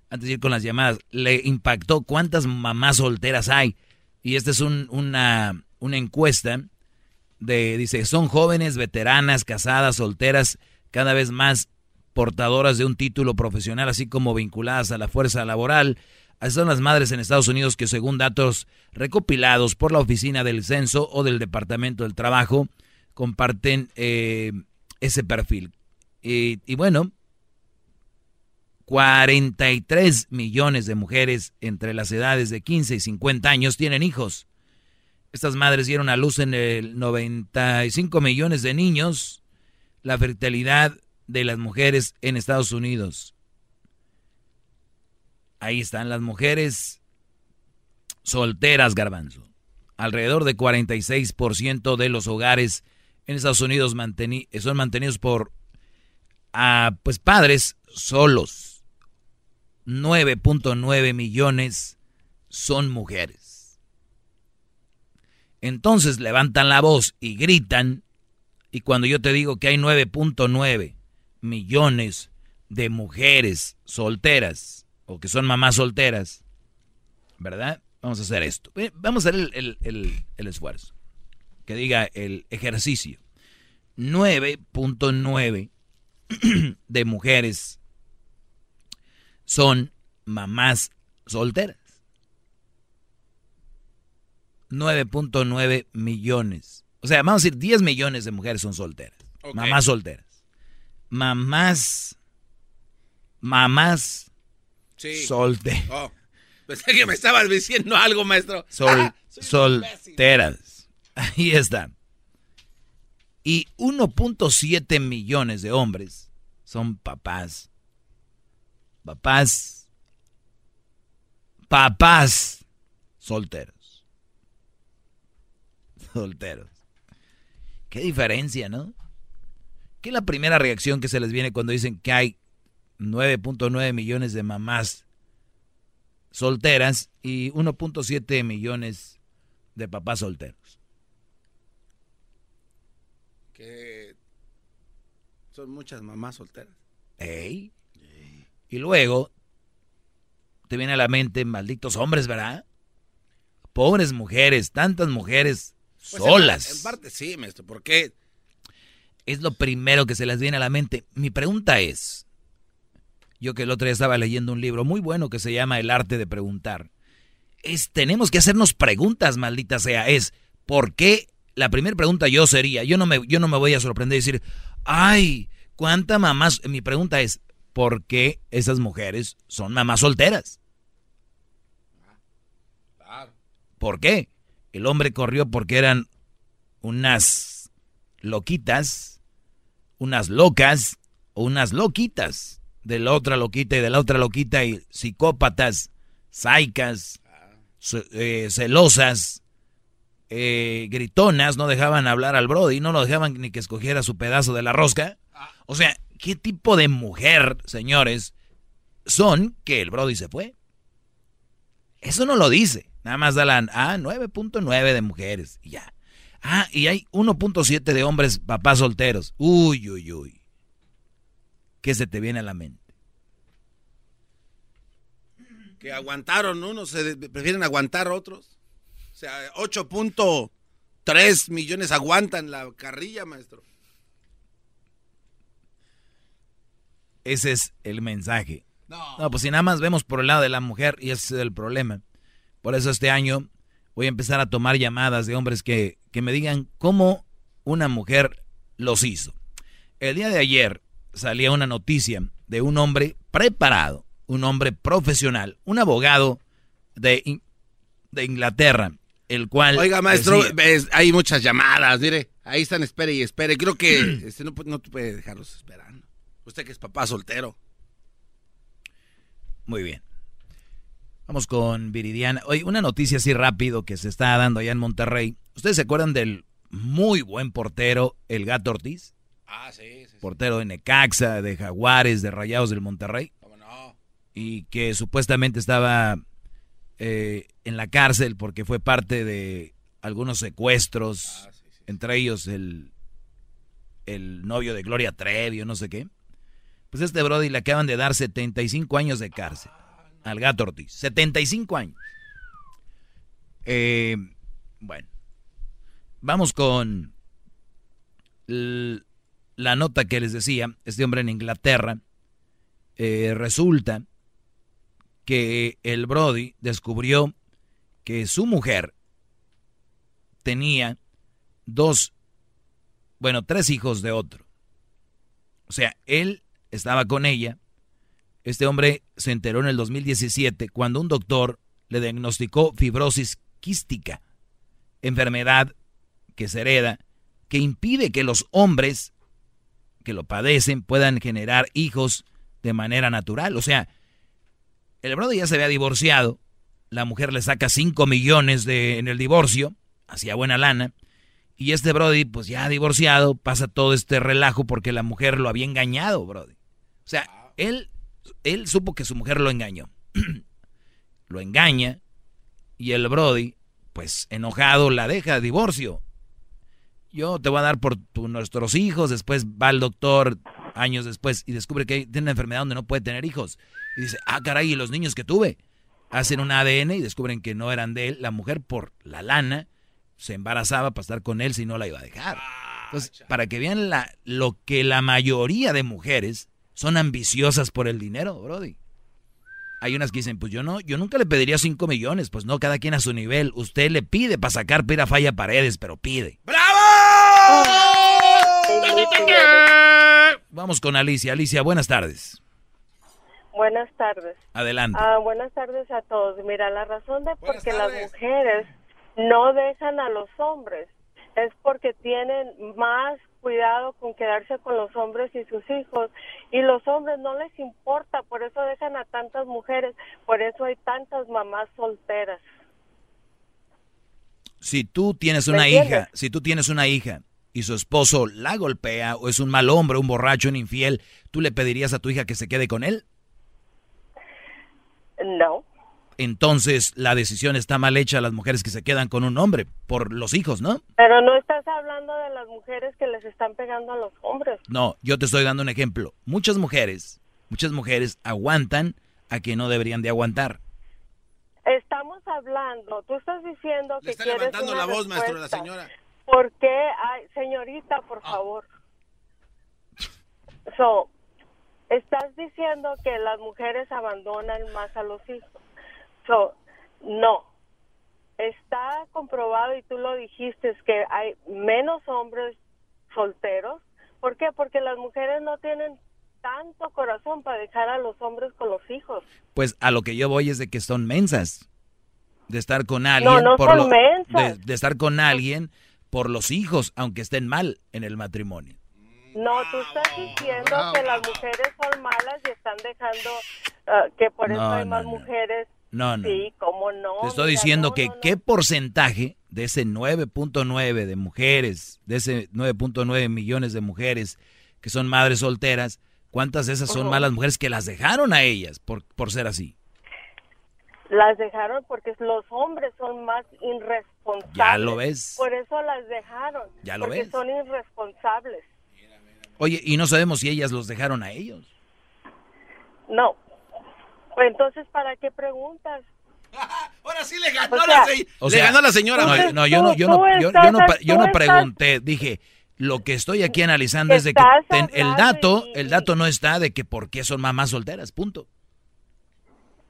Antes de ir con las llamadas, le impactó cuántas mamás solteras hay. Y esta es un- una, una encuesta de, dice, son jóvenes, veteranas, casadas, solteras, cada vez más portadoras de un título profesional, así como vinculadas a la fuerza laboral. Son las madres en Estados Unidos que según datos recopilados por la Oficina del Censo o del Departamento del Trabajo, comparten eh, ese perfil. Y, y bueno, 43 millones de mujeres entre las edades de 15 y 50 años tienen hijos. Estas madres dieron a luz en el 95 millones de niños. La fertilidad de las mujeres en Estados Unidos. Ahí están las mujeres solteras, garbanzo. Alrededor de 46% de los hogares en Estados Unidos son mantenidos por ah, pues padres solos. 9.9 millones son mujeres. Entonces levantan la voz y gritan. Y cuando yo te digo que hay 9.9 millones de mujeres solteras o que son mamás solteras, ¿verdad? Vamos a hacer esto. Eh, Vamos a hacer el, el- el esfuerzo. Que diga el ejercicio. 9.9 de mujeres son mamás solteras. 9.9 millones. O sea, vamos a decir 10 millones de mujeres son solteras. Mamás solteras. Mamás. Mamás Sí. solteras. Oh, pensé que me estabas diciendo algo, maestro. Sol- Ah, solteras. Ahí está. Y 1.7 millones de hombres son papás. Papás. Papás solteros. Solteros. Qué diferencia, ¿no? ¿Qué es la primera reacción que se les viene cuando dicen que hay 9.9 millones de mamás solteras y 1.7 millones de papás solteros. Que son muchas mamás solteras. Ey. Y luego te viene a la mente malditos hombres, ¿verdad? Pobres mujeres, tantas mujeres Pues, solas. En, en parte sí, maestro, porque Es lo primero que se les viene a la mente. Mi pregunta es, yo que el otro día estaba leyendo un libro muy bueno que se llama El arte de preguntar. Es, tenemos que hacernos preguntas, maldita sea. Es, ¿por qué? La primera pregunta yo sería, yo no me, yo no me voy a sorprender y decir, ay, ¿cuántas mamás? Mi pregunta es, ¿por qué esas mujeres son mamás solteras? ¿Por qué? El hombre corrió porque eran unas loquitas, unas locas o unas loquitas. De la otra loquita y de la otra loquita y psicópatas, saicas, eh, celosas, eh, gritonas, no dejaban hablar al Brody, no lo dejaban ni que escogiera su pedazo de la rosca. O sea, ¿qué tipo de mujer, señores, son que el Brody se fue? Eso no lo dice. Nada más da la ah, 9.9 de mujeres. Y ya. Ah, y hay 1.7 de hombres papás solteros. Uy, uy, uy. ¿Qué se te viene a la mente? que aguantaron unos, se prefieren aguantar otros. O sea, 8.3 millones aguantan la carrilla, maestro. Ese es el mensaje. No. pues si nada más vemos por el lado de la mujer y ese es el problema. Por eso este año voy a empezar a tomar llamadas de hombres que, que me digan cómo una mujer los hizo. El día de ayer salía una noticia de un hombre preparado, un hombre profesional, un abogado de, In- de Inglaterra, el cual... Oiga, maestro, decía- hay muchas llamadas, mire. Ahí están, espere y espere. Creo que este, no, no puede dejarlos esperando. Usted que es papá soltero. Muy bien. Vamos con Viridiana. Oye, una noticia así rápido que se está dando allá en Monterrey. ¿Ustedes se acuerdan del muy buen portero, el Gato Ortiz? Ah, sí, sí. Portero de Necaxa, de Jaguares, de Rayados del Monterrey. Y que supuestamente estaba eh, en la cárcel porque fue parte de algunos secuestros, entre ellos el, el novio de Gloria Trevi o no sé qué. Pues este Brody le acaban de dar 75 años de cárcel al gato Ortiz. 75 años. Eh, bueno, vamos con la nota que les decía. Este hombre en Inglaterra eh, resulta que el Brody descubrió que su mujer tenía dos, bueno, tres hijos de otro. O sea, él estaba con ella. Este hombre se enteró en el 2017 cuando un doctor le diagnosticó fibrosis quística, enfermedad que se hereda, que impide que los hombres que lo padecen puedan generar hijos de manera natural. O sea, el brother ya se había divorciado, la mujer le saca 5 millones de, en el divorcio, hacía buena lana, y este Brody, pues ya divorciado, pasa todo este relajo porque la mujer lo había engañado, Brody. O sea, él, él supo que su mujer lo engañó. lo engaña y el Brody pues enojado la deja, divorcio. Yo te voy a dar por nuestros hijos, después va el doctor años después y descubre que tiene una enfermedad donde no puede tener hijos. Y dice, ah, caray, ¿y los niños que tuve? Hacen un ADN y descubren que no eran de él. La mujer, por la lana, se embarazaba para estar con él si no la iba a dejar. Entonces, para que vean la, lo que la mayoría de mujeres son ambiciosas por el dinero, Brody. Hay unas que dicen, pues yo no, yo nunca le pediría 5 millones, pues no, cada quien a su nivel. Usted le pide para sacar pira falla paredes, pero pide. ¡Bravo! Vamos con Alicia. Alicia, buenas tardes. Buenas tardes. Adelante. Ah, buenas tardes a todos. Mira, la razón de por qué las mujeres no dejan a los hombres es porque tienen más cuidado con quedarse con los hombres y sus hijos y los hombres no les importa, por eso dejan a tantas mujeres, por eso hay tantas mamás solteras. Si tú tienes una hija, si tú tienes una hija y su esposo la golpea o es un mal hombre, un borracho, un infiel, ¿tú le pedirías a tu hija que se quede con él? No. Entonces la decisión está mal hecha a las mujeres que se quedan con un hombre por los hijos, ¿no? Pero no estás hablando de las mujeres que les están pegando a los hombres. No, yo te estoy dando un ejemplo. Muchas mujeres, muchas mujeres aguantan a que no deberían de aguantar. Estamos hablando, tú estás diciendo que está quieres levantando una la voz, maestro, la señora. ¿Por qué? Ay, señorita, por favor. So, estás diciendo que las mujeres abandonan más a los hijos. So, no. Está comprobado y tú lo dijiste que hay menos hombres solteros. ¿Por qué? Porque las mujeres no tienen tanto corazón para dejar a los hombres con los hijos. Pues a lo que yo voy es de que son mensas. De estar con alguien no por son lo- mensas. de, de estar con alguien por los hijos, aunque estén mal en el matrimonio. No, tú estás diciendo que las mujeres son malas y están dejando ah, que por eso hay no, más no. mujeres. No, no. Sí, cómo no. Te estoy mira, diciendo no, que no, no. qué porcentaje de ese 9.9 de mujeres, de ese 9.9 millones de mujeres que son madres solteras, ¿cuántas de esas son malas mujeres que las dejaron a ellas por, por ser así? Las dejaron porque los hombres son más irresponsables. Ya lo ves. Por eso las dejaron. Ya lo porque ves. son irresponsables. Oye, y no sabemos si ellas los dejaron a ellos. No. Pues entonces, ¿para qué preguntas? Ahora sí le ganó, O la, sea, se- O le sea, ganó la señora. No, no, yo no, yo no, yo, no, yo no pregunté, dije, lo que estoy aquí analizando es de que ten- el dato, y- el dato no está de que por qué son mamás solteras, punto.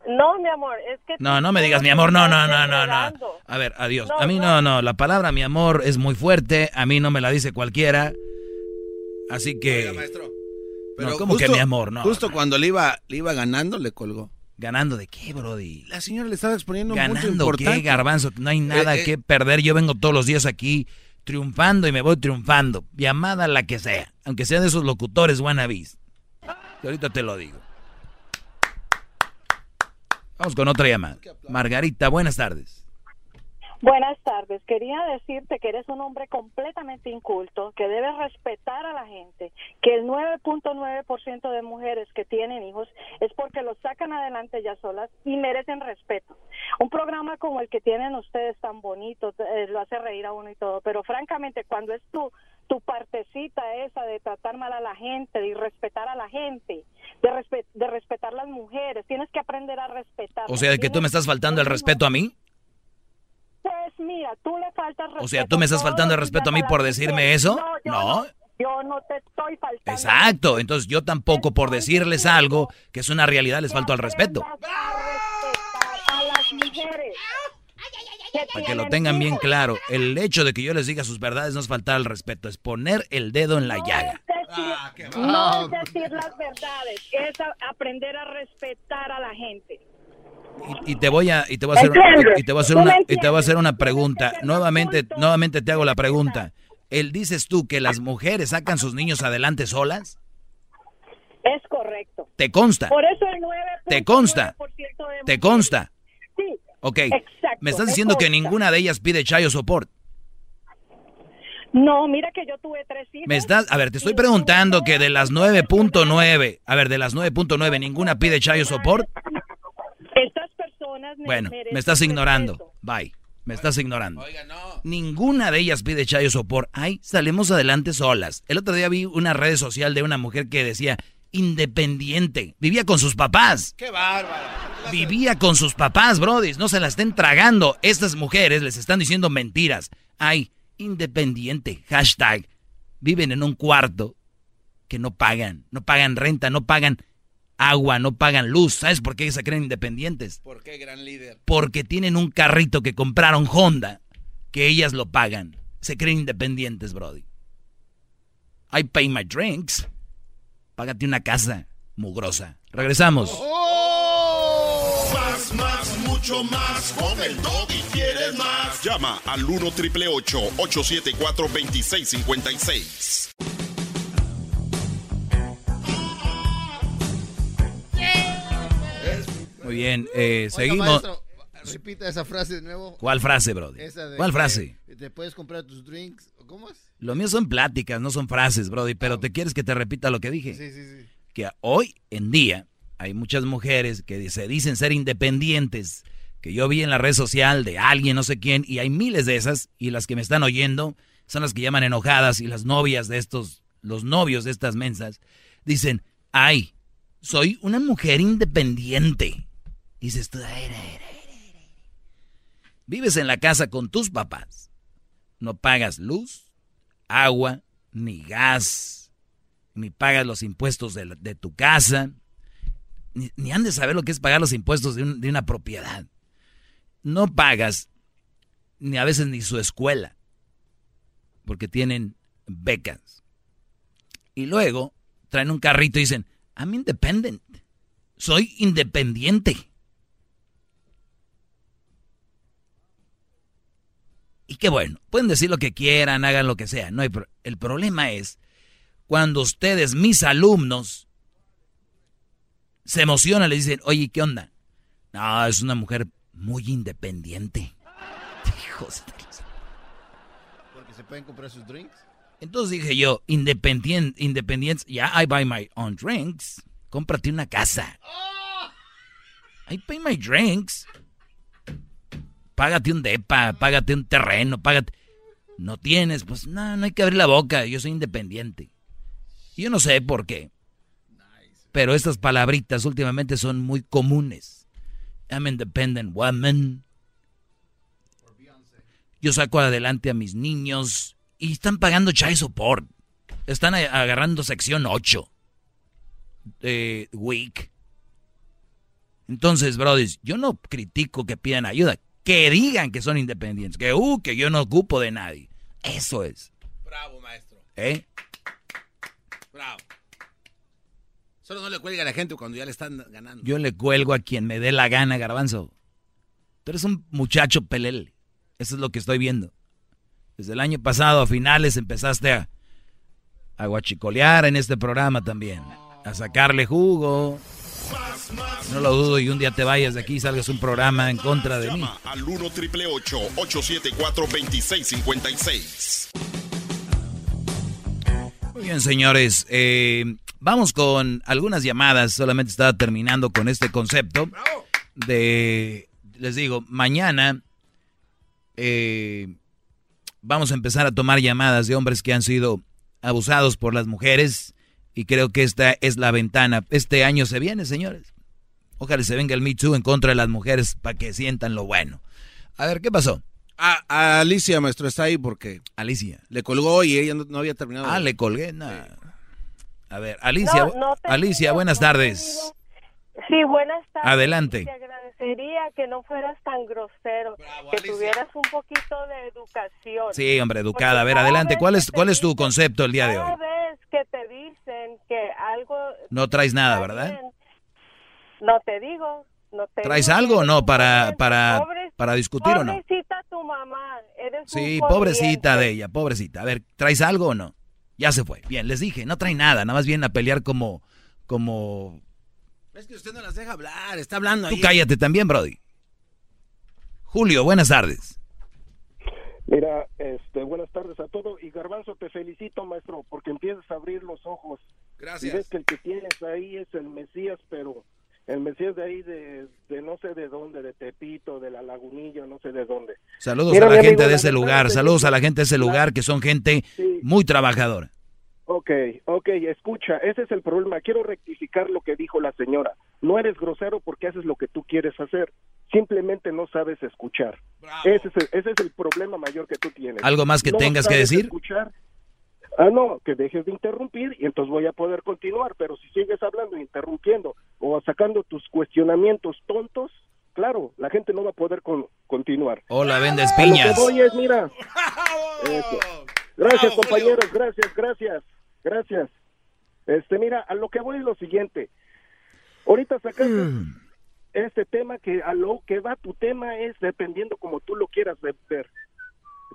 No, mi amor, es que... No, no me digas mi amor, no, no, no, no. A ver, adiós. No, A mí no, no, la palabra mi amor es muy fuerte, a mí no me la dice cualquiera. Así que Pero no, ¿cómo que mi amor? No. Justo cuando le iba, le iba ganando, le colgó. ¿Ganando de qué, Brody? La señora le estaba exponiendo un punto ¿Ganando importante. qué, garbanzo? No hay nada Eh, eh. que perder. Yo vengo todos los días aquí triunfando y me voy triunfando. Llamada la que sea. Aunque sea de esos locutores wannabes. Y ahorita te lo digo. Vamos con otra llamada. Margarita, buenas tardes. Buenas tardes. Quería decirte que eres un hombre completamente inculto, que debes respetar a la gente, que el 9.9% de mujeres que tienen hijos es porque los sacan adelante ya solas y merecen respeto. Un programa como el que tienen ustedes tan bonito, eh, lo hace reír a uno y todo, pero francamente cuando es tu tu partecita esa de tratar mal a la gente, de irrespetar a la gente, de, respe- de respetar las mujeres, tienes que aprender a respetar. O sea, que tú me estás faltando el respeto a mí. Pues mira, tú le faltas respeto. O sea, ¿tú me estás faltando el respeto a mí por decirme eso? No, yo No. no. Yo no te estoy faltando. Exacto. Entonces yo tampoco por decirles algo que es una realidad les falto al respeto. A las mujeres. Para que lo tengan bien claro. El hecho de que yo les diga sus verdades no es faltar al respeto, es poner el dedo en la llaga. No es decir las verdades, es aprender a respetar a la gente. Y, y te voy a y te voy a hacer Entiende. y te voy a hacer una y te voy a hacer una pregunta. Nuevamente nuevamente te hago la pregunta. ¿El dices tú que las mujeres sacan sus niños adelante solas? Es correcto. ¿Te consta? Por eso el 9. ¿Te consta? ¿Te consta? Sí. Ok. Exacto, Me estás diciendo que ninguna de ellas pide chayo support. No, mira que yo tuve tres hijos. Me estás, a ver, te estoy preguntando que de las 9.9, a ver, de las 9.9 ninguna pide chayo support. Personas Bueno, me estás ignorando. respeto. Bye. Me estás ignorando. Ninguna de ellas pide chayo sopor. Ay, salimos adelante solas. El otro día vi una red social de una mujer que decía independiente. Vivía con sus papás. ¡Qué bárbaro! Vivía con sus papás, brodis. No se la estén tragando. Estas mujeres les están diciendo mentiras. Ay, independiente. Hashtag. Viven en un cuarto que no pagan. No pagan renta, no pagan agua, no pagan luz. ¿Sabes por qué se creen independientes? ¿Por qué, gran líder? Porque tienen un carrito que compraron Honda, que ellas lo pagan. Se creen independientes, Brody. I pay my drinks. Págate una casa mugrosa. Regresamos. Más, más, mucho más. Con el y quieres más. Llama al 1 triple 874 2656. Muy bien, eh, Oiga, seguimos. maestro, repita esa frase de nuevo. ¿Cuál frase, Brody? Esa de ¿Cuál frase? Te puedes comprar tus drinks. ¿Cómo es? Lo mío son pláticas, no son frases, Brody, pero ¿te quieres que te repita lo que dije? Sí, sí, sí. Que hoy en día hay muchas mujeres que se dicen ser independientes, que yo vi en la red social de alguien, no sé quién, y hay miles de esas, y las que me están oyendo son las que llaman enojadas, y las novias de estos, los novios de estas mensas, dicen, ay, soy una mujer independiente. Dices tú, vives en la casa con tus papás, no pagas luz, agua, ni gas, ni pagas los impuestos de, tu casa, ni, han de saber lo que es pagar los impuestos de, de una propiedad. No pagas ni a veces ni su escuela, porque tienen becas. Y luego traen un carrito y dicen, I'm independent, soy independiente. Y qué bueno, pueden decir lo que quieran, hagan lo que sea. No hay pro- el problema es cuando ustedes, mis alumnos, se emocionan, le dicen, oye, ¿qué onda? No, es una mujer muy independiente. Hijos de- Porque se pueden comprar sus drinks. Entonces dije yo, independiente, independiente, ya, I buy my own drinks. Cómprate una casa. I pay my drinks. Págate un depa, págate un terreno, págate. No tienes, pues no, no hay que abrir la boca. Yo soy independiente. Yo no sé por qué. Pero estas palabritas últimamente son muy comunes. I'm independent woman. Yo saco adelante a mis niños y están pagando child support. Están agarrando sección 8 de week. Entonces, brothers, yo no critico que pidan ayuda, que digan que son independientes, que uh, que yo no ocupo de nadie. Eso es, Bravo, maestro. ¿eh? Bravo. Solo no le cuelgue a la gente cuando ya le están ganando. Yo le cuelgo a quien me dé la gana, garbanzo. Tú eres un muchacho pelele. Eso es lo que estoy viendo. Desde el año pasado a finales empezaste a, a guachicolear en este programa también. A sacarle jugo. No lo dudo y un día te vayas de aquí y salgas un programa en contra de mí. Al 1 triple 874 2656. Muy bien, señores. eh, vamos con algunas llamadas. Solamente estaba terminando con este concepto de, les digo, mañana eh, vamos a empezar a tomar llamadas de hombres que han sido abusados por las mujeres y creo que esta es la ventana. Este año se viene, señores. Ojalá se venga el Me Too en contra de las mujeres para que sientan lo bueno. A ver, ¿qué pasó? A, a Alicia, maestro, está ahí porque Alicia le colgó y ella no, no había terminado. Ah, le colgué. no. A ver, Alicia, No, no te Alicia, digo, buenas tardes. Sí, buenas tardes. Adelante. Te agradecería que no fueras tan grosero, que tuvieras un poquito de educación. Sí, hombre, educada. A ver, Porque cada adelante. ¿Cuál es, cuál es tu concepto el día de Cada hoy? vez que te dicen que algo No traes nada, ¿verdad? no te digo, no te ¿Traes digo algo o no para, para, Pobre- para discutir o no? Pobrecita tu mamá, eres Sí, un pobrecita de ella, pobrecita. A ver, ¿traes algo o no? Ya se fue. Bien, les dije, no trae nada, nada más vienen a pelear como, como... Es que usted no las deja hablar, está hablando Tú ahí. cállate también, Brody. Julio, buenas tardes. Mira, este, buenas tardes a todos. Y Garbanzo, te felicito, maestro, porque empiezas a abrir los ojos. Gracias. Y ves que el que tienes ahí es el Mesías, pero El Mesías de ahí, de, de no sé de dónde, de Tepito, de la Lagunilla, no sé de dónde. Saludos Mira, a la amigo, gente de ese lugar, saludos a la gente de ese lugar que son gente muy trabajadora. Ok, ok, escucha, ese es el problema. Quiero rectificar lo que dijo la señora. No eres grosero porque haces lo que tú quieres hacer. Simplemente no sabes escuchar. Ese es, el, ese es el problema mayor que tú tienes. ¿Algo más que No tengas que sabes decir? escuchar. Ah, no, que dejes de interrumpir y entonces voy a poder continuar. Pero si sigues hablando e interrumpiendo o sacando tus cuestionamientos tontos, claro, la gente no va a poder con- continuar. Hola, vendes A lo piñas. que voy es, mira. Eso. Gracias, compañeros, gracias, gracias, gracias. Este, mira, a lo que voy es lo siguiente. Ahorita sacaste Hmm. este tema que a lo que va tu tema es dependiendo como tú lo quieras ve- ver.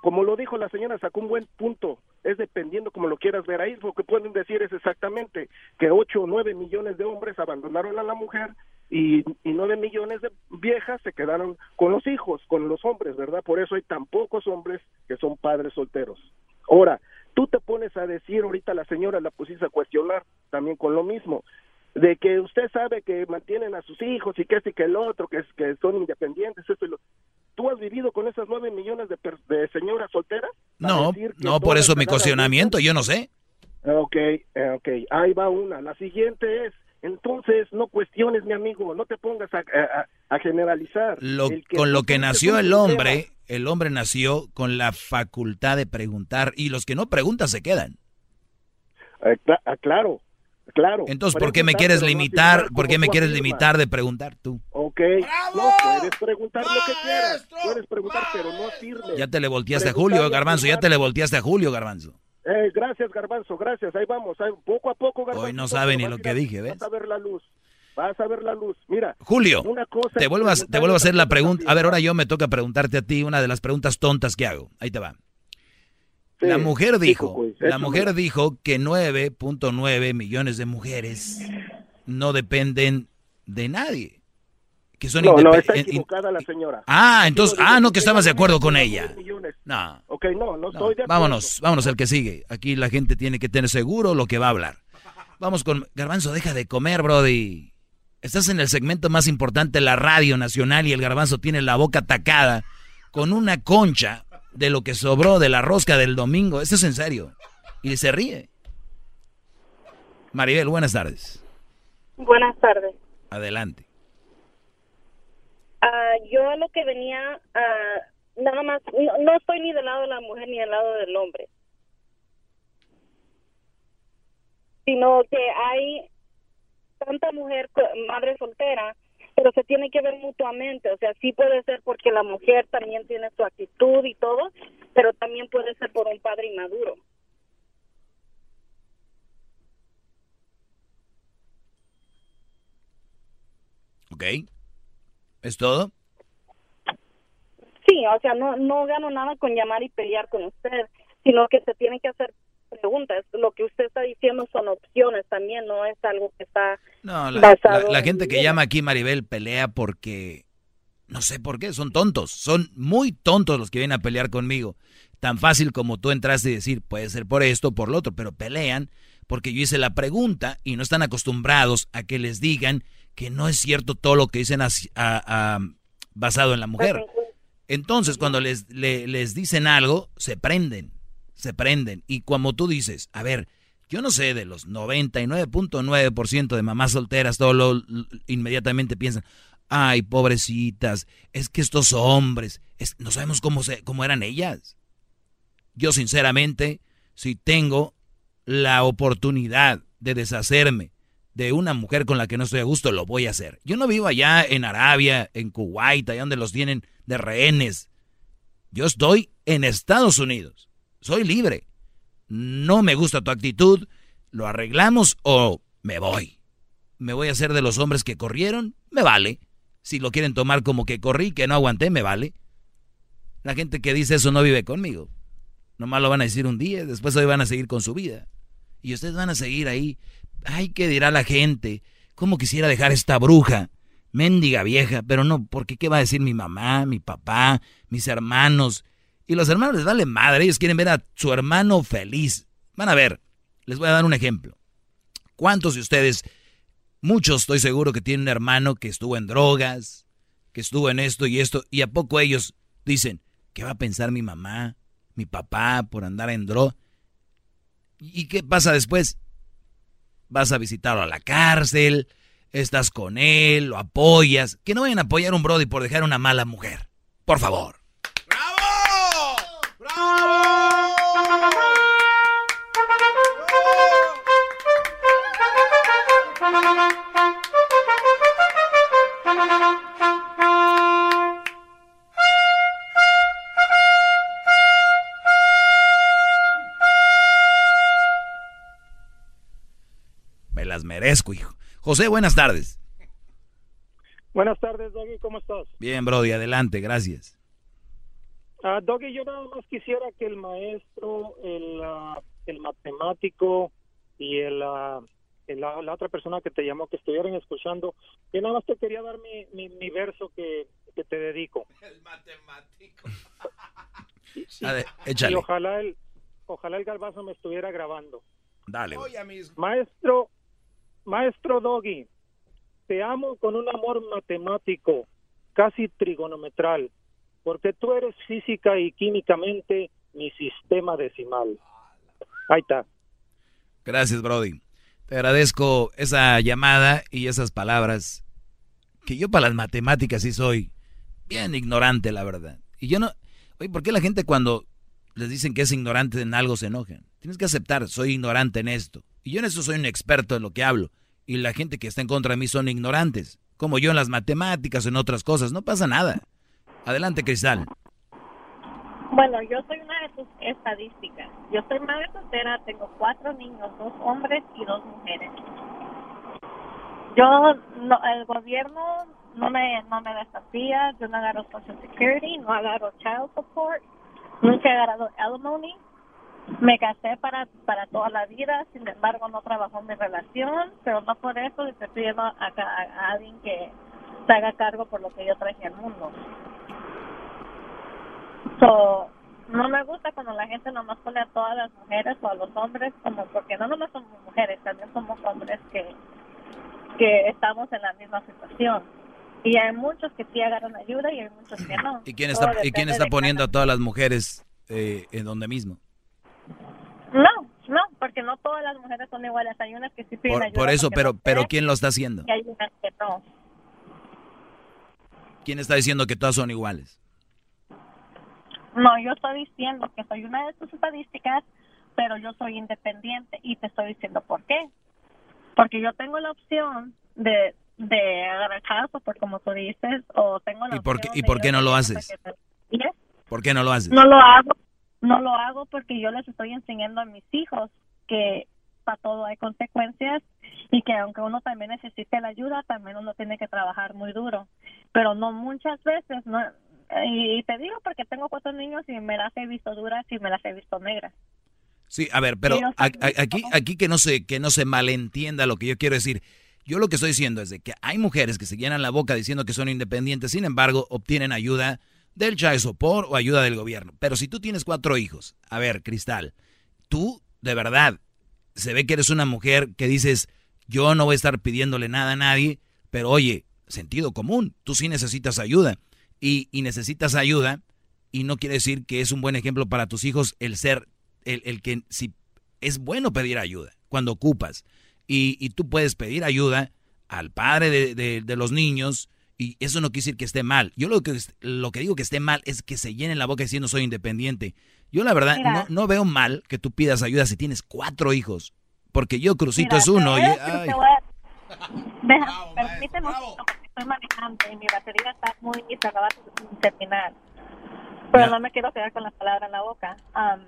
Como lo dijo la señora, sacó un buen punto. Es dependiendo como lo quieras ver. Ahí lo que pueden decir es exactamente que 8 o 9 millones de hombres abandonaron a la mujer y, y 9 millones de viejas se quedaron con los hijos, con los hombres, ¿verdad? Por eso hay tan pocos hombres que son padres solteros. Ahora, tú te pones a decir, ahorita la señora la pusiste a cuestionar también con lo mismo, de que usted sabe que mantienen a sus hijos y que este y que el otro, que, es, que son independientes, esto y lo... ¿Tú has vivido con esas nueve millones de, per- de señoras solteras? No, no, por eso mi cuestionamiento, yo no sé. Ok, eh, ok, ahí va una. La siguiente es, entonces no cuestiones, mi amigo, no te pongas a, a- a generalizar. Lo- con lo que nació el hombre, el hombre nació con la facultad de preguntar y los que no preguntan se quedan. eh, ah, claro, claro. Entonces, ¿por qué me quieres limitar? ¿Por qué me quieres limitar de preguntar tú? Ok, no, puedes preguntar lo que quieras, puedes preguntar, pero no afirmes. Ya te le volteaste a Julio, Garbanzo, ya te le volteaste a Julio, Garbanzo. Eh, gracias, Garbanzo, gracias, ahí vamos, ahí, poco a poco, Garbanzo. Hoy no sabe ni lo que dije, ¿ves? Vas a ver la luz, vas a ver la luz. Mira, Julio, una cosa te a, te vuelvo a hacer la pregunta. A ver, ahora yo me toca preguntarte a ti una de las preguntas tontas que hago. Ahí te va. Sí, la mujer sí, dijo, Cucuy, la mujer dijo que 9.9 millones de mujeres no dependen de nadie. Que son No, no, está equivocada la señora. Ah, entonces, ah, no, que estabas de acuerdo con ella. No. Ok, no No, estoy de acuerdo. vámonos, vámonos al que sigue. Aquí la gente tiene que tener seguro lo que va a hablar. Vamos con Garbanzo, deja de comer, Brody. Estás en el segmento más importante de la radio nacional y el Garbanzo tiene la boca atacada con una concha de lo que sobró de la rosca del domingo. Esto es en serio. Y se ríe. Maribel, buenas tardes. Buenas tardes. Adelante. Ah, yo lo que venía, ah, nada más, no, no estoy ni del lado de la mujer ni del lado del hombre, sino que hay tanta mujer, madre soltera, pero se tiene que ver mutuamente, o sea, sí puede ser porque la mujer también tiene su actitud y todo, pero también puede ser por un padre inmaduro. ¿Ok? ¿Es todo? Sí, o sea, no, no gano nada con llamar y pelear con usted, sino que se tienen que hacer preguntas. Lo que usted está diciendo son opciones también, no es algo que está No, la, basado la- la en gente que llama aquí Maribel pelea porque no sé por qué, son tontos, son muy tontos los que vienen a pelear conmigo. Tan fácil como tú entraste y decir, puede ser por esto, por lo otro, pero pelean porque yo hice la pregunta y no están acostumbrados a que les digan que no es cierto todo lo que dicen así- a- a- basado en la mujer. Entonces, cuando les, le- les dicen algo, se prenden, se prenden. Y como tú dices, a ver, yo no sé de los 99.9% de mamás solteras, todo inmediatamente piensan, ay, pobrecitas, es que estos hombres, es- no sabemos cómo, se, cómo eran ellas. Yo sinceramente, si tengo la oportunidad de deshacerme de una mujer con la que no estoy a gusto, lo voy a hacer. Yo no vivo allá en Arabia, en Kuwait, allá donde los tienen de rehenes. Yo estoy en Estados Unidos. Soy libre. No me gusta tu actitud, lo arreglamos o me voy. Me voy a hacer de los hombres que corrieron, me vale. Si lo quieren tomar como que corrí, que no aguanté, me vale. La gente que dice eso no vive conmigo. Nomás lo van a decir un día, después hoy van a seguir con su vida. Y ustedes van a seguir ahí. Ay, ¿qué dirá la gente? ¿Cómo quisiera dejar esta bruja? Mendiga vieja, pero no, porque ¿qué va a decir mi mamá, mi papá, mis hermanos? Y los hermanos les vale madre, ellos quieren ver a su hermano feliz. Van a ver, les voy a dar un ejemplo. ¿Cuántos de ustedes Muchos estoy seguro que tienen un hermano que estuvo en drogas, que estuvo en esto y esto, y a poco ellos dicen, ¿qué va a pensar mi mamá, mi papá por andar en drogas? ¿Y qué pasa después? Vas a visitarlo a la cárcel, estás con él, lo apoyas. Que no vayan a apoyar a un Brody por dejar una mala mujer. Por favor. Merezco, hijo. José, buenas tardes. Buenas tardes, Doggy, ¿cómo estás? Bien, Brody, adelante, gracias. Ah, Doggy, yo nada más quisiera que el maestro, el, ah, el matemático y el, ah, el- la, la otra persona que te llamó, que estuvieran escuchando, yo nada más te quería dar mi, mi, mi verso que, que te dedico. El matemático. A ver, Y échale. ojalá el, ojalá el galbazo me estuviera grabando. Dale. Maestro, maestro Doggy, te amo con un amor matemático, casi trigonometral, porque tú eres física y químicamente mi sistema decimal. Ahí está. Gracias, Brody. Te agradezco esa llamada y esas palabras. Que yo para las matemáticas sí soy bien ignorante, la verdad. Y yo no... Oye, ¿por qué la gente cuando les dicen que es ignorante en algo se enojan? Tienes que aceptar, soy ignorante en esto. Y yo en eso soy un experto en lo que hablo. Y la gente que está en contra de mí son ignorantes. Como yo en las matemáticas, en otras cosas. No pasa nada. Adelante, Cristal. Bueno, yo soy una de tus estadísticas. Yo soy madre soltera, tengo cuatro niños, dos hombres y dos mujeres. Yo, no, el gobierno no me, no me desafía, yo no agarro Social Security, no agarro Child Support, nunca he agarrado alimony. Me casé para, para toda la vida, sin embargo no trabajó mi relación, pero no por eso le estoy pidiendo a, a- a alguien que se haga cargo por lo que yo traje al mundo. So, no me gusta cuando la gente nomás pone a todas las mujeres o a los hombres como porque no nomás somos mujeres, también somos hombres que que estamos en la misma situación. Y hay muchos que sí agarran ayuda y hay muchos que no. ¿Y quién Todo está, ¿y quién está poniendo a todas las mujeres eh, en donde mismo? No, no, porque no todas las mujeres son iguales. Hay unas que sí piden Por, ayuda. por eso, pero, no pero ¿quién lo está haciendo? Y hay unas que no. ¿Quién está diciendo que todas son iguales? No, yo estoy diciendo que soy una de tus estadísticas, pero yo soy independiente y te estoy diciendo por qué. Porque yo tengo la opción de, de agarrar por como tú dices, o tengo la ¿Y por qué, opción y por qué no lo haces? ¿Por qué no lo haces? No lo hago, no lo hago porque yo les estoy enseñando a mis hijos que para todo hay consecuencias y que aunque uno también necesite la ayuda, también uno tiene que trabajar muy duro. Pero no muchas veces, no y te digo porque tengo cuatro niños y me las he visto duras y me las he visto negras. Sí, a ver, pero aquí, aquí que no se, que no se malentienda lo que yo quiero decir. Yo lo que estoy diciendo es de que hay mujeres que se llenan la boca diciendo que son independientes, sin embargo, obtienen ayuda del child support o ayuda del gobierno. Pero si tú tienes cuatro hijos, a ver, Cristal, tú de verdad se ve que eres una mujer que dices, yo no voy a estar pidiéndole nada a nadie, pero oye, sentido común, tú sí necesitas ayuda y, y necesitas ayuda y no quiere decir que es un buen ejemplo para tus hijos el ser, el, el que si es bueno pedir ayuda cuando ocupas y, y tú puedes pedir ayuda al padre de, de- de los niños y eso no quiere decir que esté mal. Yo lo que, lo que digo que esté mal es que se llenen la boca diciendo soy independiente. Yo la verdad Mira. no, no veo mal que tú pidas ayuda si tienes cuatro hijos, porque yo Crucito Mira, es uno. te y- voy a decir, Deja, permíteme un poquito, porque estoy manejando y mi batería está muy acaba de terminar. Pero Ya. no me quiero quedar con la palabra en la boca. Am,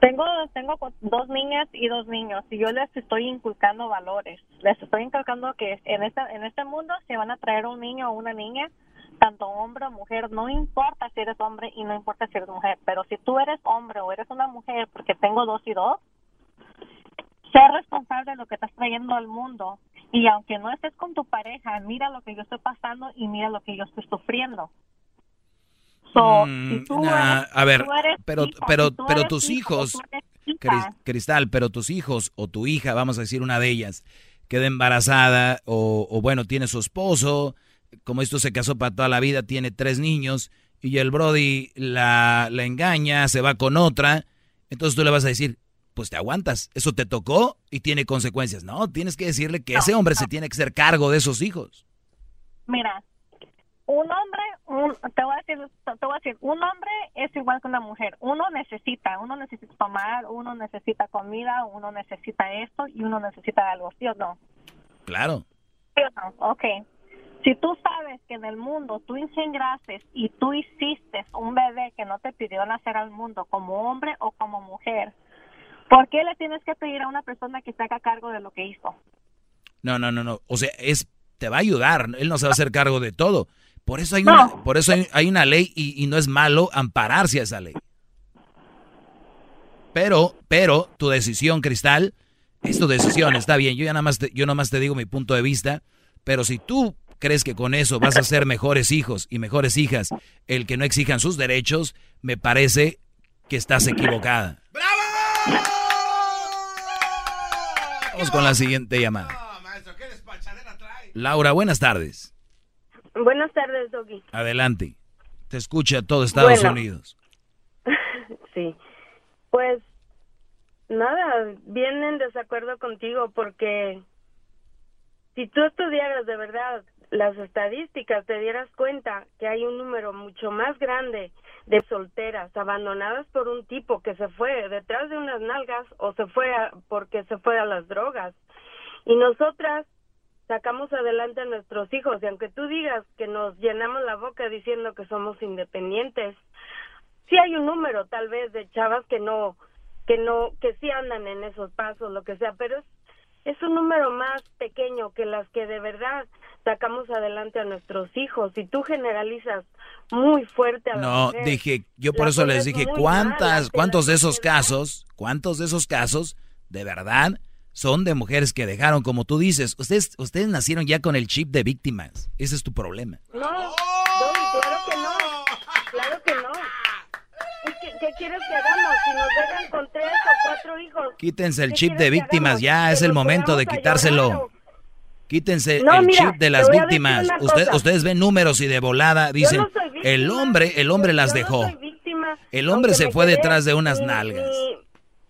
tengo tengo dos niñas y dos niños y yo les estoy inculcando valores. Les estoy inculcando que en este en este mundo se van a traer un niño o una niña, tanto hombre o mujer, no importa si eres hombre y no importa si eres mujer, pero si tú eres hombre o eres una mujer, porque tengo dos y dos, ser responsable de lo que estás trayendo al mundo. Y aunque no estés con tu pareja, mira lo que yo estoy pasando y mira lo que yo estoy sufriendo. So, Mm, si tú nah, eres- a ver, tú eres pero, pero, si tú pero eres tus hijos, Cristal, pero tus hijos o tu hija, vamos a decir una de ellas, queda embarazada o, o bueno, tiene su esposo, como esto se casó para toda la vida, tiene tres niños y el Brody la, la engaña, se va con otra, entonces tú le vas a decir, pues te aguantas, eso te tocó y tiene consecuencias. No, tienes que decirle que ese hombre se tiene que hacer cargo de esos hijos. Mira, un hombre, un, te, voy a decir, te voy a decir, un hombre es igual que una mujer. Uno necesita, uno necesita tomar, uno necesita comida, uno necesita esto y uno necesita algo, ¿sí o no? Claro. ¿Sí o no? Ok. Si tú sabes que en el mundo tú engendraste y tú hiciste un bebé que no te pidió nacer al mundo como hombre o como mujer, ¿por qué le tienes que pedir a una persona que se haga cargo de lo que hizo? No, no, no, no. O sea, es te va a ayudar. Él no se va a hacer cargo de todo. Por eso hay una, por eso hay, hay una ley y, y, no es malo ampararse a esa ley. Pero, pero, tu decisión, Cristal, es tu decisión, está bien. Yo ya nada más te, yo nada más te digo mi punto de vista. Pero si tú crees que con eso vas a ser mejores hijos y mejores hijas, el que no exijan sus derechos, me parece que estás equivocada. ¡Bravo! Vamos con la siguiente llamada. Laura, buenas tardes. Buenas tardes, Doggy. Adelante. Te escucha todo Estados Bueno. Unidos. Sí. Pues nada, bien en desacuerdo contigo porque si tú estudiaras de verdad las estadísticas, te dieras cuenta que hay un número mucho más grande de solteras abandonadas por un tipo que se fue detrás de unas nalgas o se fue a- porque se fue a las drogas. Y nosotras sacamos adelante a nuestros hijos. Y aunque tú digas que nos llenamos la boca diciendo que somos independientes, sí hay un número tal vez de chavas que no que no que sí andan en esos pasos lo que sea pero es es un número más pequeño que las que de verdad sacamos adelante a nuestros hijos. Y tú generalizas muy fuerte a la No, mujer. dije, yo por La eso les dije, ¿cuántas, cuántos de esos casos, cuántos de esos casos, de verdad, son de mujeres que dejaron, como tú dices, ustedes, ustedes nacieron ya con el chip de víctimas. Ese es tu problema. No, Doggy, claro que no. Claro que no. ¿Y ¿Qué, qué quieres que hagamos? Si nos dejan con tres o cuatro hijos. Quítense el ¿qué chip de víctimas, ya es el momento de quitárselo. Quítense No, el mira, chip de las víctimas. Usted- ustedes ven números y de volada dicen, no víctima, el hombre, el hombre las no dejó. víctima, El hombre se fue quedé- detrás de unas nalgas. Mi,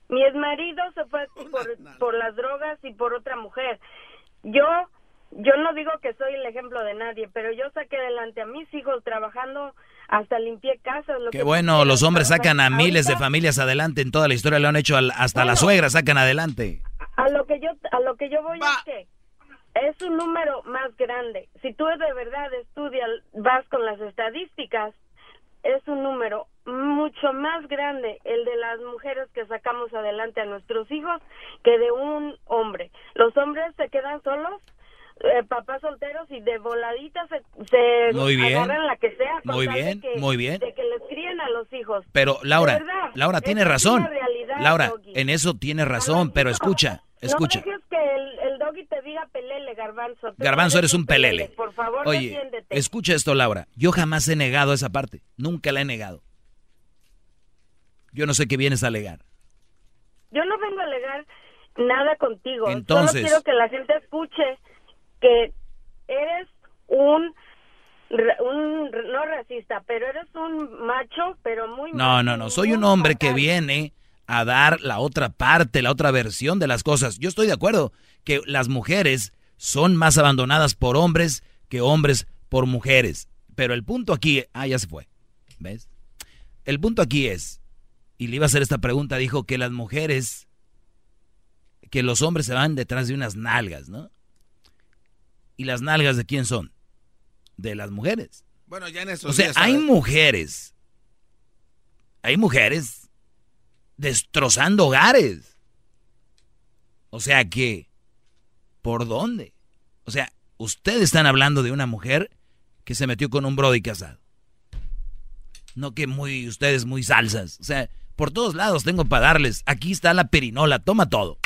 mi exmarido se fue por, por las drogas y por otra mujer. Yo yo no digo que soy el ejemplo de nadie, pero yo saqué adelante a mis hijos trabajando, hasta limpié casas. Lo Qué que bueno, los hombres sacan a ahorita, miles de familias adelante en toda la historia, lo han hecho al- hasta la suegra sacan adelante. A lo que yo a lo que yo voy es que es un número más grande. Si tú de verdad estudias, vas con las estadísticas, es un número mucho más grande el de las mujeres que sacamos adelante a nuestros hijos que de un hombre. Los hombres se quedan solos, eh, papás solteros y de voladita se, se Muy bien. agarran la que sea. Muy bien, que- muy bien. De que les críen a los hijos. Pero Laura, verdad, Laura tiene razón. realidad, Laura, en eso tiene razón, pero escucha, escucha. No dejes que el, te diga pelele, garbanzo. Garbanzo, eres un pelele. Por favor, Oye, defiéndete. escucha esto, Laura. Yo jamás he negado esa parte. Nunca la he negado. Yo no sé qué vienes a alegar. Yo no vengo a alegar nada contigo. Entonces- Solo quiero que la gente escuche que eres un no racista, pero eres un macho, pero muy No, no, no. Soy un hombre que viene a dar la otra parte, la otra versión de las cosas. Yo estoy de acuerdo que las mujeres son más abandonadas por hombres que hombres por mujeres. Pero el punto aquí, ah, ya se fue. ¿Ves? El punto aquí es, y le iba a hacer esta pregunta, dijo que las mujeres, que los hombres se van detrás de unas nalgas, ¿no? ¿Y las nalgas de quién son? De las mujeres. Bueno, ya en esos O sea, días, hay mujeres, hay mujeres destrozando hogares. O sea que, ¿por dónde? O sea, ustedes están hablando de una mujer que se metió con un brody casado. No que muy, ustedes muy salsas. O sea, por todos lados tengo para darles. Aquí está la perinola, toma todo.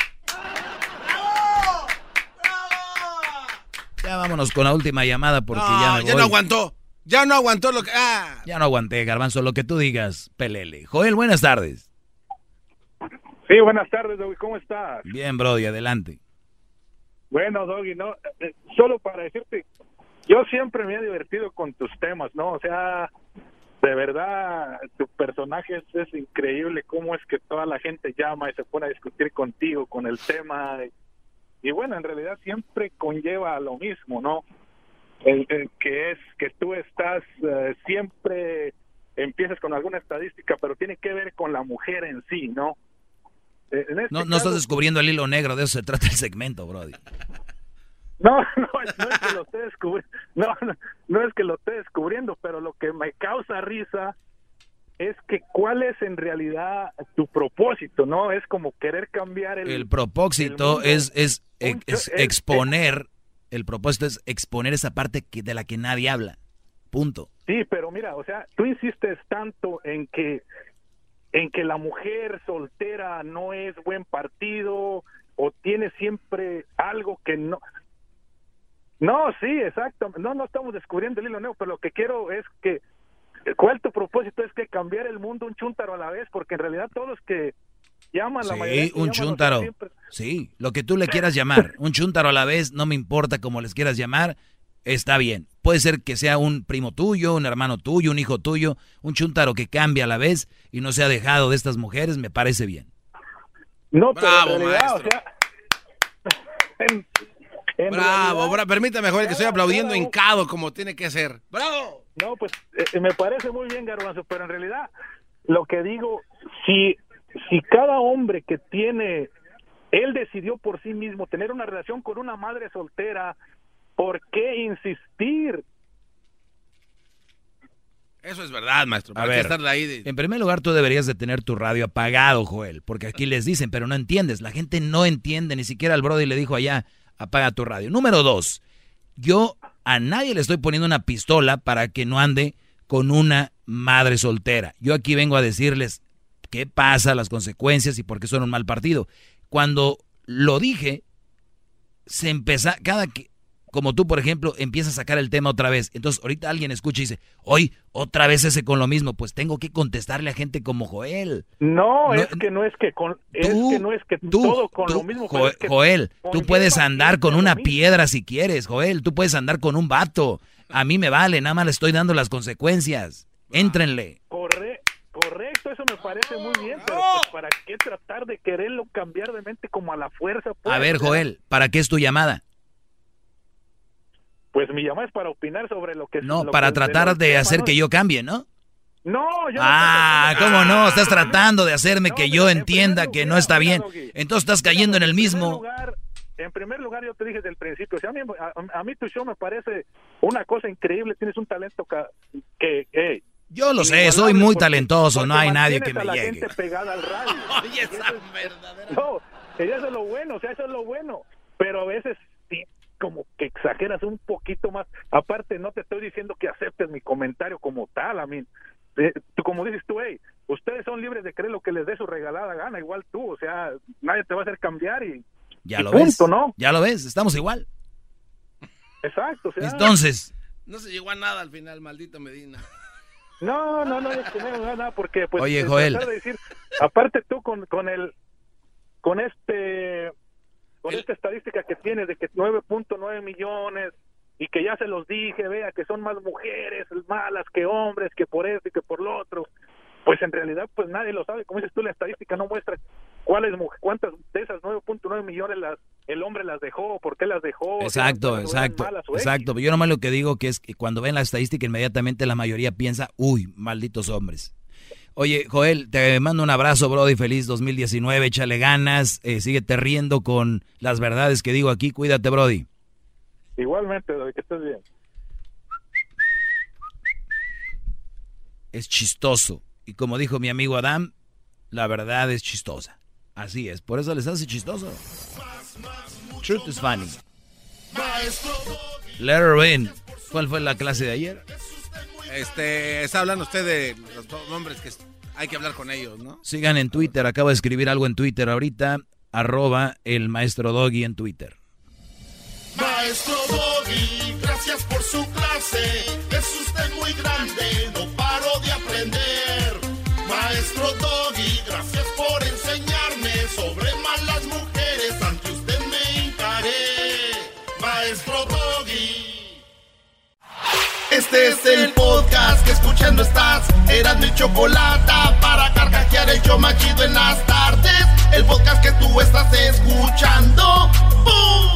Ya vámonos con la última llamada porque No, ya me ya voy. no aguantó. Ya no aguantó lo que. Ah. Ya no aguanté, Garbanzo, lo que tú digas, pelele. Joel, buenas tardes. Sí, buenas tardes. ¿Cómo estás? Bien, Brody, adelante. Bueno, Doggy, no, eh, solo para decirte, yo siempre me he divertido con tus temas, ¿no? O sea, de verdad, tu personaje es, increíble, cómo es que toda la gente llama y se pone a discutir contigo con el tema. Y, bueno, en realidad siempre conlleva lo mismo, ¿no? El, el que es que tú estás eh, siempre empiezas con alguna estadística, pero tiene que ver con la mujer en sí, ¿no? Eh, en este No, no estás descubriendo el hilo negro, de eso se trata el segmento, Brody. No, no, es- no es que lo esté descubriendo, no, no, no es que lo esté descubriendo, pero lo que me causa risa es que cuál es en realidad tu propósito, ¿no? Es como querer cambiar el... El propósito el es, es- exponer, el propósito es exponer esa parte que, de la que nadie habla. Punto. Sí, pero mira, o sea, tú insistes tanto en que en que la mujer soltera no es buen partido o tiene siempre algo que no No, sí, exacto. No, no estamos descubriendo el hilo negro, pero lo que quiero es que ¿cuál tu propósito? Es que cambiar el mundo un chúntaro a la vez, porque en realidad todos los que llaman la mayoría Sí, un chúntaro. siempre- Sí, lo que tú le quieras llamar. Un chúntaro a la vez, no me importa cómo les quieras llamar, está bien. Puede ser que sea un primo tuyo, un hermano tuyo, un hijo tuyo, un chúntaro que cambie a la vez y no se ha dejado de estas mujeres, me parece bien. No, pero Bravo, en realidad, maestro. o sea, en- en Bravo, realidad- permítame, Joel, que estoy aplaudiendo hincado como tiene que ser. ¡Bravo! No, pues eh, me parece muy bien, Garbanzo, pero en realidad lo que digo, si, si cada hombre que tiene, él decidió por sí mismo tener una relación con una madre soltera, ¿por qué insistir? Eso es verdad, maestro. A ¿Para qué ver, estarle ahí de- en primer lugar tú deberías de tener tu radio apagado, Joel, porque aquí les dicen, pero no entiendes. La gente no entiende, ni siquiera el Brody le dijo allá, apaga tu radio. Número dos, yo a nadie le estoy poniendo una pistola para que no ande con una madre soltera. Yo aquí vengo a decirles qué pasa, las consecuencias y por qué son un mal partido. Cuando lo dije, se empezó, cada que, como tú, por ejemplo, empiezas a sacar el tema otra vez. Entonces, ahorita alguien escucha y dice, hoy otra vez ese con lo mismo. Pues tengo que contestarle a gente como Joel. No, No, es que no es que con, es tú- que no es que tú- todo con tú, lo mismo. Jo- es que Joel, tú puedes andar con una piedra si quieres, Joel. Tú puedes andar con un vato. A mí me vale, nada más le estoy dando las consecuencias. Éntrenle. Corre- correcto, eso me parece muy bien, pero pues, ¿para qué tratar de quererlo cambiar de mente como a la fuerza? pues? A ver, Joel, ¿para qué es tu llamada? Pues mi llamada es para opinar sobre lo que... No, lo para que- tratar de hacer ¿no? que yo cambie, ¿no? No, yo no Ah, estoy ¿cómo no? Estás tratando de hacerme que yo entienda que no está bien. Entonces estás cayendo en el mismo. lugar, en primer lugar, yo te dije desde el principio, o sea, a, mí, a- a mí tu show me parece una cosa increíble, tienes un talento ca- que... hey, Yo lo sé, soy muy porque- talentoso, no hay nadie que me a la llegue. gente pegada al radio. Oye, esa verdadera. No, eso es lo bueno, o sea, eso es lo bueno. Pero a veces como que exageras un poquito más. Aparte, no te estoy diciendo que aceptes mi comentario como tal, a mí. Eh, tú, como dices tú, hey, ustedes son libres de creer lo que les dé su regalada gana, igual tú, o sea, nadie te va a hacer cambiar y, Ya y lo punto, ves. ¿no? Ya lo ves, estamos igual. Exacto, o sea. Entonces, No se llegó a nada al final, maldito Medina. No, no, no, es que no, no, no, porque pues Oye, Joel. de decir, aparte tú con, con el con este con esta estadística que tienes de que 9.9 millones y que ya se los dije, vea que son más mujeres malas que hombres, que por esto y que por lo otro, pues en realidad pues nadie lo sabe, como dices tú la estadística no muestra cuáles cuántas de esas 9.9 millones las el hombre las dejó, por qué las dejó, si exacto, eran exacto, malas exacto. Yo nomás lo que digo que es que cuando ven la estadística inmediatamente la mayoría piensa, uy, malditos hombres. Oye, Joel, te mando un abrazo, Brody, feliz 2019, échale ganas, eh, síguete riendo con las verdades que digo aquí, cuídate, Brody. Igualmente, David, que estés bien. Es chistoso. Y como dijo mi amigo Adam, la verdad es chistosa. Así es, por eso les hace chistoso. Truth is funny. Let her in. ¿Cuál fue la clase de ayer? Este, está hablando usted de los hombres que hay que hablar con ellos, ¿no? Sigan en Twitter, acabo de escribir algo en Twitter ahorita, arroba el maestro Doggy en Twitter. Maestro Doggy, gracias por su clase. Es usted muy grande, no paro Este es el podcast que escuchando estás. Eran mi chocolate para carcajear el yo machido en las tardes. El podcast que tú estás escuchando. ¡Bum!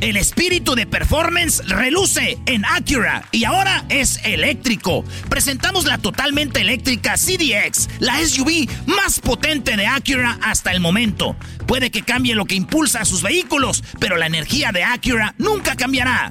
El espíritu de performance reluce en Acura y ahora es eléctrico. Presentamos la totalmente eléctrica CDX, la SUV más potente de Acura hasta el momento. Puede que cambie lo que impulsa a sus vehículos, pero la energía de Acura nunca cambiará.